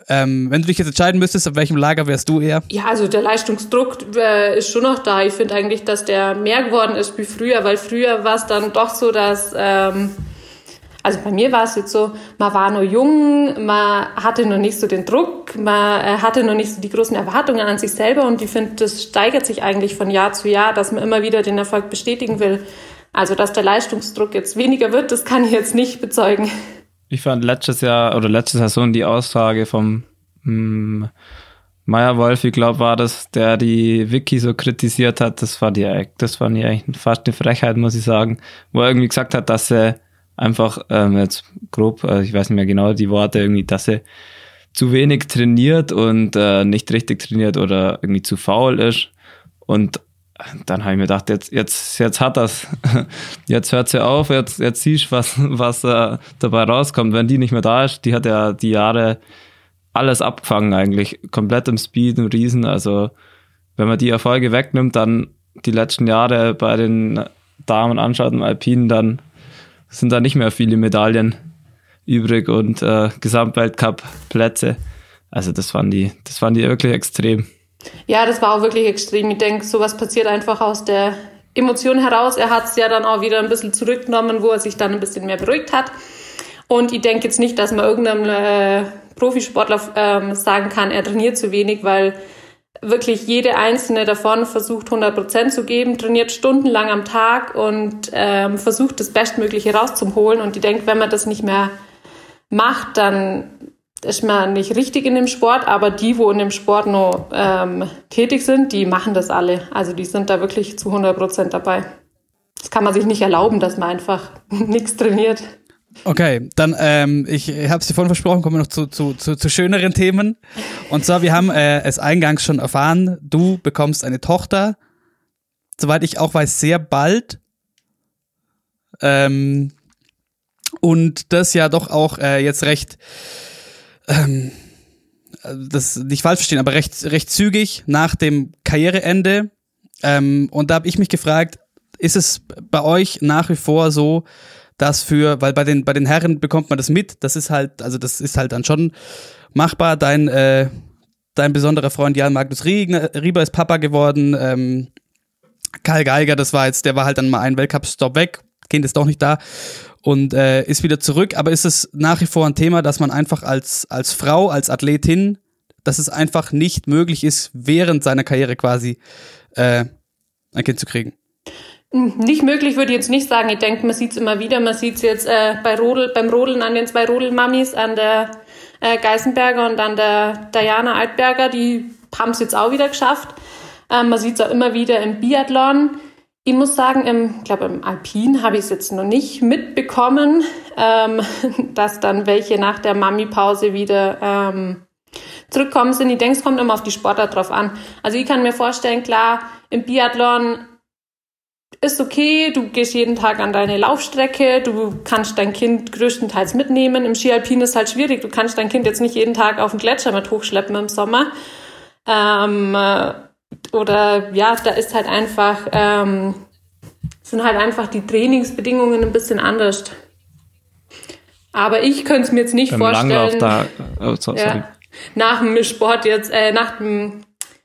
Ähm, wenn du dich jetzt entscheiden müsstest, auf welchem Lager wärst du eher? Ja, also der Leistungsdruck äh, ist schon noch da. Ich finde eigentlich, dass der mehr geworden ist wie früher, weil früher war es dann doch so, dass, ähm, also bei mir war es jetzt so, man war nur jung, man hatte noch nicht so den Druck, man äh, hatte noch nicht so die großen Erwartungen an sich selber und ich finde, das steigert sich eigentlich von Jahr zu Jahr, dass man immer wieder den Erfolg bestätigen will. Also, dass der Leistungsdruck jetzt weniger wird, das kann ich jetzt nicht bezeugen. Ich fand letztes Jahr oder letzte Saison die Aussage vom hm, Meier Wolf, ich glaube, war das, der die Wiki so kritisiert hat. Das war die, das war die eigentlich fast eine Frechheit, muss ich sagen, wo er irgendwie gesagt hat, dass er einfach ähm, jetzt grob, also ich weiß nicht mehr genau die Worte irgendwie, dass er zu wenig trainiert und äh, nicht richtig trainiert oder irgendwie zu faul ist und dann habe ich mir gedacht, jetzt, jetzt, jetzt hat das, jetzt hört sie auf, jetzt, jetzt siehst du, was, was äh, dabei rauskommt. Wenn die nicht mehr da ist, die hat ja die Jahre alles abgefangen eigentlich, komplett im Speed, im Riesen. Also wenn man die Erfolge wegnimmt, dann die letzten Jahre bei den Damen anschaut im Alpinen, dann sind da nicht mehr viele Medaillen übrig und äh, Gesamtweltcup-Plätze. Also das waren die, das waren die wirklich extrem. Ja, das war auch wirklich extrem. Ich denke, sowas passiert einfach aus der Emotion heraus. Er hat es ja dann auch wieder ein bisschen zurückgenommen, wo er sich dann ein bisschen mehr beruhigt hat. Und ich denke jetzt nicht, dass man irgendeinem äh, Profisportler ähm, sagen kann, er trainiert zu wenig, weil wirklich jede einzelne davon versucht 100 Prozent zu geben, trainiert stundenlang am Tag und ähm, versucht das Bestmögliche rauszuholen. Und ich denke, wenn man das nicht mehr macht, dann ist man nicht richtig in dem Sport, aber die, wo in dem Sport noch ähm, tätig sind, die machen das alle. Also die sind da wirklich zu 100 Prozent dabei. Das kann man sich nicht erlauben, dass man einfach nichts trainiert. Okay, dann, ähm, ich habe es dir vorhin versprochen, kommen wir noch zu, zu, zu, zu schöneren Themen. Und zwar, wir haben äh, es eingangs schon erfahren, du bekommst eine Tochter, soweit ich auch weiß, sehr bald. Ähm, und das ja doch auch äh, jetzt recht ähm, das nicht falsch verstehen, aber recht, recht zügig nach dem Karriereende. Ähm, und da habe ich mich gefragt, ist es bei euch nach wie vor so, dass für, weil bei den, bei den Herren bekommt man das mit, das ist halt, also das ist halt dann schon machbar. Dein, äh, dein besonderer Freund Jan Magnus Rieber ist Papa geworden. Ähm, Karl Geiger, das war jetzt, der war halt dann mal ein Weltcup-Stop weg, Kind ist doch nicht da und äh, ist wieder zurück. Aber ist es nach wie vor ein Thema, dass man einfach als, als Frau, als Athletin, dass es einfach nicht möglich ist, während seiner Karriere quasi äh, ein Kind zu kriegen? Nicht möglich würde ich jetzt nicht sagen. Ich denke, man sieht es immer wieder. Man sieht es jetzt äh, bei Rodel, beim Rodeln an den zwei Rodelmamis, an der äh, Geisenberger und an der Diana Altberger. Die haben es jetzt auch wieder geschafft. Ähm, man sieht es auch immer wieder im Biathlon. Ich muss sagen, im, glaube im Alpin habe ich es jetzt noch nicht mitbekommen, ähm, dass dann welche nach der Mami-Pause wieder ähm, zurückkommen sind. Ich denke, es kommt immer auf die Sportart drauf an. Also ich kann mir vorstellen, klar, im Biathlon ist okay, du gehst jeden Tag an deine Laufstrecke, du kannst dein Kind größtenteils mitnehmen. Im Skialpin ist halt schwierig, du kannst dein Kind jetzt nicht jeden Tag auf den Gletscher mit hochschleppen im Sommer. Ähm, äh, oder ja, da ist halt einfach, ähm, sind halt einfach die Trainingsbedingungen ein bisschen anders. Aber ich könnte es mir jetzt nicht Beim vorstellen. Langlauf da, oh, so, ja, nach dem Sport jetzt, äh, nach dem,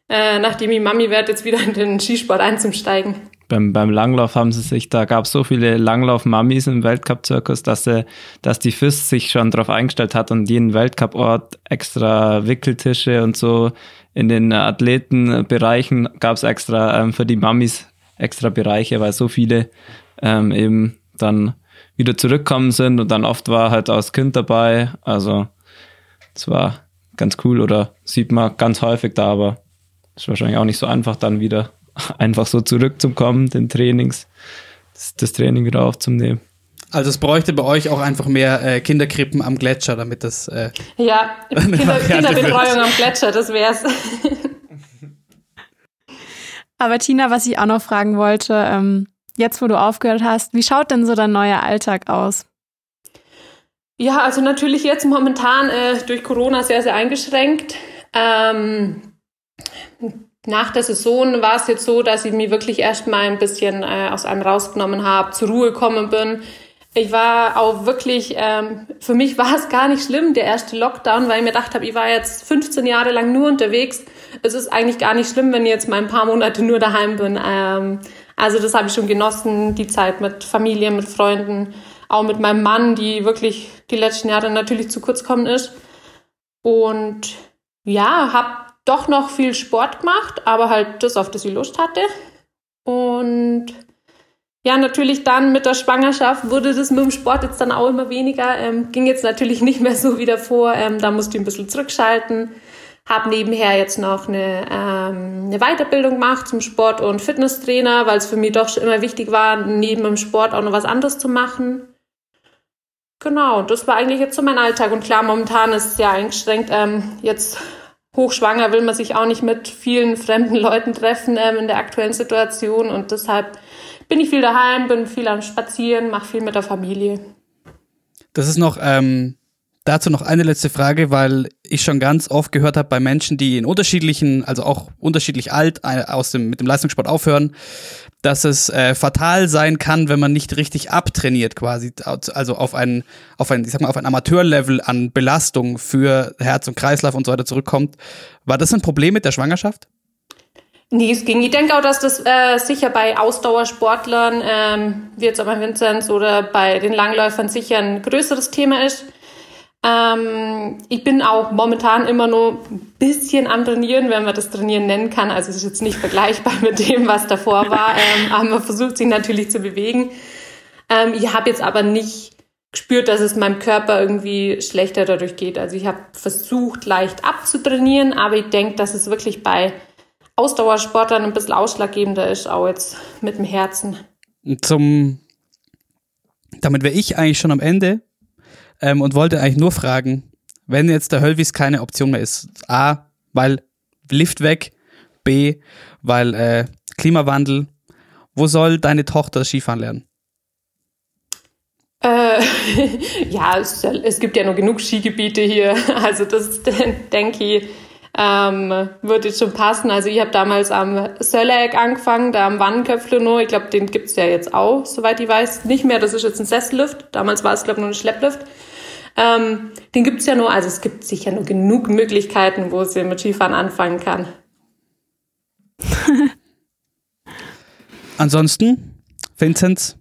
äh, nachdem ich Mami werde, jetzt wieder in den Skisport einzusteigen. Beim, beim Langlauf haben sie sich, da gab es so viele Langlauf-Mamis im Weltcup-Zirkus, dass, sie, dass die FIS sich schon darauf eingestellt hat und jeden Weltcup-Ort extra Wickeltische und so in den Athletenbereichen gab es extra ähm, für die Mamis extra Bereiche, weil so viele ähm, eben dann wieder zurückkommen sind und dann oft war halt auch das Kind dabei. Also es war ganz cool oder sieht man ganz häufig da, aber ist wahrscheinlich auch nicht so einfach dann wieder einfach so zurückzukommen, den Trainings, das, das Training wieder aufzunehmen. Also es bräuchte bei euch auch einfach mehr äh, Kinderkrippen am Gletscher, damit das äh, Ja, Kinder, Kinderbetreuung am Gletscher, das wär's. Aber Tina, was ich auch noch fragen wollte, ähm, jetzt wo du aufgehört hast, wie schaut denn so dein neuer Alltag aus? Ja, also natürlich jetzt momentan äh, durch Corona sehr, sehr eingeschränkt. Ähm, nach der Saison war es jetzt so, dass ich mich wirklich erstmal ein bisschen äh, aus einem rausgenommen habe, zur Ruhe gekommen bin. Ich war auch wirklich, ähm, für mich war es gar nicht schlimm, der erste Lockdown, weil ich mir gedacht habe, ich war jetzt 15 Jahre lang nur unterwegs. Es ist eigentlich gar nicht schlimm, wenn ich jetzt mal ein paar Monate nur daheim bin. Ähm, also das habe ich schon genossen, die Zeit mit Familie, mit Freunden, auch mit meinem Mann, die wirklich die letzten Jahre natürlich zu kurz kommen ist. Und ja, habe doch noch viel Sport gemacht, aber halt das, auf das ich Lust hatte. Und ja, natürlich dann mit der Schwangerschaft wurde das mit dem Sport jetzt dann auch immer weniger. Ähm, ging jetzt natürlich nicht mehr so wie davor. Ähm, da musste ich ein bisschen zurückschalten. Habe nebenher jetzt noch eine, ähm, eine Weiterbildung gemacht zum Sport- und Fitnesstrainer, weil es für mich doch schon immer wichtig war, neben dem Sport auch noch was anderes zu machen. Genau, das war eigentlich jetzt so mein Alltag. Und klar, momentan ist es ja eingeschränkt. Ähm, jetzt hochschwanger will man sich auch nicht mit vielen fremden Leuten treffen ähm, in der aktuellen Situation. Und deshalb bin ich viel daheim, bin viel am Spazieren, mache viel mit der Familie. Das ist noch ähm, dazu noch eine letzte Frage, weil ich schon ganz oft gehört habe bei Menschen, die in unterschiedlichen, also auch unterschiedlich alt äh, aus dem mit dem Leistungssport aufhören, dass es äh, fatal sein kann, wenn man nicht richtig abtrainiert quasi, also auf ein auf ein ich sag mal auf ein Amateurlevel an Belastung für Herz und Kreislauf und so weiter zurückkommt. War das ein Problem mit der Schwangerschaft? Nee, es ging. Ich denke auch, dass das äh, sicher bei Ausdauersportlern, ähm, wie jetzt auch bei Vinzenz oder bei den Langläufern sicher ein größeres Thema ist. Ähm, ich bin auch momentan immer nur ein bisschen am Trainieren, wenn man das Trainieren nennen kann. Also es ist jetzt nicht vergleichbar mit dem, was davor war. Ähm, aber man versucht sich natürlich zu bewegen. Ähm, ich habe jetzt aber nicht gespürt, dass es meinem Körper irgendwie schlechter dadurch geht. Also ich habe versucht, leicht abzutrainieren, aber ich denke, dass es wirklich bei Ausdauersportlern ein bisschen ausschlaggebender ist, auch jetzt mit dem Herzen. Zum, damit wäre ich eigentlich schon am Ende ähm, und wollte eigentlich nur fragen, wenn jetzt der Höllwies keine Option mehr ist. A, weil Lift weg, B, weil äh, Klimawandel. Wo soll deine Tochter Skifahren lernen? Äh, ja, es, es, gibt ja noch genug Skigebiete hier. Also das denke ich, ähm, jetzt schon passen. Also ich habe damals am Sölleck angefangen, da am Wannenköpfle nur. Ich glaube, den gibt's ja jetzt auch, soweit ich weiß, nicht mehr. Das ist jetzt ein Sessellift. Damals war es, glaube ich, nur ein Schlepplift. Ähm, den gibt's ja nur, also es gibt sicher nur genug Möglichkeiten, wo sie mit Skifahren anfangen kann. Ansonsten, Vinzenz,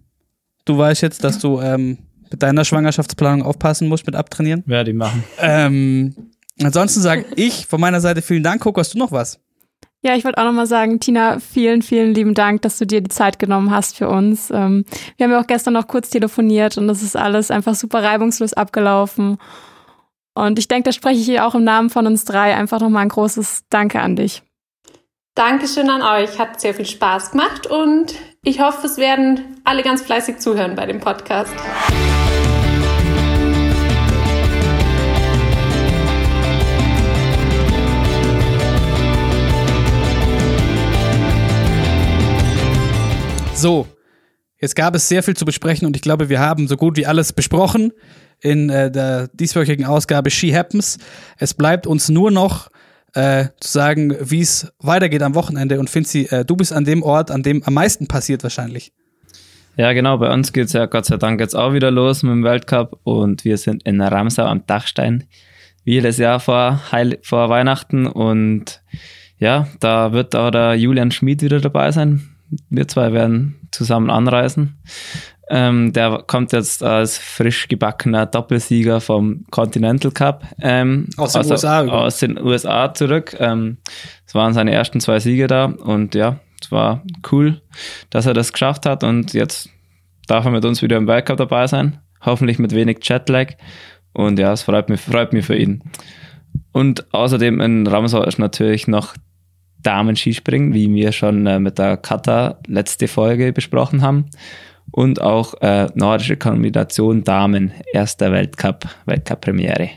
du weißt jetzt, dass du ähm, mit deiner Schwangerschaftsplanung aufpassen musst mit Abtrainieren. Werde ich machen. Ähm, ansonsten sage ich von meiner Seite vielen Dank. Coco, hast du noch was? Ja, ich wollte auch nochmal sagen, Tina, vielen, vielen lieben Dank, dass du dir die Zeit genommen hast für uns. Ähm, wir haben ja auch gestern noch kurz telefoniert und das ist alles einfach super reibungslos abgelaufen. Und ich denke, da spreche ich hier auch im Namen von uns drei einfach nochmal ein großes Danke an dich. Dankeschön an euch. Hat sehr viel Spaß gemacht und ich hoffe, es werden alle ganz fleißig zuhören bei dem Podcast. So, jetzt gab es sehr viel zu besprechen und ich glaube, wir haben so gut wie alles besprochen in äh, der dieswöchigen Ausgabe She Happens. Es bleibt uns nur noch äh, zu sagen, wie es weitergeht am Wochenende. Und Finzi, äh, du bist an dem Ort, an dem am meisten passiert wahrscheinlich. Ja, genau. Bei uns geht es ja Gott sei Dank jetzt auch wieder los mit dem Weltcup und wir sind in Ramsau am Dachstein, wie jedes Jahr vor, Heil vor Weihnachten. Und ja, da wird auch der Julian Schmid wieder dabei sein. Wir zwei werden zusammen anreisen. Ähm, der kommt jetzt als frisch gebackener Doppelsieger vom Continental Cup ähm, aus, den USA, aus den USA zurück. Ähm, es waren seine ersten zwei Siege da und ja, es war cool, dass er das geschafft hat und jetzt darf er mit uns wieder im Weltcup dabei sein. Hoffentlich mit wenig Jetlag. Und ja, es freut mich, freut mich für ihn. Und außerdem in Ramsau ist natürlich noch Damen-Skispringen, wie wir schon äh, mit der Kata letzte Folge besprochen haben. Und auch äh, nordische Kombination Damen, erster Weltcup, Weltcup-Premiere.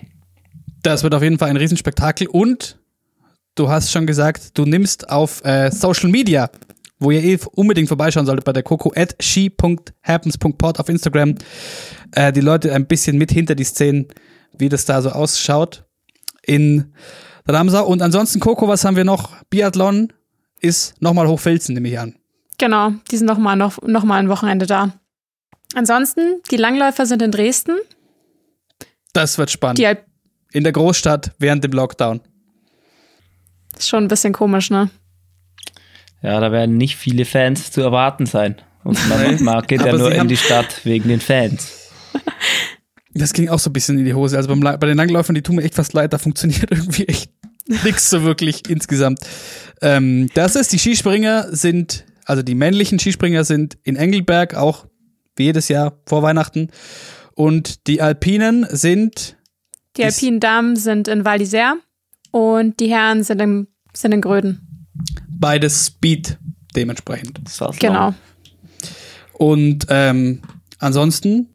Das wird auf jeden Fall ein Riesenspektakel. Und du hast schon gesagt, du nimmst auf äh, Social Media, wo ihr eh unbedingt vorbeischauen solltet bei der Coco at she.happens.pod auf Instagram, äh, die Leute ein bisschen mit hinter die Szenen, wie das da so ausschaut. In Ramsau. Und ansonsten, Coco, was haben wir noch? Biathlon ist nochmal Hochfilzen, nehme ich an. Genau, die sind nochmal noch, noch mal ein Wochenende da. Ansonsten, die Langläufer sind in Dresden. Das wird spannend. Die Alp in der Großstadt während dem Lockdown. ist schon ein bisschen komisch, ne? Ja, da werden nicht viele Fans zu erwarten sein. Und man, man geht ja nur sie in haben- die Stadt wegen den Fans. Das ging auch so ein bisschen in die Hose. Also beim, bei den Langläufern, die tun mir echt fast leid, da funktioniert irgendwie echt nichts so wirklich insgesamt. Ähm, das ist, die Skispringer sind, also die männlichen Skispringer sind in Engelberg, auch wie jedes Jahr vor Weihnachten. Und die Alpinen sind, Die alpinen Damen sind in Val d'Isère und die Herren sind in, sind in Gröden. beides Speed dementsprechend. Genau. Und ähm, ansonsten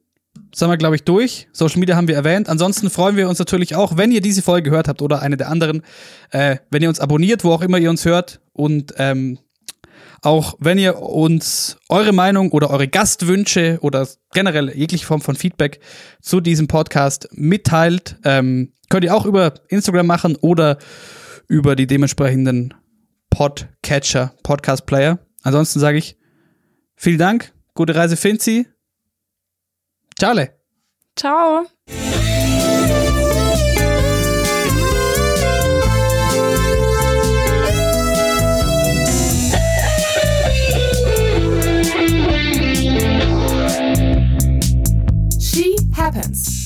sind wir, glaube ich, durch. Social Media haben wir erwähnt. Ansonsten freuen wir uns natürlich auch, wenn ihr diese Folge gehört habt oder eine der anderen, äh, wenn ihr uns abonniert, wo auch immer ihr uns hört. Und ähm, auch wenn ihr uns eure Meinung oder eure Gastwünsche oder generell jegliche Form von Feedback zu diesem Podcast mitteilt, ähm, könnt ihr auch über Instagram machen oder über die dementsprechenden Podcatcher, Podcast-Player. Ansonsten sage ich vielen Dank, gute Reise, Finzi. Ciao Ale. Ciao. She happens.